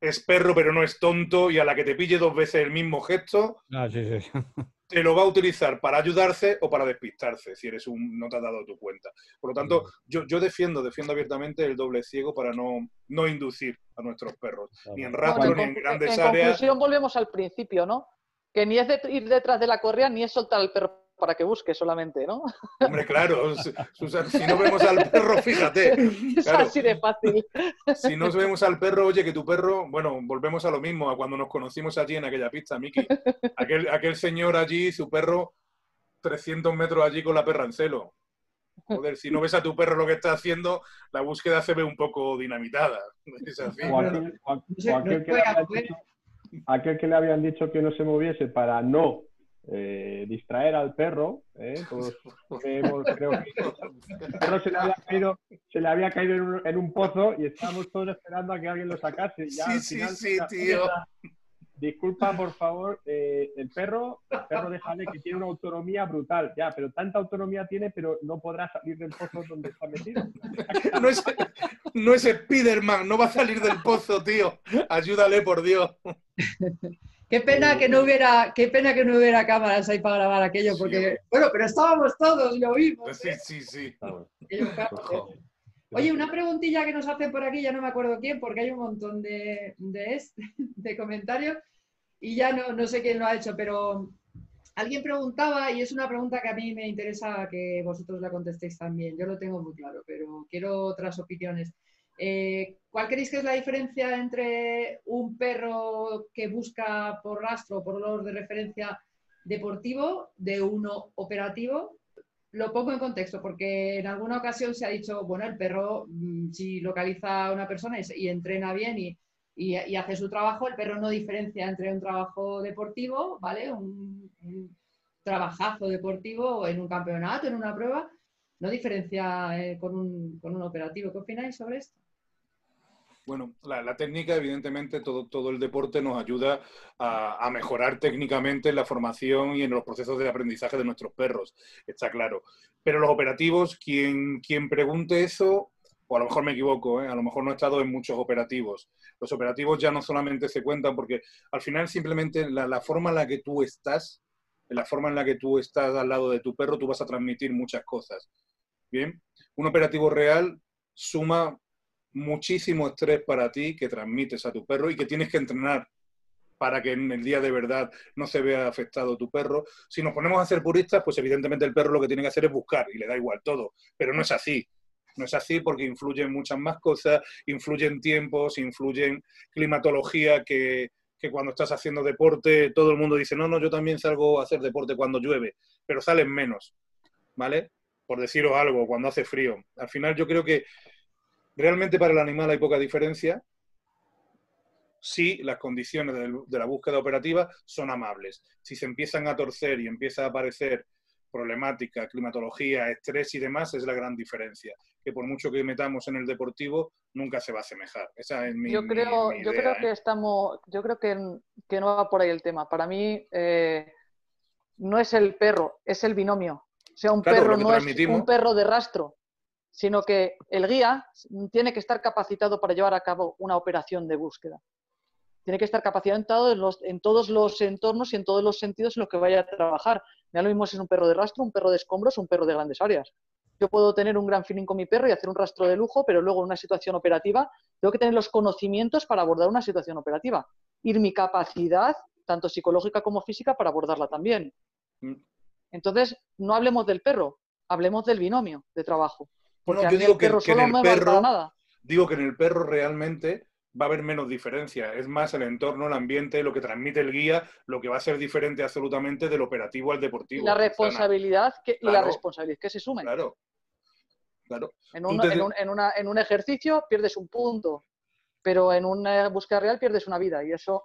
Speaker 2: es perro pero no es tonto y a la que te pille dos veces el mismo gesto,
Speaker 3: Ah, sí, sí. <laughs>
Speaker 2: te lo va a utilizar para ayudarse o para despistarse, si eres un no te has dado tu cuenta. Por lo tanto, yo, yo defiendo, defiendo abiertamente el doble ciego para no, no inducir a nuestros perros, ni en rastro,
Speaker 4: Bueno,
Speaker 2: ni
Speaker 4: en
Speaker 2: en grandes
Speaker 4: en
Speaker 2: áreas.
Speaker 4: conclusión, volvemos al principio, ¿no? Que ni es de ir detrás de la correa ni es soltar al perro para que busque solamente, ¿no? <laughs>
Speaker 2: Hombre, claro, Susan, si no vemos al perro, fíjate. <laughs>
Speaker 4: Es
Speaker 2: Claro.
Speaker 4: así de fácil.
Speaker 2: Si no vemos al perro, oye, que tu perro, bueno, volvemos a lo mismo, a cuando nos conocimos allí en aquella pista, Miki. Aquel, aquel señor allí, su perro, 300 metros allí con la perra en celo. Joder, si no ves a tu perro lo que está haciendo, la búsqueda se ve un poco dinamitada. Es así.
Speaker 5: O o- que dicho, aquel que le habían dicho que no se moviese para no eh, distraer al perro. ¿eh? Todos <laughs> creemos- creo que el perro se le había caído, se le había caído en, un, en un pozo y estábamos todos esperando a que alguien lo sacase. Ya,
Speaker 2: Sí,
Speaker 5: al
Speaker 2: sí,
Speaker 5: final,
Speaker 2: sí,
Speaker 5: la-
Speaker 2: tío.
Speaker 5: Disculpa, por favor, eh, el perro, el perro déjale que tiene una autonomía brutal, ya, pero tanta autonomía tiene, pero no podrá salir del pozo donde está metido. <laughs>
Speaker 2: No es, no es Spiderman, no va a salir del pozo, tío. Ayúdale, por Dios. <laughs>
Speaker 1: Qué pena que no hubiera, qué pena que no hubiera cámaras ahí para grabar aquello,
Speaker 2: Sí,
Speaker 1: porque, bueno, pero estábamos todos, lo vimos.
Speaker 2: Sí,
Speaker 1: ¿eh?
Speaker 2: sí, sí.
Speaker 1: Aquello, claro. Oye, una preguntilla que nos hacen por aquí, ya no me acuerdo quién, porque hay un montón de, de, est- <laughs> de comentarios y ya no, no sé quién lo ha hecho, pero alguien preguntaba, y es una pregunta que a mí me interesa que vosotros la contestéis también. Yo lo tengo muy claro, pero quiero otras opiniones. Eh, ¿Cuál creéis que es la diferencia entre un perro que busca por rastro o por olor de referencia deportivo de uno operativo? Lo pongo en contexto porque en alguna ocasión se ha dicho, bueno, el perro mm, si localiza a una persona y, entrena bien y hace su trabajo, el perro no diferencia entre un trabajo deportivo, ¿vale? Un, un trabajazo deportivo en un campeonato, en una prueba, no diferencia eh, con, un, con un operativo. ¿Qué opináis sobre esto?
Speaker 2: Bueno, la, técnica, evidentemente, todo, todo el deporte nos ayuda a, mejorar técnicamente en la formación y en los procesos de aprendizaje de nuestros perros, está claro. Pero los operativos, quien, quien pregunte eso, o a lo mejor me equivoco, ¿eh? a lo mejor no he estado en muchos operativos. Los operativos ya no solamente se cuentan porque al final simplemente la, la forma en la que tú estás, la forma en la que tú estás al lado de tu perro, tú vas a transmitir muchas cosas. Bien, un operativo real suma muchísimo estrés para ti que transmites a tu perro y que tienes que entrenar para que en el día de verdad no se vea afectado tu perro. Si nos ponemos a ser puristas, pues evidentemente el perro lo que tiene que hacer es buscar y le da igual todo, pero no es así. No es así porque influyen muchas más cosas, influyen tiempos, influyen climatología que, que cuando estás haciendo deporte todo el mundo dice, no, no, yo también salgo a hacer deporte cuando llueve, pero salen menos, ¿vale? Por deciros algo, cuando hace frío. Al final yo creo que realmente para el animal hay poca diferencia, si las condiciones de la búsqueda operativa son amables. Si se empiezan a torcer y empieza a aparecer problemática, climatología, estrés y demás, es la gran diferencia. Que por mucho que metamos en el deportivo, nunca se va a asemejar. Esa es mi,
Speaker 4: yo creo, yo creo que
Speaker 2: ¿eh?
Speaker 4: estamos, yo creo que, que, no va por ahí el tema. Para mí eh, no es el perro, es el binomio. Sea, un
Speaker 2: Claro,
Speaker 4: perro no es un perro de rastro, sino que el guía tiene que estar capacitado para llevar a cabo una operación de búsqueda. Tiene que estar capacitado en, los- en todos los entornos y en todos los sentidos en los que vaya a trabajar. Da lo mismo si es un perro de rastro, un perro de escombros un perro de grandes áreas. Yo puedo tener un gran feeling con mi perro y hacer un rastro de lujo, pero luego en una situación operativa tengo que tener los conocimientos para abordar una situación operativa. Ir mi capacidad, tanto psicológica como física, para abordarla también. Entonces, no hablemos del perro, hablemos del binomio de trabajo. Porque
Speaker 2: No, yo digo
Speaker 4: el
Speaker 2: que-
Speaker 4: perro
Speaker 2: que en
Speaker 4: solo
Speaker 2: el
Speaker 4: no me vale para
Speaker 2: perro-
Speaker 4: nada.
Speaker 2: Digo que en el perro realmente va a haber menos diferencia. Es más el entorno, el ambiente, lo que transmite el guía, lo que va a ser diferente absolutamente del operativo al deportivo.
Speaker 4: la responsabilidad que, y la responsabilidad que se sumen.
Speaker 2: Claro. Claro.
Speaker 4: En un,
Speaker 2: te-
Speaker 4: en, un, en una- en un ejercicio pierdes un punto, pero en una búsqueda real pierdes una vida. Y eso,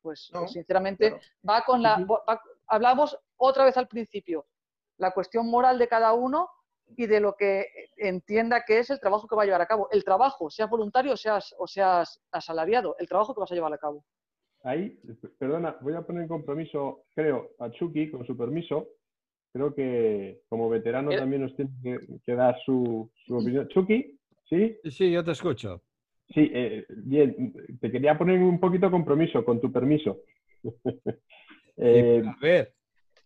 Speaker 4: pues,
Speaker 2: No,
Speaker 4: sinceramente,
Speaker 2: claro.
Speaker 4: va con la. Va- hablamos otra vez al principio, la cuestión moral de cada uno y de lo que entienda que es el trabajo que va a llevar a cabo. El trabajo, seas voluntario o seas, o seas asalariado, el trabajo que vas a llevar a cabo.
Speaker 5: Ahí, perdona, voy a poner en compromiso, creo, a Chucky, con su permiso. Creo que como veterano
Speaker 4: Era-
Speaker 5: también nos tiene que, que dar su, su opinión. Chucky, ¿sí?
Speaker 3: Sí, yo te escucho.
Speaker 5: Sí, eh, bien. Te quería poner un poquito compromiso, con tu permiso. <laughs> Eh,
Speaker 3: a ver,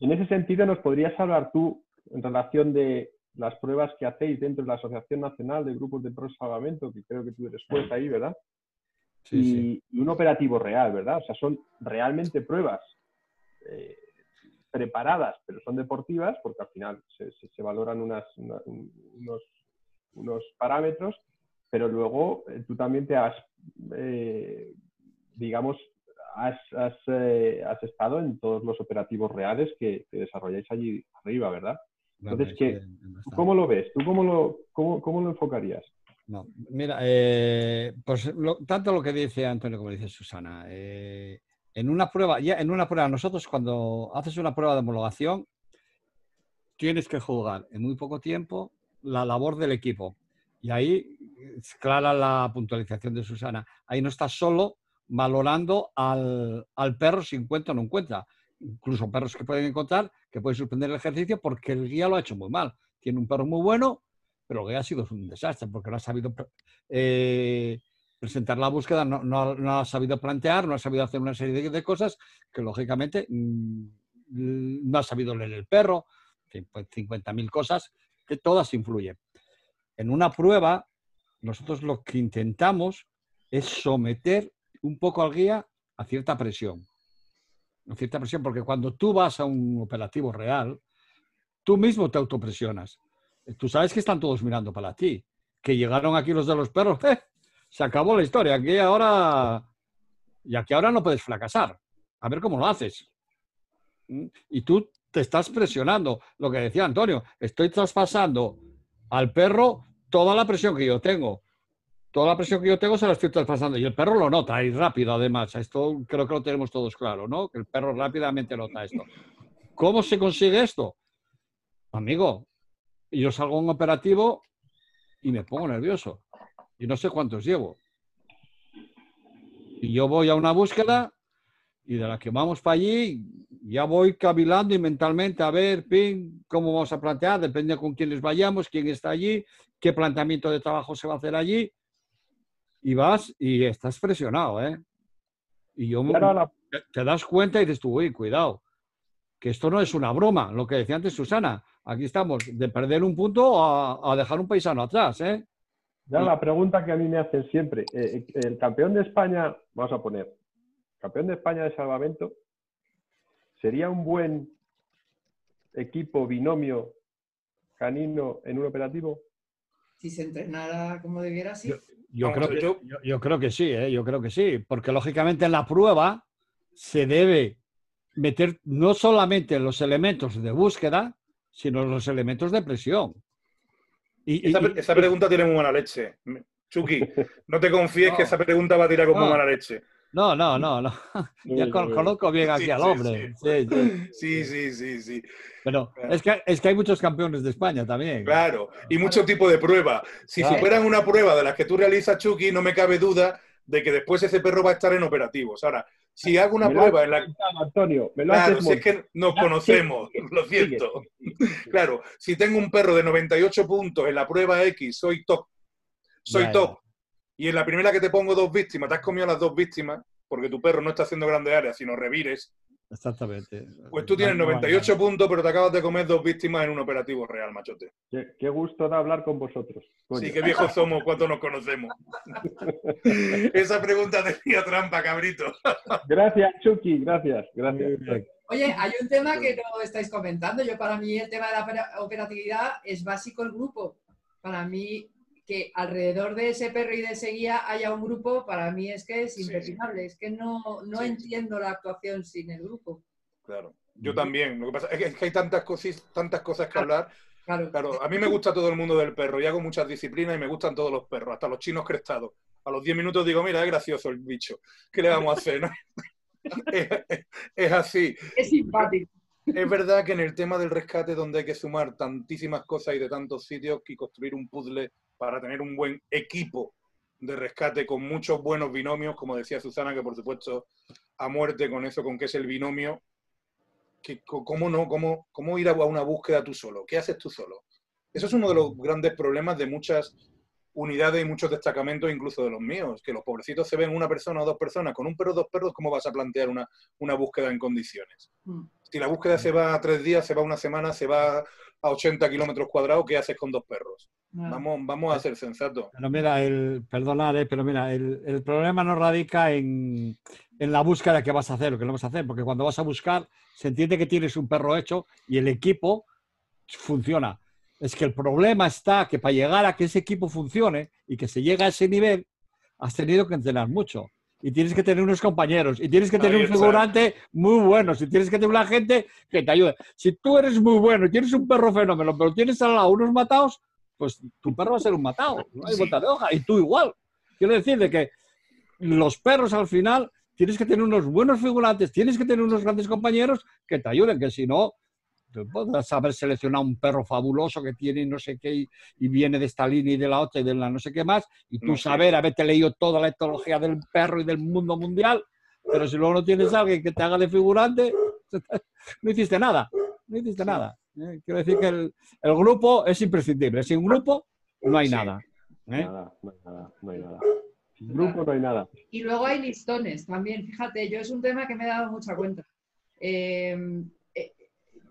Speaker 5: en ese sentido, ¿nos podrías hablar tú en relación de las pruebas que hacéis dentro de la Asociación Nacional de Grupos de Pro Salvamento, que creo que tú eres juez ahí, ¿verdad?
Speaker 3: sí,
Speaker 5: y,
Speaker 3: sí.
Speaker 5: y un operativo real, ¿verdad? O sea, son realmente pruebas eh, preparadas, pero son deportivas, porque al final se, se- se valoran unas- una- un- unos, unos parámetros, pero luego eh, tú también te has, eh, digamos, has, has, eh, has estado en todos los operativos reales que, que desarrolláis allí arriba, ¿verdad? Entonces, ¿qué-
Speaker 3: sí, en- en
Speaker 5: ¿Tú
Speaker 3: bastante.
Speaker 5: cómo lo ves? ¿Tú cómo lo, cómo, cómo lo enfocarías?
Speaker 3: No, mira, eh, pues lo- tanto lo que dice Antonio como dice Susana. eh, en una prueba, ya en una prueba, nosotros cuando haces una prueba de homologación, tienes que juzgar en muy poco tiempo la labor del equipo. Y ahí es clara la puntualización de Susana. Ahí no estás solo valorando al, al perro si encuentra o no encuentra. Incluso perros que pueden encontrar que pueden suspender el ejercicio porque el guía lo ha hecho muy mal. Tiene un perro muy bueno, pero que ha sido un desastre porque no ha sabido eh, presentar la búsqueda, no, no- ha sabido plantear, no ha sabido hacer una serie de, cosas que lógicamente mm, no ha sabido leer el perro, pues 50.000 cosas que todas influyen. En una prueba, nosotros lo que intentamos es someter un poco al guía a cierta presión. A cierta presión, porque cuando tú vas a un operativo real, tú mismo te autopresionas. Tú sabes que están todos mirando para ti. Que llegaron aquí los de los perros, <laughs> ¡eh! se acabó la historia. Aquí ahora. Y aquí ahora no puedes fracasar. A ver cómo lo haces. ¿Mm? Y tú te estás presionando. Lo que decía Antonio, estoy traspasando al perro toda la presión que yo tengo. Toda la presión que yo tengo se la estoy traspasando. Y el perro lo nota y rápido, además. Esto creo que lo tenemos todos claro, ¿no? Que el perro rápidamente nota esto. ¿Cómo se consigue esto? Amigo, yo salgo a un operativo y me pongo nervioso. Y no sé cuántos llevo. Y yo voy a una búsqueda y de la que vamos para allí, ya voy cavilando y mentalmente a ver, ping, cómo vamos a plantear, depende con quiénes vayamos, quién está allí, qué planteamiento de trabajo se va a hacer allí. Y vas y estás presionado, ¿eh? Y yo
Speaker 5: ahora la-
Speaker 3: te- das cuenta y dices tú, uy, cuidado, que esto no es una broma, lo que decía antes Susana. Aquí estamos de perder un punto a, a dejar un paisano atrás, ¿eh?
Speaker 5: Ya la pregunta que a mí me hacen siempre, eh, eh, el campeón de España, vamos a poner, campeón de España de salvamento, ¿sería un buen equipo binomio canino en un operativo?
Speaker 1: Si se entrenara como debiera, sí.
Speaker 3: Yo,
Speaker 2: Vamos,
Speaker 3: creo, que,
Speaker 2: yo-
Speaker 3: yo- yo creo que sí, ¿eh? yo creo que sí, porque lógicamente en la prueba se debe meter no solamente los elementos de búsqueda, sino los elementos de presión. Y,
Speaker 2: Esa,
Speaker 3: y-
Speaker 2: esa pregunta tiene muy mala leche. Chucky, <laughs> no te confíes
Speaker 3: No.
Speaker 2: que esa pregunta va a tirar con muy
Speaker 3: No.
Speaker 2: mala leche.
Speaker 3: No, no, no, no. <laughs> Ya con- conozco bien aquí
Speaker 2: Sí,
Speaker 3: al hombre. <laughs> sí, sí.
Speaker 2: Sí, sí, sí.
Speaker 3: Pero
Speaker 2: Claro.
Speaker 3: es que, es que hay muchos campeones de España también.
Speaker 2: Claro. Y mucho tipo de prueba. Si
Speaker 3: Claro.
Speaker 2: superan una prueba de las que tú realizas, Chucky, no me cabe duda de que después ese perro va a estar en operativos. Ahora, si hago una
Speaker 5: Me
Speaker 2: prueba en la
Speaker 5: Antonio, me lo
Speaker 2: Claro, si es que nos conocemos, lo siento. <laughs> Claro, si tengo un perro de 98 puntos en la prueba X, soy top. Soy
Speaker 3: ya.
Speaker 2: top. Y en la primera que te pongo dos víctimas, te has comido las dos víctimas, porque tu perro no está haciendo grandes áreas, sino revires,
Speaker 3: Exactamente.
Speaker 2: pues tú tienes
Speaker 3: No, no, no,
Speaker 2: 98 puntos, pero te acabas de comer dos víctimas en un operativo real, machote.
Speaker 5: Qué, qué gusto da hablar con vosotros. coño.
Speaker 2: Sí, qué viejos somos cuando nos conocemos. <laughs> Esa pregunta tenía trampa, cabrito.
Speaker 5: Gracias, Chucky, gracias, gracias.
Speaker 1: Oye, hay un tema que no estáis comentando. Yo para mí el tema de la opera- operatividad es básico el grupo. Para mí que alrededor de ese perro y de ese guía haya un grupo, para mí es que es
Speaker 2: Sí.
Speaker 1: impepinable. Es que no, no
Speaker 2: Sí.
Speaker 1: entiendo la actuación sin el grupo.
Speaker 2: Claro, yo también. Lo que pasa es que- hay tantas cosas, tantas cosas que hablar.
Speaker 1: Claro.
Speaker 2: Claro, a mí me gusta todo el mundo del perro y hago muchas disciplinas y me gustan todos los perros, hasta los chinos crestados. A los 10 minutos digo, mira, es gracioso el bicho. ¿Qué le vamos a hacer? no? es, <laughs> es- es así.
Speaker 1: Es simpático.
Speaker 2: Es verdad que en el tema del rescate, donde hay que sumar tantísimas cosas y de tantos sitios, y construir un puzzle para tener un buen equipo de rescate con muchos buenos binomios, como decía Susana, que por supuesto a muerte con eso, con que es el binomio, que, ¿cómo no? ¿Cómo, ¿Cómo ir a una búsqueda tú solo? ¿Qué haces tú solo? Eso es uno de los grandes problemas de muchas unidades y muchos destacamentos, incluso de los míos, que los pobrecitos se ven una persona o dos personas. Con un perro o dos perros, ¿cómo vas a plantear una, una búsqueda en condiciones?
Speaker 1: Mm.
Speaker 2: Si la búsqueda se va a tres días, se va a una semana, se va a 80 kilómetros cuadrados, ¿qué haces con dos perros?
Speaker 1: Ah.
Speaker 2: Vamos, vamos a ser sensatos.
Speaker 3: Pero mira, el, perdonad, eh, pero mira, el, el problema no radica en, en la búsqueda que vas a hacer o que no vas a hacer, porque cuando vas a buscar se entiende que tienes un perro hecho y el equipo funciona. Es que el problema está que para llegar a que ese equipo funcione y que se llegue a ese nivel, has tenido que entrenar mucho. Y tienes que tener unos compañeros, y tienes que tener
Speaker 2: Ahí
Speaker 3: un
Speaker 2: está.
Speaker 3: figurante muy bueno, y tienes que tener una gente que te ayude. Si tú eres muy bueno y tienes un perro fenómeno, pero tienes al lado unos matados, pues tu perro va a ser un matado, no hay
Speaker 2: Sí.
Speaker 3: vuelta de hoja, y tú igual. Quiero decir de que los perros al final tienes que tener unos buenos figurantes, tienes que tener unos grandes compañeros que te ayuden, que si no, podrás haber seleccionado un perro fabuloso que tiene no sé qué y, y viene de esta línea y de la otra y de la no sé qué más, y tú
Speaker 2: No sé.
Speaker 3: saber, haberte leído toda la etología del perro y del mundo mundial, pero si luego no tienes a alguien que te haga de figurante, <laughs> no hiciste nada, no hiciste nada. ¿eh? Quiero decir que el, el grupo es imprescindible, sin grupo no hay
Speaker 2: Sí.
Speaker 3: nada. ¿eh?
Speaker 5: Nada, no hay nada, no hay nada. Sin grupo no hay nada.
Speaker 1: Y luego hay listones también. Fíjate, yo es un tema que me he dado mucha cuenta. Eh,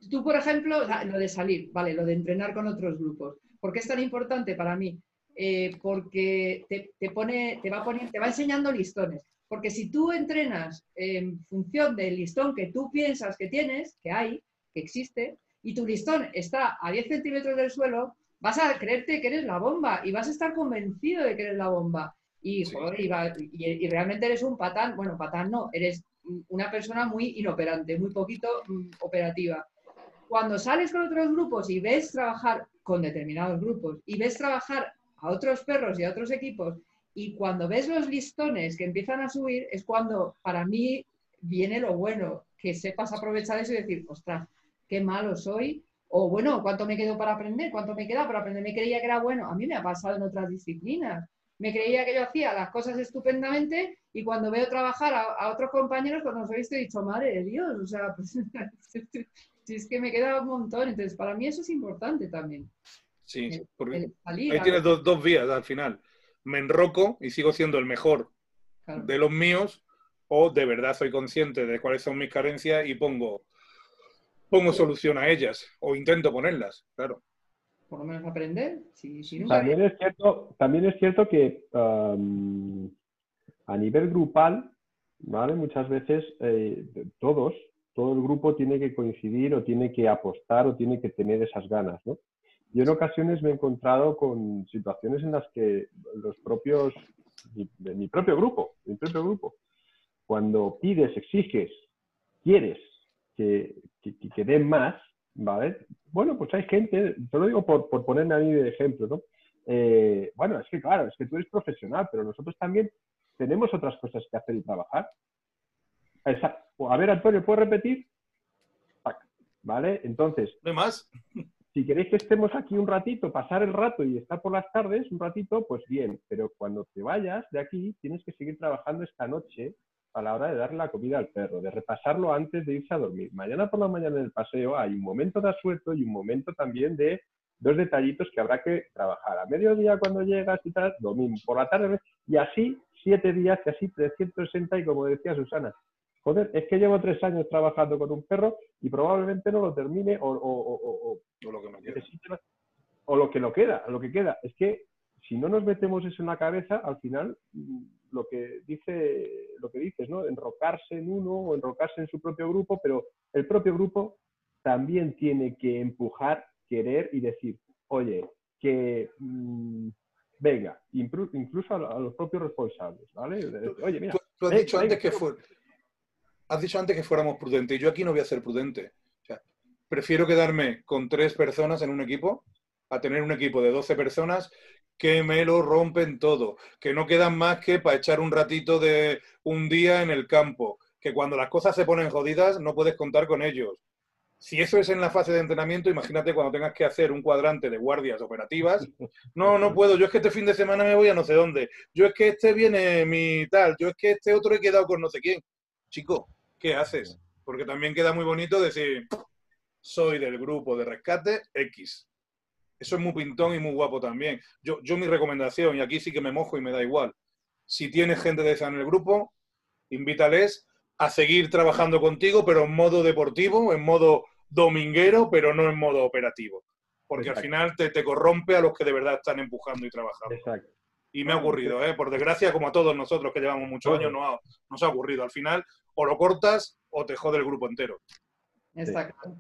Speaker 1: tú, por ejemplo, lo de salir, vale, lo de entrenar con otros grupos. ¿Por qué es tan importante para mí? Eh, porque te, te pone, te va poniendo, te va enseñando listones. Porque si tú entrenas en función del listón que tú piensas que tienes, que hay, que existe, y tu listón está a 10 centímetros del suelo, vas a creerte que eres la bomba y vas a estar convencido de que eres la bomba. Y,
Speaker 2: Sí.
Speaker 1: joder, y, va- y- y realmente eres un patán, bueno, patán no, eres una persona muy inoperante, muy poquito mm, operativa. Cuando sales con otros grupos y ves trabajar con determinados grupos y ves trabajar a otros perros y a otros equipos y cuando ves los listones que empiezan a subir es cuando para mí viene lo bueno, que sepas aprovechar eso y decir, ostras, qué malo soy, o bueno, ¿cuánto me quedo para aprender? ¿Cuánto me queda para aprender? Me creía que era bueno, a mí me ha pasado en otras disciplinas. Me creía que yo hacía las cosas estupendamente y cuando veo trabajar a, otros compañeros, cuando los he visto he dicho, madre de Dios, o sea, <laughs> pues, si es que me queda un montón. Entonces, para mí eso es importante también.
Speaker 2: Sí,
Speaker 1: El-
Speaker 2: porque
Speaker 1: el salir
Speaker 2: ahí
Speaker 1: a-
Speaker 2: tienes dos, dos vías al final. Me enroco y sigo siendo el mejor
Speaker 1: claro.
Speaker 2: de los míos, o de verdad soy consciente de cuáles son mis carencias y pongo, pongo solución a ellas, o intento ponerlas, claro.
Speaker 1: por lo menos aprender. Si, si nunca-
Speaker 5: También es cierto, también es cierto que a nivel grupal ¿vale? Muchas veces eh, todos, todo el grupo tiene que coincidir o tiene que apostar o tiene que tener esas ganas, ¿no? Yo en ocasiones me he encontrado con situaciones en las que los propios, mi, de mi propio grupo, mi propio grupo, cuando pides, exiges, quieres que, que, den más, ¿vale? Bueno, pues hay gente, te lo digo por, por ponerme a mí de ejemplo, ¿no? Eh, bueno, es que claro, es que tú eres profesional, pero nosotros también tenemos otras cosas que hacer y trabajar. A ver, Antonio, ¿puedo repetir? ¿Vale? Entonces.
Speaker 2: ¿No hay más?
Speaker 5: Si queréis que estemos aquí un ratito, pasar el rato y estar por las tardes un ratito, pues bien, pero cuando te vayas de aquí tienes que seguir trabajando esta noche a la hora de darle la comida al perro, de repasarlo antes de irse a dormir. Mañana por la mañana en el paseo hay un momento de asueto y un momento también de dos detallitos que habrá que trabajar. A mediodía cuando llegas y tal, domingo, por la tarde, y así siete días, y así 360 y como decía Susana, joder, es que llevo tres años trabajando con un perro y probablemente no lo termine o, o,
Speaker 2: o lo que me queda.
Speaker 5: o lo que lo queda, lo que queda. Es que si no nos metemos eso en la cabeza, al final mm, lo que dice, lo que dices, ¿no? Enrocarse en uno o enrocarse en su propio grupo, pero el propio grupo también tiene que empujar querer y decir, oye, que mm, venga, incluso a, los propios responsables, ¿vale? Oye, mira.
Speaker 2: Tú, has, dicho antes que has dicho antes que fuéramos prudentes. Yo aquí no voy a ser prudente. prefiero quedarme con tres personas en un equipo a tener un equipo de 12 personas que me lo rompen todo, que no quedan más que para echar un ratito de un día en el campo, que cuando las cosas se ponen jodidas no puedes contar con ellos, si eso es en la fase de entrenamiento, imagínate cuando tengas que hacer un cuadrante de guardias operativas. No, no <laughs> puedo. Yo es que este fin de semana me voy a no sé dónde. Yo es que este viene mi tal. Yo es que este otro he quedado con no sé quién. Chico, ¿qué haces? Porque también queda muy bonito decir, soy del grupo de rescate X. Eso es muy pintón y muy guapo también. Yo, yo mi recomendación, y aquí sí que me mojo y me da igual, si tienes gente de esa en el grupo, invítales a seguir trabajando contigo, pero en modo deportivo, en modo dominguero, pero no en modo operativo. Porque al final te, te, corrompe a los que de verdad están empujando y trabajando.
Speaker 5: Exacto.
Speaker 2: Y me ha ocurrido, ¿eh? por desgracia, como a todos nosotros que llevamos muchos años, no nos ha ocurrido. Al final, o lo cortas o te jode el grupo entero.
Speaker 1: Exacto.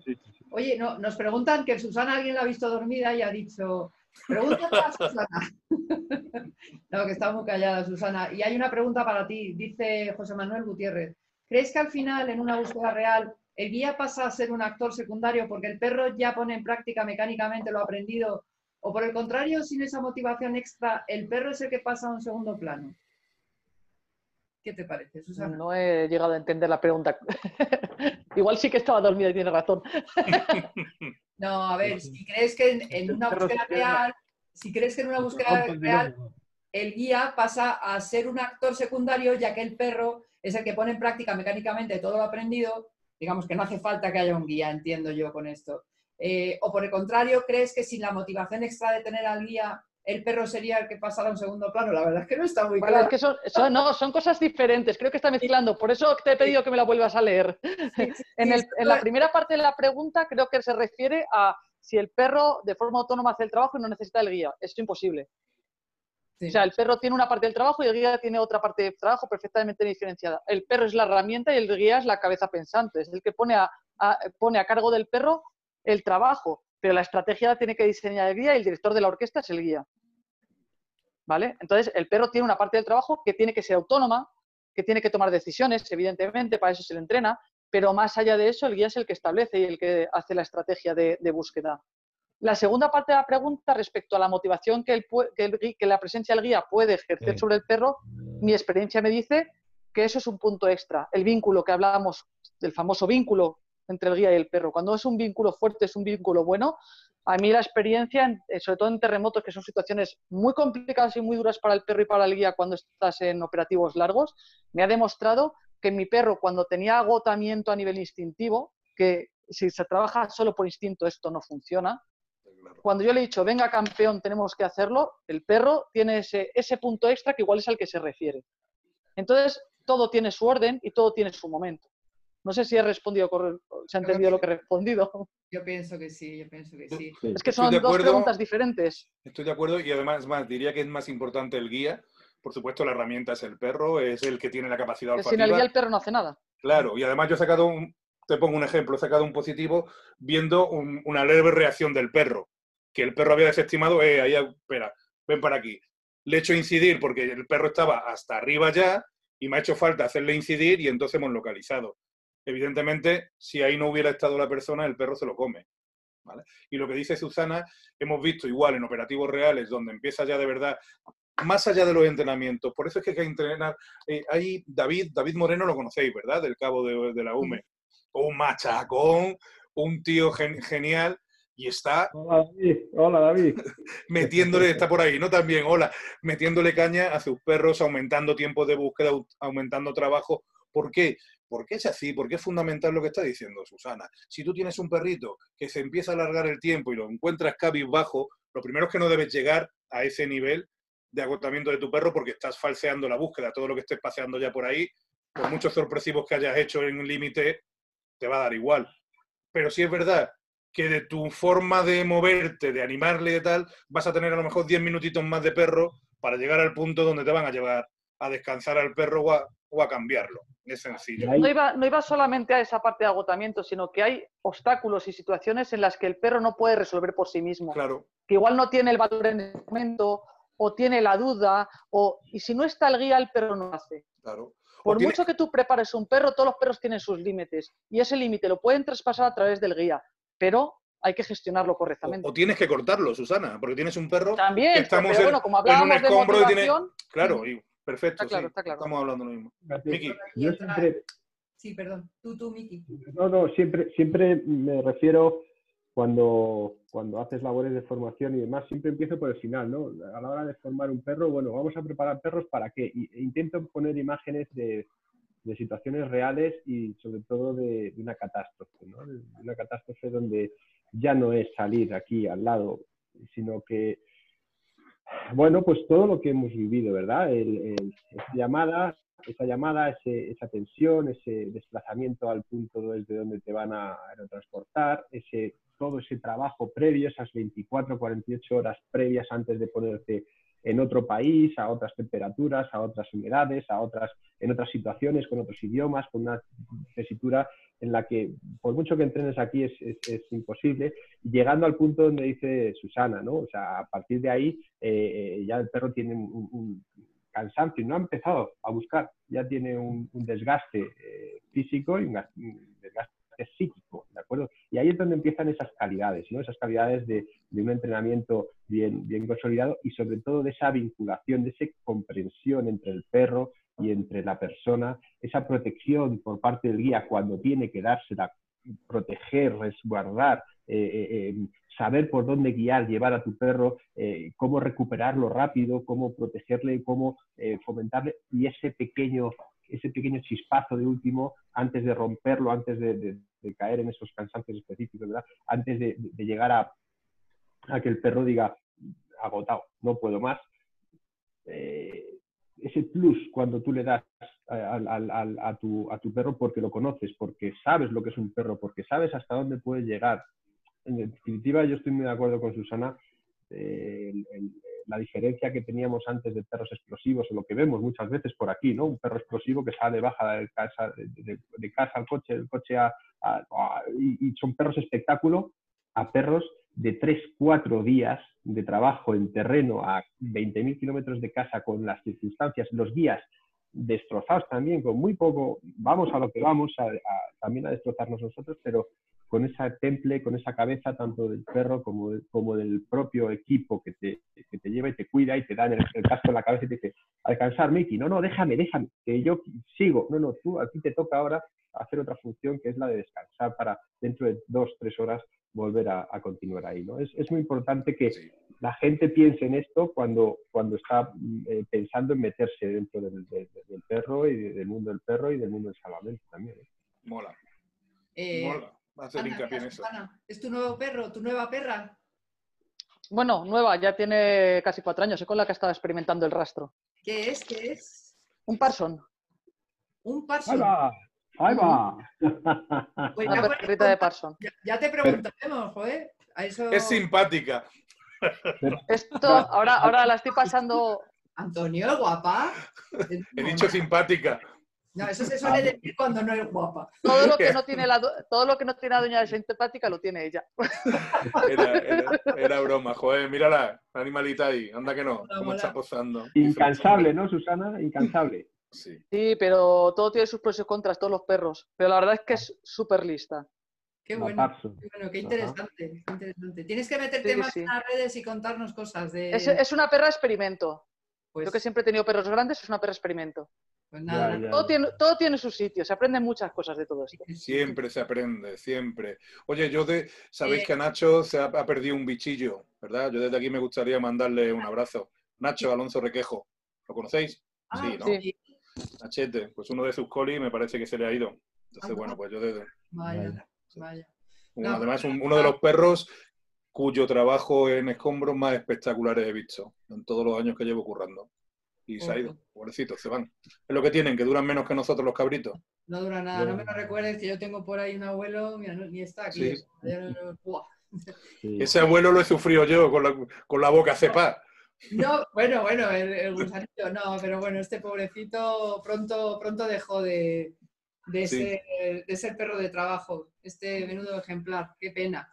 Speaker 1: Oye, no, nos preguntan que Susana alguien la ha visto dormida y ha dicho, pregúntale a Susana. <laughs> no, que está muy callada Susana. Y hay una pregunta para ti, dice José Manuel Gutiérrez. ¿Crees que al final, en una búsqueda real, el guía pasa a ser un actor secundario porque el perro ya pone en práctica mecánicamente lo aprendido? ¿O por el contrario, sin esa motivación extra, el perro es el que pasa a un segundo plano? ¿Qué te parece, Susana?
Speaker 4: No he llegado a entender la pregunta. <laughs> Igual sí que estaba dormida y tiene razón. <laughs>
Speaker 1: no, a ver, si crees que en, una búsqueda real, si crees que en una búsqueda real el guía pasa a ser un actor secundario, ya que el perro es el que pone en práctica mecánicamente todo lo aprendido, digamos que no hace falta que haya un guía, entiendo yo con esto. Eh, o por el contrario, ¿crees que sin la motivación extra de tener al guía, el perro sería el que pasara a un segundo plano? La verdad es que no está muy claro.
Speaker 4: Es que son, no, son cosas diferentes, creo que está mezclando, por eso te he pedido que me la vuelvas a leer. <laughs> en, en la primera parte de la pregunta creo que se refiere a si el perro de forma autónoma hace el trabajo y no necesita el guía. Es imposible. O sea, el perro tiene una parte del trabajo y el guía tiene otra parte del trabajo perfectamente diferenciada. El perro es la herramienta y el guía es la cabeza pensante, es el que pone a, pone a cargo del perro el trabajo, pero la estrategia la tiene que diseñar el guía y el director de la orquesta es el guía. ¿Vale? Entonces, el perro tiene una parte del trabajo que tiene que ser autónoma, que tiene que tomar decisiones, evidentemente, para eso se le entrena, pero más allá de eso, el guía es el que establece y el que hace la estrategia de búsqueda. La segunda parte de la pregunta respecto a la motivación que, la presencia del guía puede ejercer sobre el perro, mi experiencia me dice que eso es un punto extra. El vínculo que hablábamos, del famoso vínculo entre el guía y el perro. Cuando es un vínculo fuerte, es un vínculo bueno. A mí la experiencia, eh, sobre todo en terremotos, que son situaciones muy complicadas y muy duras para el perro y para el guía cuando estás en operativos largos, me ha demostrado que mi perro, cuando tenía agotamiento a nivel instintivo, que si se trabaja solo por instinto esto no funciona, cuando yo le he dicho, venga campeón, tenemos que hacerlo, el perro tiene ese, ese punto extra que igual es al que se refiere. Entonces, todo tiene su orden y todo tiene su momento. No sé si he respondido, se ha entendido lo que he respondido. <laughs>
Speaker 1: Yo pienso que sí, yo pienso que sí.
Speaker 4: Es que son dos preguntas diferentes.
Speaker 2: Estoy de acuerdo y además más, diría que es más importante el guía, por supuesto, la herramienta es el perro, es el que tiene la capacidad
Speaker 4: Que sin el
Speaker 2: olfativa.
Speaker 4: guía el perro no hace nada.
Speaker 2: Claro, y además yo he sacado un, te pongo un ejemplo, he sacado un positivo viendo un- una leve reacción del perro, que el perro había desestimado, eh, ahí, espera, ven para aquí. Le he hecho incidir porque el perro estaba hasta arriba ya y me ha hecho falta hacerle incidir y entonces hemos localizado. Evidentemente, si ahí no hubiera estado la persona, el perro se lo come. ¿vale? Y lo que dice Susana, hemos visto igual en operativos reales, donde empieza ya de verdad, más allá de los entrenamientos, por eso es que hay que entrenar. Eh, hay David, David Moreno lo conocéis, ¿verdad? Del cabo de, de la UME. Un machacón, un tío gen- genial, y está
Speaker 5: Hola David, hola David. <laughs>
Speaker 2: metiéndole, está por ahí, ¿no? También, hola, metiéndole caña a sus perros, aumentando tiempos de búsqueda, au- aumentando trabajo. ¿Por qué? Porque es así, porque es fundamental lo que está diciendo Susana. Si tú tienes un perrito que se empieza a alargar el tiempo y lo encuentras cabizbajo, lo primero es que no debes llegar a ese nivel de agotamiento de tu perro porque estás falseando la búsqueda. Todo lo que estés paseando ya por ahí, por muchos sorpresivos que hayas hecho en un límite, te va a dar igual. Pero sí es verdad que de tu forma de moverte, de animarle y de tal, vas a tener a lo mejor 10 minutitos más de perro para llegar al punto donde te van a llevar a descansar al perro o a, o a cambiarlo. Es sencillo.
Speaker 4: No iba, no iba solamente a esa parte de agotamiento, sino que hay obstáculos y situaciones en las que el perro no puede resolver por sí mismo.
Speaker 2: Claro,
Speaker 4: Que igual no tiene el valor en ese momento, o tiene la duda, o, y si no está el guía, el perro no hace.
Speaker 2: claro.
Speaker 4: Por
Speaker 2: tiene-
Speaker 4: mucho que tú prepares un perro, todos los perros tienen sus límites. Y ese límite lo pueden traspasar a través del guía, pero hay que gestionarlo correctamente.
Speaker 2: o tienes que cortarlo, Susana, porque tienes un perro.
Speaker 4: También,
Speaker 2: que estamos
Speaker 4: pero
Speaker 2: en-
Speaker 4: bueno, como
Speaker 2: en un
Speaker 4: de
Speaker 2: escombro y tiene-
Speaker 4: motivación,
Speaker 2: Claro, y perfecto,
Speaker 4: Está claro,
Speaker 2: sí.
Speaker 4: está claro.
Speaker 2: Estamos hablando lo mismo. Miki,
Speaker 5: Yo siempre,
Speaker 1: Sí, perdón. Tú, tú, Miki.
Speaker 5: No, no, siempre, siempre me refiero cuando, cuando haces labores de formación y demás, siempre empiezo por el final, ¿no? A la hora de formar un perro, bueno, vamos a preparar perros para qué. E intento poner imágenes de, de situaciones reales y sobre todo de, de una catástrofe, ¿no? De una catástrofe donde ya no es salir aquí al lado, sino que, bueno, pues todo lo que hemos vivido, ¿verdad? El, el- esa llamada, esa llamada, ese- esa tensión, ese desplazamiento al punto desde donde te van a aerotransportar, ese, todo ese trabajo previo, esas 24, 48 horas previas antes de ponerte en otro país, a otras temperaturas, a otras humedades, a otras, en otras situaciones, con otros idiomas, con una tesitura en la que, por mucho que entrenes aquí, es, es- imposible, llegando al punto donde dice Susana, ¿no? O sea, a partir de ahí eh, ya el perro tiene un, cansancio no ha empezado a buscar, ya tiene un, desgaste eh, físico y un, un desgaste psíquico, ¿de acuerdo? Y ahí es donde empiezan esas calidades, ¿no? Esas calidades de, de un entrenamiento bien, bien consolidado y sobre todo de esa vinculación, de esa comprensión entre el perro y entre la persona, esa protección por parte del guía cuando tiene que dársela, proteger, resguardar, eh, eh, eh, saber por dónde guiar, llevar a tu perro, cómo recuperarlo rápido, cómo protegerle, cómo fomentarle y ese pequeño, ese pequeño chispazo de último antes de romperlo, antes de, caer en esos cansancios específicos, antes de, llegar a, a que el perro diga agotado, no puedo más. Eh, ese plus cuando tú le das al- al- a, tu, a tu perro porque lo conoces, porque sabes lo que es un perro, porque sabes hasta dónde puede llegar. En definitiva, yo estoy muy de acuerdo con Susana. eh, la diferencia que teníamos antes de perros explosivos, o lo que vemos muchas veces por aquí, ¿no? Un perro explosivo que sale, baja de casa, de, de- casa al coche, del coche a, a- a- y, y son perros espectáculo, a perros de 3, 4 días de trabajo en terreno a 20.000 kilómetros de casa con las circunstancias, los días destrozados también, con muy poco, vamos a lo que vamos, a- también a destrozarnos nosotros, pero con esa temple, con esa cabeza, tanto del perro como, de- como del propio equipo que te, que te lleva y te cuida y te da el, el casco en la cabeza y te dice, alcanzar, Miki, no, no, déjame, déjame, que yo sigo, no, no, tú, a ti te toca ahora hacer otra función que es la de descansar para dentro de dos, tres horas volver a, a continuar ahí, ¿no? Es, es muy importante que
Speaker 2: sí.
Speaker 5: la gente piense en esto cuando, cuando está mm, eh, pensando en meterse dentro del, del- del perro y de- del mundo del perro y del mundo del salvamento también. ¿eh?
Speaker 2: Mola,
Speaker 1: Eh,
Speaker 2: mola. Hacer
Speaker 1: Ana,
Speaker 2: hincapié en eso.
Speaker 1: ¿es tu nuevo perro, tu nueva perra?
Speaker 4: Bueno, nueva, ya tiene casi cuatro años, es con la que estaba experimentando el rastro.
Speaker 1: ¿Qué es? ¿Qué es?
Speaker 4: Un Parson,
Speaker 1: Un
Speaker 5: ¡Ahí
Speaker 1: parson.
Speaker 5: va! ¡Ahí va!
Speaker 1: Pues
Speaker 4: una
Speaker 1: ya, puedes
Speaker 4: perrita de Parson.
Speaker 1: ya- ya te preguntaremos, joder. A eso...
Speaker 2: Es simpática.
Speaker 4: Esto, ahora, ahora la estoy pasando
Speaker 1: Antonio, guapa. <laughs>
Speaker 2: He dicho simpática.
Speaker 1: No, eso se suele decir cuando no es guapa.
Speaker 4: Todo lo que no tiene la, do- todo lo que no tiene la doña simpática lo tiene ella.
Speaker 2: Era, era- era broma, joder, mírala, la animalita ahí, anda que no, cómo está posando.
Speaker 5: Incansable, ¿no, Susana? Incansable.
Speaker 2: Sí.
Speaker 4: Sí, pero todo tiene sus pros y contras, todos los perros. Pero la verdad es que es súper lista.
Speaker 1: Qué bueno. Qué bueno, qué interesante, qué interesante. Tienes que meterte
Speaker 4: Sí,
Speaker 1: más
Speaker 4: sí.
Speaker 1: en las redes y contarnos cosas de.
Speaker 4: Es, es una perra experimento.
Speaker 1: pues,
Speaker 4: Yo que siempre he tenido perros grandes, es una perra experimento.
Speaker 1: Pues nada,
Speaker 5: Ya, ya.
Speaker 4: Todo tiene, todo tiene su sitio, se aprenden muchas cosas de todo esto. <laughs>
Speaker 2: Siempre se aprende, siempre. Oye, yo de, sabéis
Speaker 1: Eh.
Speaker 2: que a Nacho se ha, ha perdido un bichillo, ¿verdad? Yo desde aquí me gustaría mandarle un abrazo. Nacho Alonso Requejo, ¿lo conocéis?
Speaker 1: Ah,
Speaker 2: Sí, ¿no?
Speaker 4: Sí.
Speaker 2: Nachete, pues uno de sus colis me parece que se le ha ido. Entonces,
Speaker 1: Anda.
Speaker 2: bueno, pues yo desde...
Speaker 1: Vaya, vaya.
Speaker 2: un-
Speaker 1: No,
Speaker 2: además, un- uno de los perros cuyo trabajo en escombros más espectaculares he visto en todos los años que llevo currando. Y se ha ido, pobrecitos, se van. Es lo que tienen, que duran menos que nosotros los cabritos.
Speaker 1: No dura nada, no me lo recuerdes que yo tengo por ahí un abuelo, mira, no- ni está aquí.
Speaker 2: Sí.
Speaker 5: Sí.
Speaker 2: Ese abuelo lo he sufrido yo con la, con la boca cepa.
Speaker 1: No, bueno, bueno, el, el gusanito no, pero bueno, este pobrecito pronto, pronto dejó de, de,
Speaker 2: Sí.
Speaker 1: ser, de ser perro de trabajo. Este menudo ejemplar, qué pena.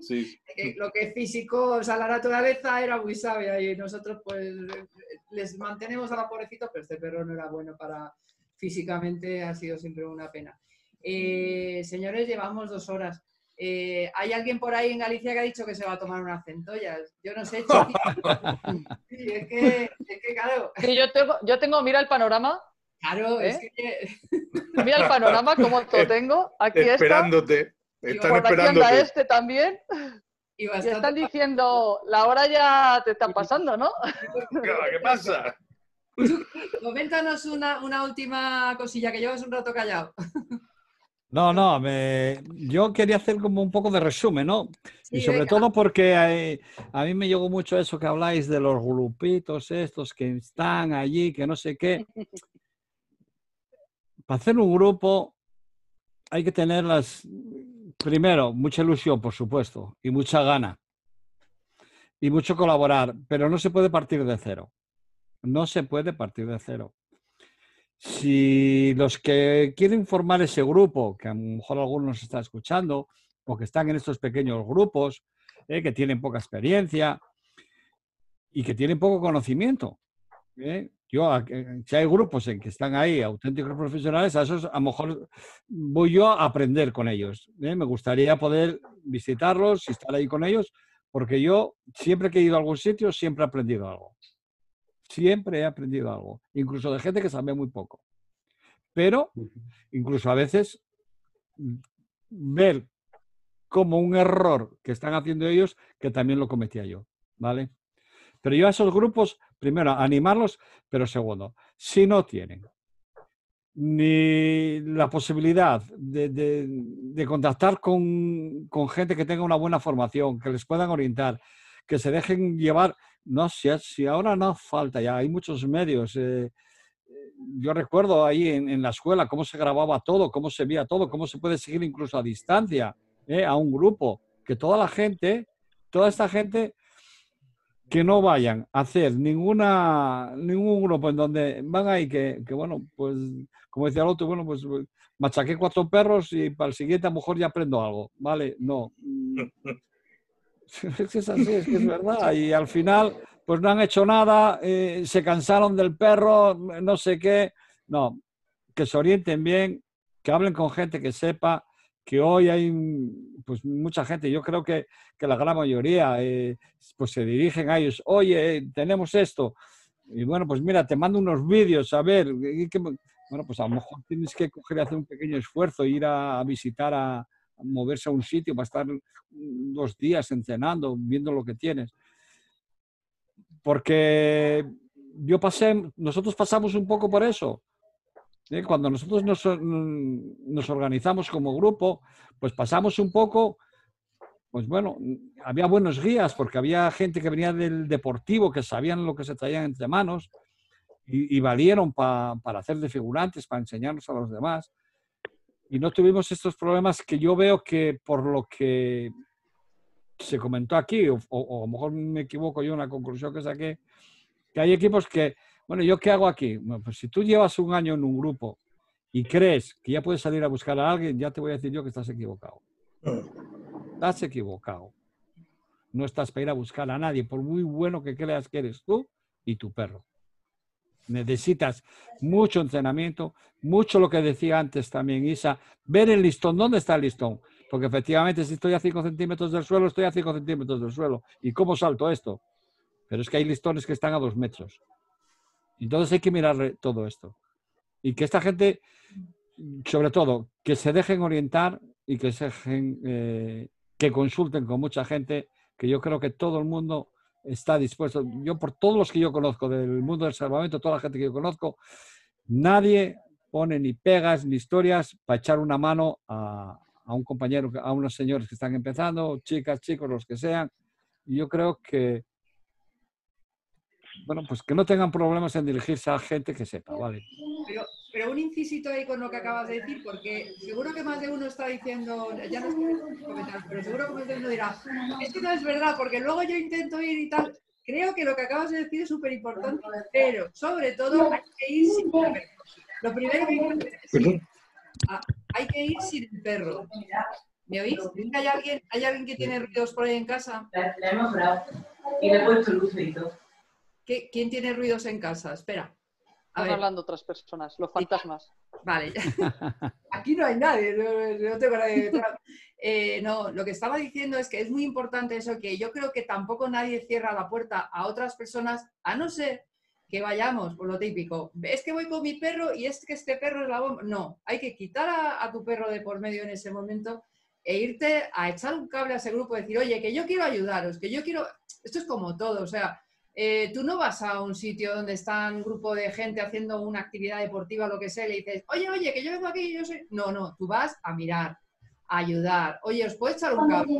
Speaker 2: Sí. <laughs>
Speaker 1: Lo que es físico, o sea, la naturaleza era muy sabia y nosotros pues les mantenemos a la pobrecito, pero este perro no era bueno para físicamente, ha sido siempre una pena. Eh, señores, llevamos dos horas. Eh, ¿Hay alguien por ahí en Galicia que ha dicho que se va a tomar unas centollas? Yo no sé. <laughs> Sí, es que, es que claro,
Speaker 4: Sí, yo, tengo, yo tengo, mira el panorama,
Speaker 1: claro, es
Speaker 4: ¿Eh?
Speaker 1: que <laughs>
Speaker 4: mira el panorama, como lo tengo. Aquí está,
Speaker 2: Esperándote. Están
Speaker 4: por aquí anda
Speaker 2: esperándote.
Speaker 4: este también.
Speaker 1: y
Speaker 4: Y están diciendo, la hora ya te está pasando, ¿no?
Speaker 2: ¿Qué pasa? <laughs>
Speaker 1: Coméntanos una, una última cosilla, que llevas un rato callado.
Speaker 3: No, no, me- yo quería hacer como un poco de resumen, ¿no? Y
Speaker 1: Sí,
Speaker 3: sobre
Speaker 1: venga.
Speaker 3: todo porque eh, a mí me llegó mucho eso que habláis de los grupitos estos que están allí, que no sé qué. <laughs> Para hacer un grupo hay que tener las, primero, mucha ilusión, por supuesto, y mucha gana. Y mucho colaborar, pero no se puede partir de cero. No se puede partir de cero. Si los que quieren formar ese grupo, que a lo mejor algunos nos están escuchando, o que están en estos pequeños grupos, eh, que tienen poca experiencia y que tienen poco conocimiento. ¿eh? Yo, a- eh, si hay grupos en que están ahí auténticos profesionales, a esos a lo mejor voy yo a aprender con ellos. ¿eh? Me gustaría poder visitarlos y estar ahí con ellos, porque yo siempre que he ido a algún sitio, siempre he aprendido algo. Siempre he aprendido algo, incluso de gente que sabe muy poco. Pero incluso a veces ver como un error que están haciendo ellos que también lo cometía yo, ¿vale? Pero yo a esos grupos, primero, animarlos, pero segundo, si no tienen ni la posibilidad de, de- contactar con, con gente que tenga una buena formación, que les puedan orientar, que se dejen llevar, no sé, si ahora no falta ya, hay muchos medios. eh, yo recuerdo ahí en, en la escuela cómo se grababa todo, cómo se veía todo, cómo se puede seguir incluso a distancia ¿eh? a un grupo, que toda la gente, toda esta gente que no vayan a hacer ninguna, ningún grupo en donde van ahí que, que, bueno, pues como decía el otro, bueno, pues machaqué cuatro perros y para el siguiente a lo mejor ya aprendo algo, ¿vale? No. <laughs> Es que es así, es que es verdad. Y al final, pues no han hecho nada, eh, se cansaron del perro, no sé qué. No, que se orienten bien, que hablen con gente que sepa, que hoy hay pues mucha gente, yo creo que, que la gran mayoría, eh, pues se dirigen a ellos, oye, eh, tenemos esto. Y bueno, pues mira, te mando unos vídeos, a ver, bueno, pues a lo mejor tienes que coger y hacer un pequeño esfuerzo, ir a, visitar, a, a moverse a un sitio para estar mm, dos días entrenando, viendo lo que tienes. Porque yo pasé, nosotros pasamos un poco por eso. ¿Eh? Cuando nosotros nos, organizamos como grupo, pues pasamos un poco, pues bueno, había buenos guías porque había gente que venía del deportivo, que sabían lo que se traían entre manos y, valieron pa- para hacer de figurantes, para enseñarnos a los demás. Y no tuvimos estos problemas que yo veo que por lo que se comentó aquí, o- o a lo mejor me equivoco yo en la conclusión que saqué, que hay equipos que, bueno, ¿yo qué hago aquí? Bueno, pues si tú llevas un año en un grupo y crees que ya puedes salir a buscar a alguien, ya te voy a decir yo que estás equivocado. Estás equivocado. No estás para ir a buscar a nadie, por muy bueno que creas que eres tú y tu perro. Necesitas mucho entrenamiento, mucho lo que decía antes también Isa, ver el listón, ¿dónde está el listón? Porque efectivamente si estoy a 5 centímetros del suelo, estoy a 5 centímetros del suelo. ¿Y cómo salto esto? Pero es que hay listones que están a 2 metros. Entonces hay que mirar todo esto. Y que esta gente, sobre todo, que se dejen orientar y que se dejen, eh, que consulten con mucha gente, que yo creo que todo el mundo está dispuesto. Yo, por todos los que yo conozco del mundo del salvamento, toda la gente que yo conozco, nadie pone ni pegas ni historias para echar una mano a, a un compañero, a unos señores que están empezando, chicas, chicos, los que sean. Y yo creo que, bueno, pues que no tengan problemas en dirigirse a gente que sepa, ¿vale?
Speaker 1: Pero, pero un incisito ahí con lo que acabas de decir, porque seguro que más de uno está diciendo, ya no estoy comentando, pero seguro que más de uno dirá, es que no es verdad, porque luego yo intento ir y tal. Creo que lo que acabas de decir es súper importante, pero sobre todo hay que ir sin perro. Lo primero que hay, hay que ir sin el perro. ¿Me oís? ¿Hay alguien, ¿Hay alguien que tiene ruidos por ahí en casa?
Speaker 8: La, hemos grabado. Y le he puesto luces y todo.
Speaker 1: ¿Quién tiene ruidos en casa? Espera.
Speaker 4: Están hablando otras personas, los fantasmas.
Speaker 1: Vale. <laughs> Aquí no hay nadie, no, tengo nadie eh, no, lo que estaba diciendo es que es muy importante eso, que yo creo que tampoco nadie cierra la puerta a otras personas, a no ser que vayamos por lo típico. Es que voy con mi perro y es que este perro es la bomba. No, hay que quitar a, a tu perro de por medio en ese momento e irte a echar un cable a ese grupo y decir, oye, que yo quiero ayudaros, que yo quiero... Esto es como todo, o sea, eh, tú no vas a un sitio donde está un grupo de gente haciendo una actividad deportiva, lo que sea, y le dices, oye, oye, que yo vengo aquí, yo soy... No, no, tú vas a mirar, a ayudar. Oye, ¿os puedo echar un cable?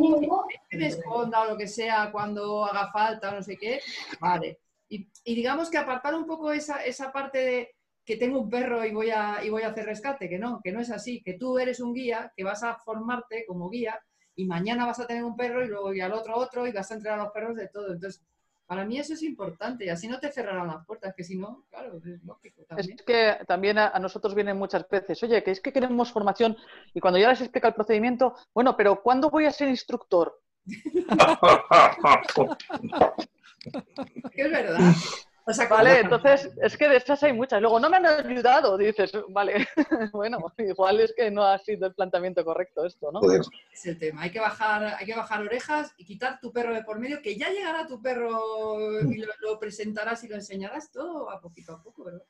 Speaker 1: Que me esconda o lo que sea cuando haga falta, no sé qué. Vale. Y, digamos que apartar un poco esa, esa parte de que tengo un perro y voy, a, y voy a hacer rescate, que no, que no es así, que tú eres un guía, que vas a formarte como guía y mañana vas a tener un perro y luego y al otro otro y vas a entrenar a los perros de todo. Entonces, para mí eso es importante y así no te cerrarán las puertas, que si no, claro, es lógico. También.
Speaker 4: Es que también a, nosotros vienen muchas veces, oye, que es que queremos formación y cuando ya les explica el procedimiento, bueno, pero ¿cuándo voy a ser instructor? <laughs> <laughs>
Speaker 1: es verdad.
Speaker 4: Vale, entonces es que de estas hay muchas. Luego no me han ayudado, dices, vale, <laughs> bueno, igual es que no ha sido el planteamiento correcto esto, ¿no?
Speaker 1: Es el tema, hay que bajar, hay que bajar orejas y quitar tu perro de por medio, que ya llegará tu perro y lo, presentarás y lo enseñarás todo a poquito a poco, ¿verdad?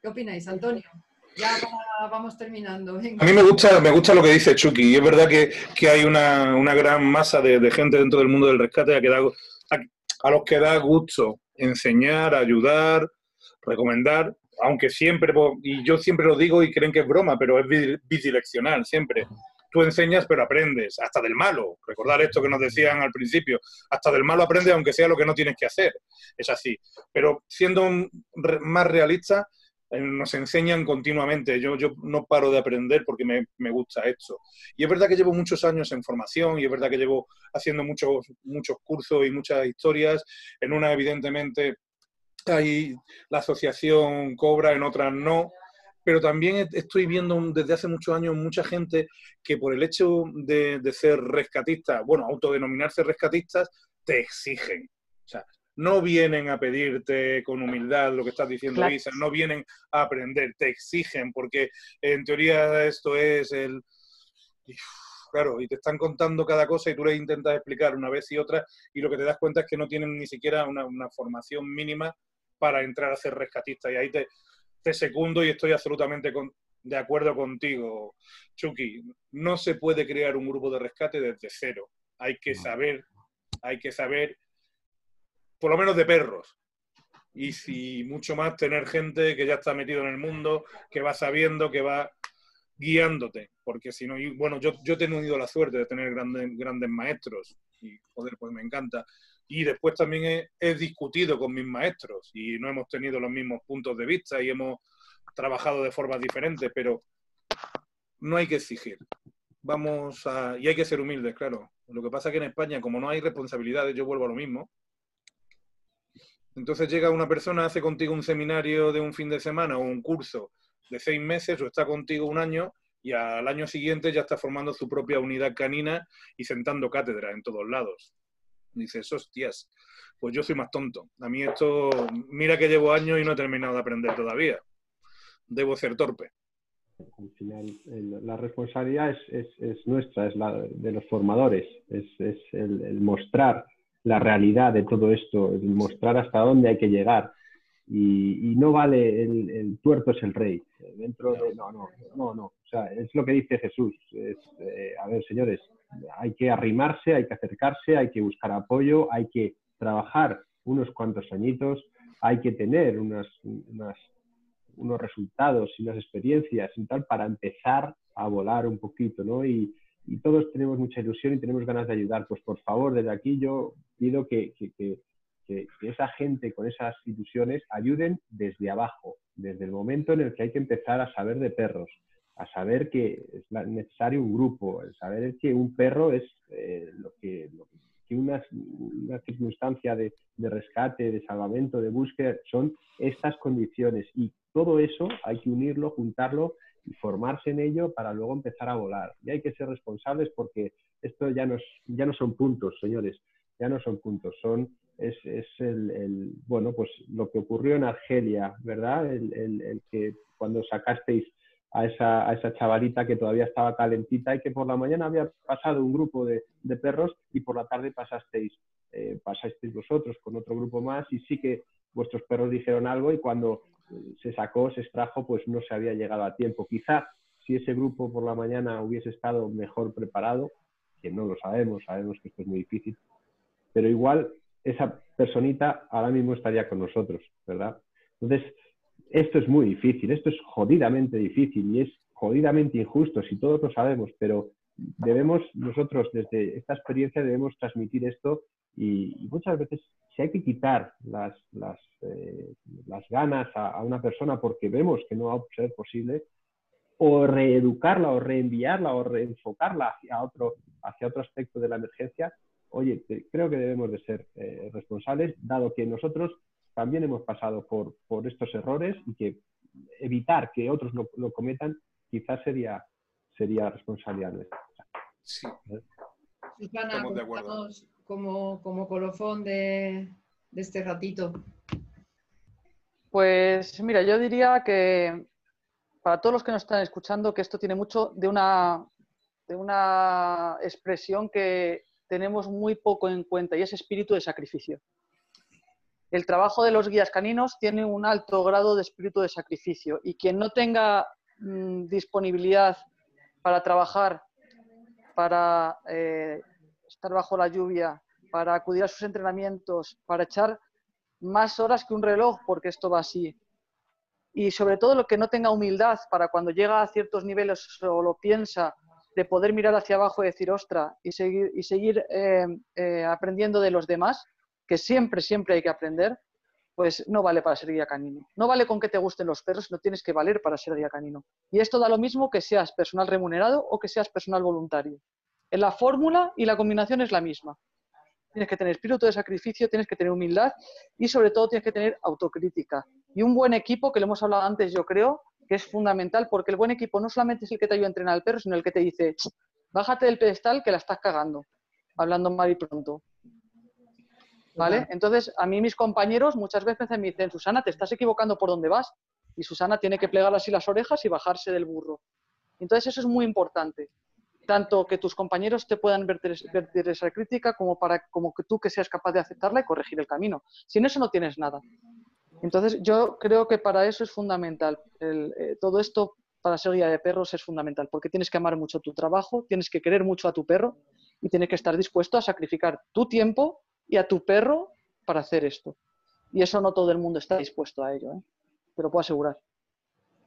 Speaker 1: ¿Qué opináis, Antonio? Ya vamos terminando.
Speaker 2: A mí me gusta, me gusta lo que dice Chucky, y es verdad que, hay una, gran masa de, gente dentro del mundo del rescate a, que da, a los que da gusto enseñar, ayudar, recomendar, aunque siempre, y yo siempre lo digo y creen que es broma, pero es bidireccional, siempre. Tú enseñas, pero aprendes, hasta del malo. Recordar esto que nos decían al principio, hasta del malo aprendes aunque sea lo que no tienes que hacer. Es así. Pero siendo más realista, nos enseñan continuamente. Yo, yo no paro de aprender porque me, me, gusta esto. Y es verdad que llevo muchos años en formación y es verdad que llevo haciendo muchos, muchos cursos y muchas historias. En una, evidentemente, hay la asociación cobra, en otras no. Pero también estoy viendo desde hace muchos años mucha gente que por el hecho de, de ser rescatistas, bueno, autodenominarse rescatistas, te exigen. O sea, no vienen a pedirte con humildad lo que estás diciendo, Isa, no vienen a aprender, te exigen, porque en teoría esto es el... Claro, y te están contando cada cosa y tú les intentas explicar una vez y otra y lo que te das cuenta es que no tienen ni siquiera una, formación mínima para entrar a ser rescatista. Y ahí te, te secundo y estoy absolutamente de acuerdo contigo, Chucky. No se puede crear un grupo de rescate desde cero. Hay que saber, hay que saber por lo menos de perros. Y si mucho más tener gente que ya está metido en el mundo, que va sabiendo, que va guiándote. Porque si no, bueno, yo, yo he tenido la suerte de tener grandes, grandes maestros y, joder, pues me encanta. Y después también he, discutido con mis maestros y no hemos tenido los mismos puntos de vista y hemos trabajado de formas diferentes, pero no hay que exigir. Vamos. Y hay que ser humildes, claro. Lo que pasa es que en España, como no hay responsabilidades, yo vuelvo a lo mismo, Entonces llega una persona, hace contigo un seminario de un fin de semana o un curso de seis meses o está contigo un año y al año siguiente ya está formando su propia unidad canina y sentando cátedra en todos lados. dices, hostias, pues yo soy más tonto. A mí esto, mira que llevo años y no he terminado de aprender todavía. Debo ser torpe.
Speaker 5: Al final, la responsabilidad es, nuestra, es la de los formadores, es, el, mostrar la realidad de todo esto, el mostrar hasta dónde hay que llegar. Y, no vale el, tuerto es el rey. Dentro de, no, no, no, no. O sea, es lo que dice Jesús. Eh, a ver, señores, hay que arrimarse, hay que acercarse, hay que buscar apoyo, hay que trabajar unos cuantos añitos, hay que tener unas, unos resultados y unas experiencias y tal para empezar a volar un poquito, ¿no? Y, todos tenemos mucha ilusión y tenemos ganas de ayudar. Pues por favor, desde aquí yo pido que, que, esa gente con esas ilusiones ayuden desde abajo, desde el momento en el que hay que empezar a saber de perros, a saber que es necesario un grupo, a saber que un perro es eh, lo, que, una, circunstancia de, rescate, de salvamento, de búsqueda, son estas condiciones. Y todo eso hay que unirlo, juntarlo y formarse en ello para luego empezar a volar. Y hay que ser responsables porque esto ya no, ya no son puntos, señores, ya no son puntos, son es, el, bueno, pues lo que ocurrió en Argelia, ¿verdad? el, que cuando sacasteis a esa, a esa chavalita que todavía estaba calentita y que por la mañana había pasado un grupo de, perros y por la tarde pasasteis, eh, pasasteis vosotros con otro grupo más y sí que vuestros perros dijeron algo y cuando se sacó, se extrajo, pues no se había llegado a tiempo. Quizá si ese grupo por la mañana hubiese estado mejor preparado, que no lo sabemos, sabemos que esto es muy difícil, pero igual esa personita ahora mismo estaría con nosotros, ¿verdad? Entonces, esto es muy difícil, esto es jodidamente difícil y es jodidamente injusto, si todos lo sabemos, pero debemos nosotros desde esta experiencia debemos transmitir esto y, muchas veces si hay que quitar las, las, eh, las ganas a, una persona porque vemos que no va a ser posible, o reeducarla o reenviarla o reenfocarla hacia otro, hacia otro aspecto de la emergencia, oye, creo que debemos de ser eh, responsables, dado que nosotros también hemos pasado por, por estos errores y que evitar que otros lo, lo cometan quizás sería, sería responsabilidad nuestra.
Speaker 2: Sí.
Speaker 1: Susana, como, como colofón de, este ratito.
Speaker 4: Pues mira, yo diría que para todos los que nos están escuchando, que esto tiene mucho de una, de una expresión que tenemos muy poco en cuenta y es espíritu de sacrificio el trabajo de los guías caninos tiene un alto grado de espíritu de sacrificio y quien no tenga mm, disponibilidad para trabajar, para eh, estar bajo la lluvia, para acudir a sus entrenamientos, para echar más horas que un reloj, porque esto va así. Y sobre todo lo que no tenga humildad para cuando llega a ciertos niveles o lo piensa, de poder mirar hacia abajo y decir, ostra, y seguir, y seguir eh, eh, aprendiendo de los demás, que siempre, siempre hay que aprender, pues no vale para ser guía canino. No vale con que te gusten los perros, no tienes que valer para ser guía canino. Y esto da lo mismo que seas personal remunerado o que seas personal voluntario. En la fórmula y la combinación es la misma. Tienes que tener espíritu de sacrificio, tienes que tener humildad y sobre todo tienes que tener autocrítica. Y un buen equipo, que lo hemos hablado antes, yo creo, que es fundamental porque el buen equipo no solamente es el que te ayuda a entrenar al perro, sino el que te dice, bájate del pedestal que la estás cagando, hablando mal y pronto. ¿Vale? Entonces, a mí mis compañeros muchas veces me dicen, Susana, te estás equivocando por dónde vas. Y Susana tiene que plegar así las orejas y bajarse del burro. Entonces, eso es muy importante. Tanto que tus compañeros te puedan verter, esa crítica como, para, como que tú que seas capaz de aceptarla y corregir el camino. Sin eso no tienes nada. Entonces, yo creo que para eso es fundamental. Eh, todo esto para ser guía de perros es fundamental, porque tienes que amar mucho tu trabajo, tienes que querer mucho a tu perro y tienes que estar dispuesto a sacrificar tu tiempo y a tu perro para hacer esto. Y eso no todo el mundo está dispuesto a ello, ¿eh? te lo puedo asegurar.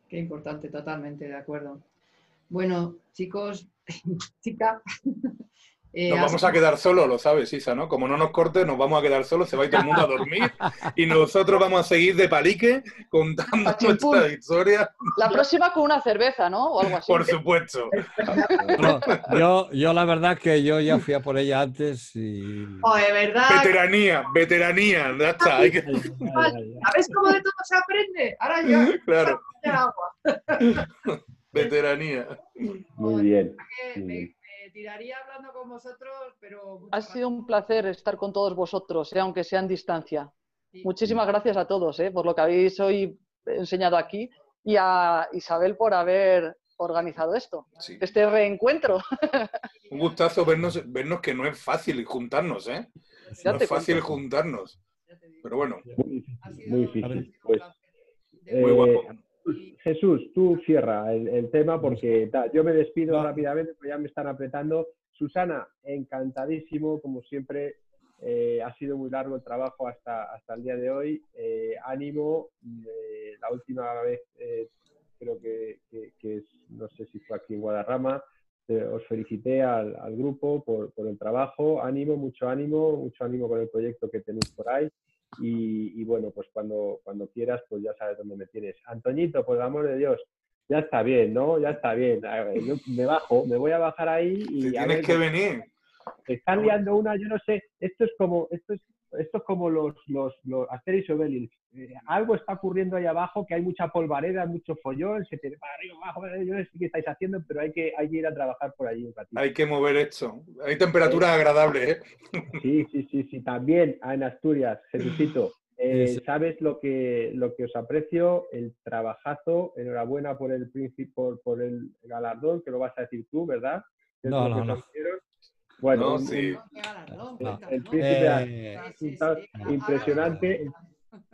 Speaker 1: Qué importante, totalmente de acuerdo. Bueno, chicos, <laughs> chica, <laughs> Eh,
Speaker 2: Nos vamos a quedar solos, lo sabes, Isa, ¿no? Como no nos corte, nos vamos a quedar solos, se va a ir todo el mundo a dormir <laughs> y nosotros vamos a seguir de palique contando nuestra historia,
Speaker 4: La próxima con una cerveza, ¿no? O algo así.
Speaker 2: por supuesto.
Speaker 3: No, yo, yo la verdad que yo ya fui a por ella antes y...
Speaker 1: Joder, ¿verdad?
Speaker 2: Veteranía, veteranía, ya está. hay que-
Speaker 1: ¿Sabes cómo de todo se aprende? Ahora ya.
Speaker 2: Claro,
Speaker 1: ya agua.
Speaker 2: Veteranía.
Speaker 5: Muy bien. Muy bien.
Speaker 1: tiraría hablando con vosotros, pero.
Speaker 4: Ha sido un placer estar con todos vosotros, eh, aunque sea en distancia.
Speaker 1: Sí.
Speaker 4: Muchísimas gracias a todos eh, por lo que habéis hoy enseñado aquí y a Isabel por haber organizado esto,
Speaker 2: Sí.
Speaker 4: este reencuentro. <laughs>
Speaker 2: Un gustazo vernos, vernos que no es fácil juntarnos, ¿eh?
Speaker 4: Ya
Speaker 2: No es fácil
Speaker 4: cuento.
Speaker 2: juntarnos. Pero bueno,
Speaker 5: Muy difícil. Muy
Speaker 1: ha sido
Speaker 5: difícil. Pues,
Speaker 2: muy
Speaker 5: Eh,
Speaker 2: guapo.
Speaker 1: Y-
Speaker 5: Jesús, tú cierra el, el tema porque ta, yo me despido
Speaker 3: Va.
Speaker 5: rápidamente, porque ya me están apretando. Susana, encantadísimo, como siempre. eh, ha sido muy largo el trabajo hasta, hasta el día de hoy. Eh, ánimo. eh, la última vez creo que, que- que es, no sé si fue aquí en Guadarrama, os felicité al, al grupo por, por el trabajo. Ánimo, mucho ánimo, mucho ánimo con el proyecto que tenéis por ahí. Y, y bueno, pues cuando, cuando quieras, pues ya sabes dónde me tienes. Antoñito, por el amor de Dios, ya está bien, ¿no? Ya está bien. A ver, yo me bajo, me voy a bajar ahí y
Speaker 2: Te
Speaker 5: a
Speaker 2: tienes
Speaker 5: ver,
Speaker 2: que venir.
Speaker 5: están liando una, yo no sé, esto es como, esto es, esto es como los, los, los Asterix y Obelix. Eh, algo está ocurriendo ahí abajo, que hay mucha polvareda, mucho follón, se te para arriba, abajo, yo no sé qué estáis haciendo, pero hay que, hay que ir a trabajar por allí un ratito.
Speaker 2: Hay que mover esto. Hay temperaturas agradables, ¿eh?
Speaker 5: Sí, sí, sí, sí. También ah, en Asturias, Jesucito, <clears throat> eh,
Speaker 3: Sí, sí.
Speaker 5: sabes lo que, lo que os aprecio, el trabajazo, enhorabuena por el príncipe, por, por el galardón, que lo vas a decir tú, ¿verdad?
Speaker 3: No, no,
Speaker 5: os
Speaker 3: no.
Speaker 5: Bueno,
Speaker 2: No, sí.
Speaker 5: el, príncipe
Speaker 3: Eh,
Speaker 5: impresionante.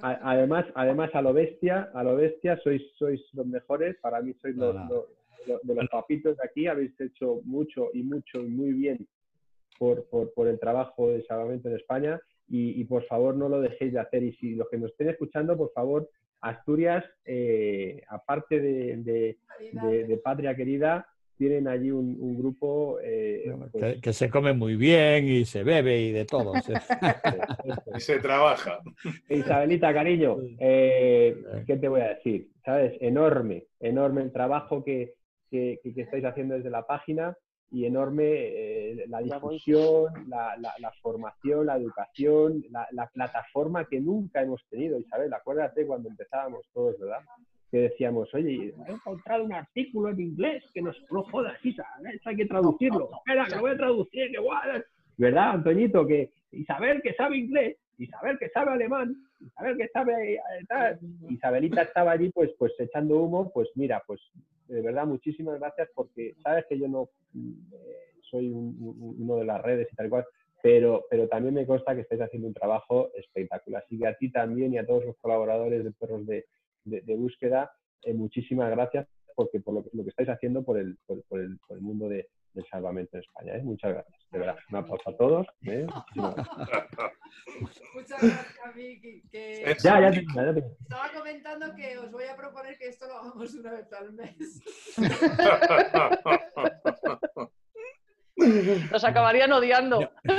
Speaker 5: A- Además, además a lo bestia, a lo bestia, sois, sois los mejores. Para mí sois los, los- los- de los papitos de aquí. Habéis hecho mucho y mucho y muy bien por, por, por el trabajo de Salvamento en España. Y, y, por favor no lo dejéis de hacer. Y si los que nos estén escuchando, por favor, Asturias, eh, aparte de, de- de- de Patria Querida, tienen allí un, un grupo. eh, pues,
Speaker 3: que, que se come muy bien y se bebe y de todo. sí. <laughs> <laughs>
Speaker 2: Y se trabaja.
Speaker 5: Isabelita, cariño, eh, ¿qué te voy a decir? ¿Sabes? Enorme, enorme el trabajo que, que- estáis haciendo desde la página y enorme eh, la difusión, la, la- la formación, la educación, la, la plataforma que nunca hemos tenido. Isabel, acuérdate cuando empezábamos todos, ¿verdad? Que decíamos, oye, he encontrado un artículo en inglés que nos no jodas, Isa, esto hay que traducirlo. Espera, que lo voy a traducir, que guay. ¿Verdad, Antoñito? Que Isabel que sabe inglés, Isabel que sabe alemán, Isabel que sabe eh, tal. Isabelita estaba allí pues pues echando humo, pues mira, pues de verdad muchísimas gracias porque sabes que yo no mm, eh, soy un- un- uno de las redes y tal cual, pero, pero también me consta que estáis haciendo un trabajo espectacular. Así que a ti también y a todos los colaboradores de Perros de, de- de Búsqueda, eh, muchísimas gracias porque por lo que, lo que estáis haciendo por el, por, por el, por el mundo de, del salvamento en España. ¿eh? Muchas gracias. De verdad, un aplauso a todos. ¿eh? Gracias. <laughs>
Speaker 1: Muchas gracias, Vicky. Que
Speaker 5: Ya, ya, ya
Speaker 1: estaba comentando que os voy a proponer que esto lo hagamos una vez al mes. <laughs> <laughs>
Speaker 4: Nos acabarían odiando. <laughs>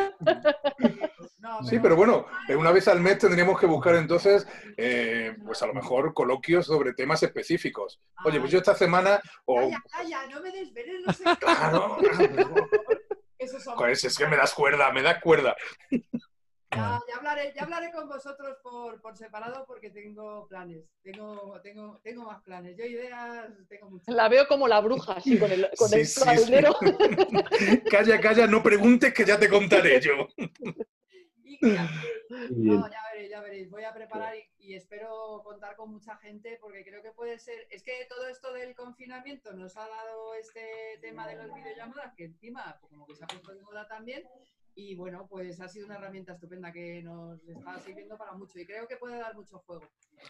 Speaker 1: No,
Speaker 2: Sí, pero bueno, una vez al mes tendríamos que buscar entonces, eh, pues a lo mejor coloquios sobre temas específicos. Oye, pues yo esta semana, o
Speaker 1: Calla, calla, no me desveles, no sé.
Speaker 2: claro,
Speaker 1: Eso son-
Speaker 2: Joder, si es que me das cuerda, me das cuerda.
Speaker 1: Ya, ya hablaré, ya hablaré con vosotros por, por separado porque tengo planes. Tengo, tengo, tengo más planes. Yo ideas tengo muchas.
Speaker 4: La veo como la bruja, así, con el, con
Speaker 2: Sí,
Speaker 4: el
Speaker 2: sí, sí. <laughs> Calla, calla, no preguntes que ya te contaré yo. <laughs> <laughs>
Speaker 1: No, ya veréis, ya veréis. Voy a preparar y, y espero contar con mucha gente porque creo que puede ser. Es que todo esto del confinamiento nos ha dado este tema de las videollamadas que encima pues, como que se ha puesto de moda también. Y bueno, pues ha sido una herramienta estupenda que nos está sirviendo para mucho y creo que puede dar mucho juego.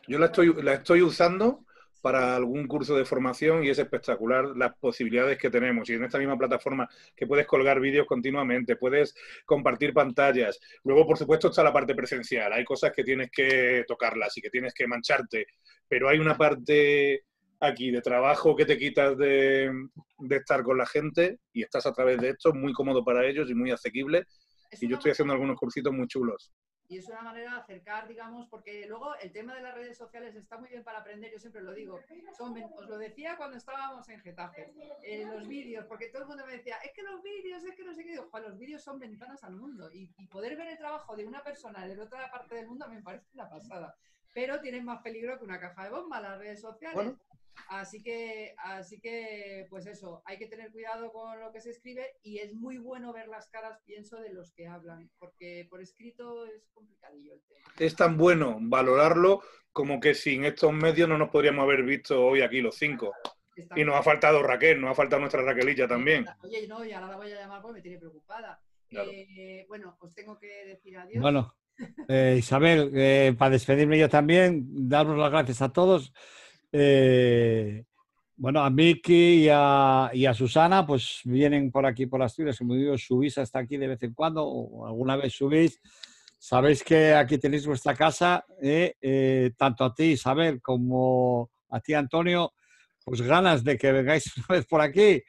Speaker 2: Yo la estoy, la estoy usando para algún curso de formación y es espectacular las posibilidades que tenemos. Y en esta misma plataforma que puedes colgar vídeos continuamente, puedes compartir pantallas. Luego, por supuesto, está la parte presencial. Hay cosas que tienes que tocarlas y que tienes que mancharte, pero hay una parte aquí de trabajo que te quitas de, de estar con la gente y estás a través de esto, muy cómodo para ellos y muy asequible. y yo estoy haciendo algunos cursitos muy chulos.
Speaker 1: Y es una manera de acercar, digamos, porque luego el tema de las redes sociales está muy bien para aprender, yo siempre lo digo. os lo decía cuando estábamos en Getafe, en los vídeos, porque todo el mundo me decía, es que los vídeos, es que no sé qué. Digo, los vídeos son ventanas al mundo y, poder ver el trabajo de una persona de otra parte del mundo me parece una pasada. Pero tienen más peligro que una caja de bomba las redes sociales. Así que, así que, pues eso, hay que tener cuidado con lo que se escribe y es muy bueno ver las caras, pienso, de los que hablan, porque por escrito es complicadillo el tema.
Speaker 2: Es tan bueno valorarlo como que sin estos medios no nos podríamos haber visto hoy aquí los cinco. y nos ha faltado Raquel, nos ha faltado nuestra Raquelilla también.
Speaker 1: Oye, no, y ahora la voy a llamar porque me tiene preocupada. Eh, bueno, os tengo que decir adiós.
Speaker 3: Bueno, eh, Isabel, eh, para despedirme yo también, daros las gracias a todos. Eh, bueno, a Miki y a, Susana, pues vienen por aquí, por Asturias. Como digo, subís hasta aquí de vez en cuando, o alguna vez subís. Sabéis que aquí tenéis vuestra casa, eh, eh, tanto a ti, Isabel, como a ti, Antonio, pues ganas de que vengáis <laughs> una vez por aquí.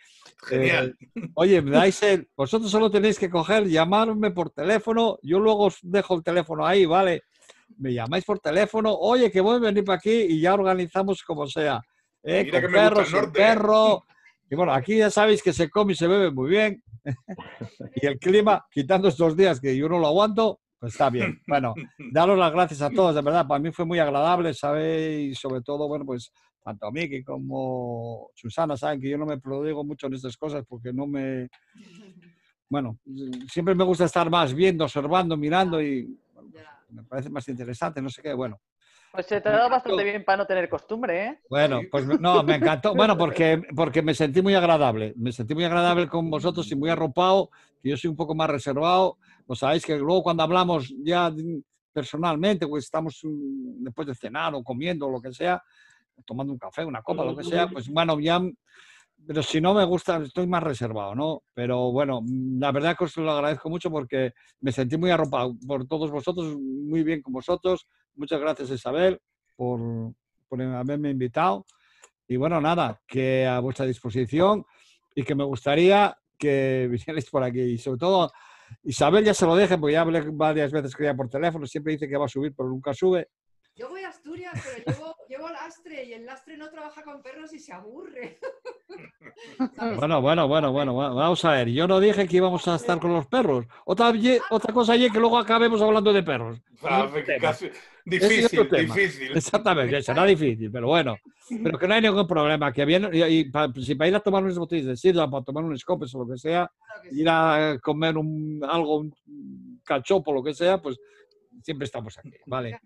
Speaker 2: Genial.
Speaker 3: oye, dais el, vosotros solo tenéis que coger, llamarme por teléfono, yo luego os dejo el teléfono ahí, ¿vale? Me llamáis por teléfono, oye, que voy a venir para aquí y ya organizamos como sea. ¿eh? Con perro, sin perro. Y bueno, aquí ya sabéis que se come y se bebe muy bien. <laughs> y el clima, quitando estos días que yo no lo aguanto, pues está bien. <laughs> Bueno, daros las gracias a todos, de verdad, para mí fue muy agradable, ¿sabéis? Sobre todo, bueno, pues tanto a Miki como Susana saben que yo no me prodigo mucho en estas cosas porque no me... Bueno, siempre me gusta estar más viendo, observando, mirando y me parece más interesante, no sé qué, bueno.
Speaker 4: Pues se te ha dado bastante bien para no tener costumbre, ¿eh?
Speaker 3: Bueno, pues no, me encantó. Bueno, porque, porque me sentí muy agradable. Me sentí muy agradable con vosotros y muy arropado. Yo soy un poco más reservado. Pues sabéis que luego cuando hablamos ya personalmente, pues estamos después de cenar o comiendo o lo que sea, tomando un café, una copa, lo que sea, pues bueno, ya pero si no me gusta, estoy más reservado, ¿no? Pero bueno, la verdad que os lo agradezco mucho porque me sentí muy arropado por todos vosotros, muy bien con vosotros. Muchas gracias Isabel por, por haberme invitado. Y bueno, nada, que a vuestra disposición y que me gustaría que <laughs> vinierais por aquí. Y sobre todo, Isabel ya se lo deje, porque ya hablé varias veces que ya por teléfono, siempre dice que va a subir, pero nunca sube.
Speaker 1: Yo voy a Asturias, pero llevo, <laughs> llevo lastre y el lastre no trabaja con perros y se aburre. <laughs>
Speaker 3: bueno, bueno, bueno, bueno, vamos a ver. Yo no dije que íbamos a estar con los perros. Otra, otra cosa es que luego acabemos hablando de perros.
Speaker 2: Ah, difícil, difícil.
Speaker 3: Exactamente, será difícil, pero bueno. Pero que no hay ningún problema. Que bien, y, si para ir a tomar unas botellas de sidra, para tomar un escopes o lo que sea, ir a comer un, algo, un cachopo, lo que sea, pues siempre estamos aquí, <laughs> ¿vale?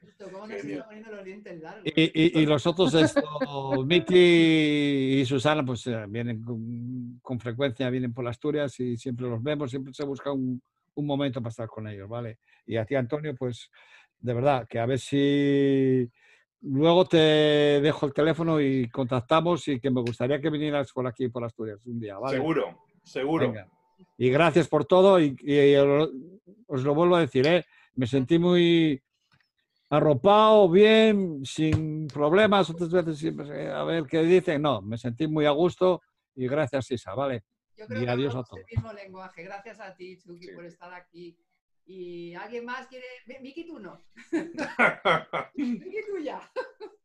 Speaker 3: Y, y, los otros, esto, Miki y Susana, pues eh, vienen con, frecuencia, vienen por Asturias y siempre los vemos, siempre se busca un, un, momento para estar con ellos, ¿vale? Y a ti, Antonio, pues de verdad, que a ver si luego te dejo el teléfono y contactamos y que me gustaría que vinieras por aquí, por Asturias, un día, ¿vale?
Speaker 2: Seguro, seguro.
Speaker 3: Y gracias por todo y, y, os lo vuelvo a decir, ¿eh? Me sentí muy arropado, bien, sin problemas. Otras veces siempre, a ver qué dicen. No, me sentí muy a gusto y gracias, Isa, ¿vale?
Speaker 1: Yo creo y adiós a todos. el mismo lenguaje. Gracias a ti, Chucky, por estar aquí. ¿Y alguien más quiere? Miki, tú no. <laughs> Miki, tú ya.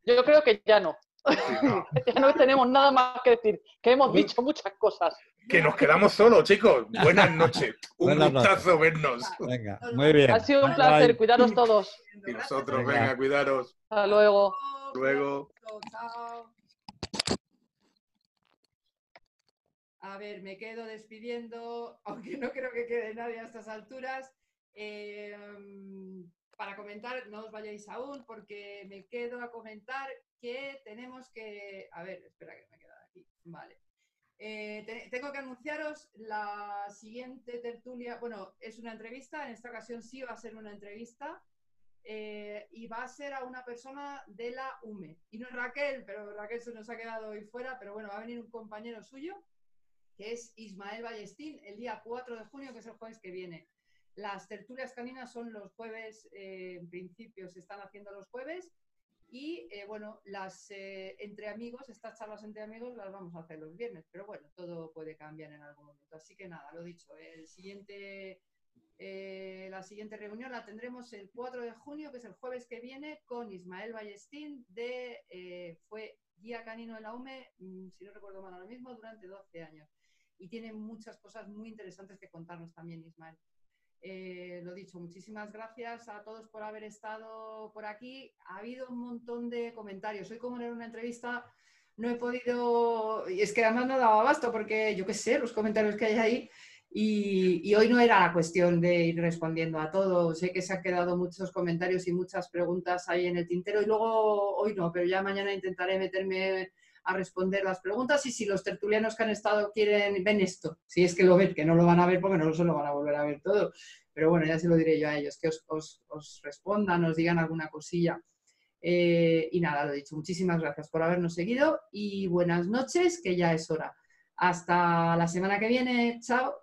Speaker 4: Yo creo que ya no. Ya no <laughs> tenemos nada más que decir, que hemos dicho muchas cosas.
Speaker 2: Que nos quedamos solos, chicos. Buenas <laughs> noches. Un gustazo vernos.
Speaker 3: Venga, muy bien.
Speaker 4: Ha sido un placer. Cuidaros todos.
Speaker 2: Y nosotros, venga, cuidaros.
Speaker 4: Hasta luego.
Speaker 2: Luego.
Speaker 1: A ver, me quedo despidiendo, <laughs> aunque no creo que quede nadie a estas alturas. Em, para comentar, no os vayáis aún, porque me quedo a comentar que tenemos que. A ver, espera que me he quedado aquí. Vale. Eh, tengo que anunciaros la siguiente tertulia. Bueno, es una entrevista, en esta ocasión sí va a ser una entrevista. Eh, y va a ser a una persona de la UME. Y no es Raquel, pero Raquel se nos ha quedado hoy fuera, pero bueno, va a venir un compañero suyo, que es Ismael Ballestín, el día 4 de junio, que es el jueves que viene. Las tertulias caninas son los jueves, eh, en principio se están haciendo los jueves, Y eh, bueno, las eh, entre amigos, estas charlas entre amigos las vamos a hacer los viernes, pero bueno, todo puede cambiar en algún momento. Así que nada, lo dicho, el siguiente, la siguiente reunión la tendremos el 4 de junio, que es el jueves que viene, con Ismael Ballestín, de, fue guía canino en la UME, mm, si no recuerdo mal ahora mismo, durante 12 años. Y tiene muchas cosas muy interesantes que contarnos también, Ismael. Eh, lo dicho, muchísimas gracias a todos por haber estado por aquí. Ha habido un montón de comentarios. Hoy, como en una entrevista, no he podido, y es que además no daba abasto porque yo qué sé, los comentarios que hay ahí. Y, hoy no era la cuestión de ir respondiendo a todo. Sé que se han quedado muchos comentarios y muchas preguntas ahí en el tintero y luego hoy no, pero ya mañana intentaré meterme a responder las preguntas y si los tertulianos que han estado quieren, ven esto, si es que lo ven, que no lo van a ver porque no se lo van a volver a ver todo, pero bueno, ya se lo diré yo a ellos, que os, respondan, os digan alguna cosilla. Eh, y nada, lo dicho, muchísimas gracias por habernos seguido y buenas noches, que ya es hora. Hasta la semana que viene, chao.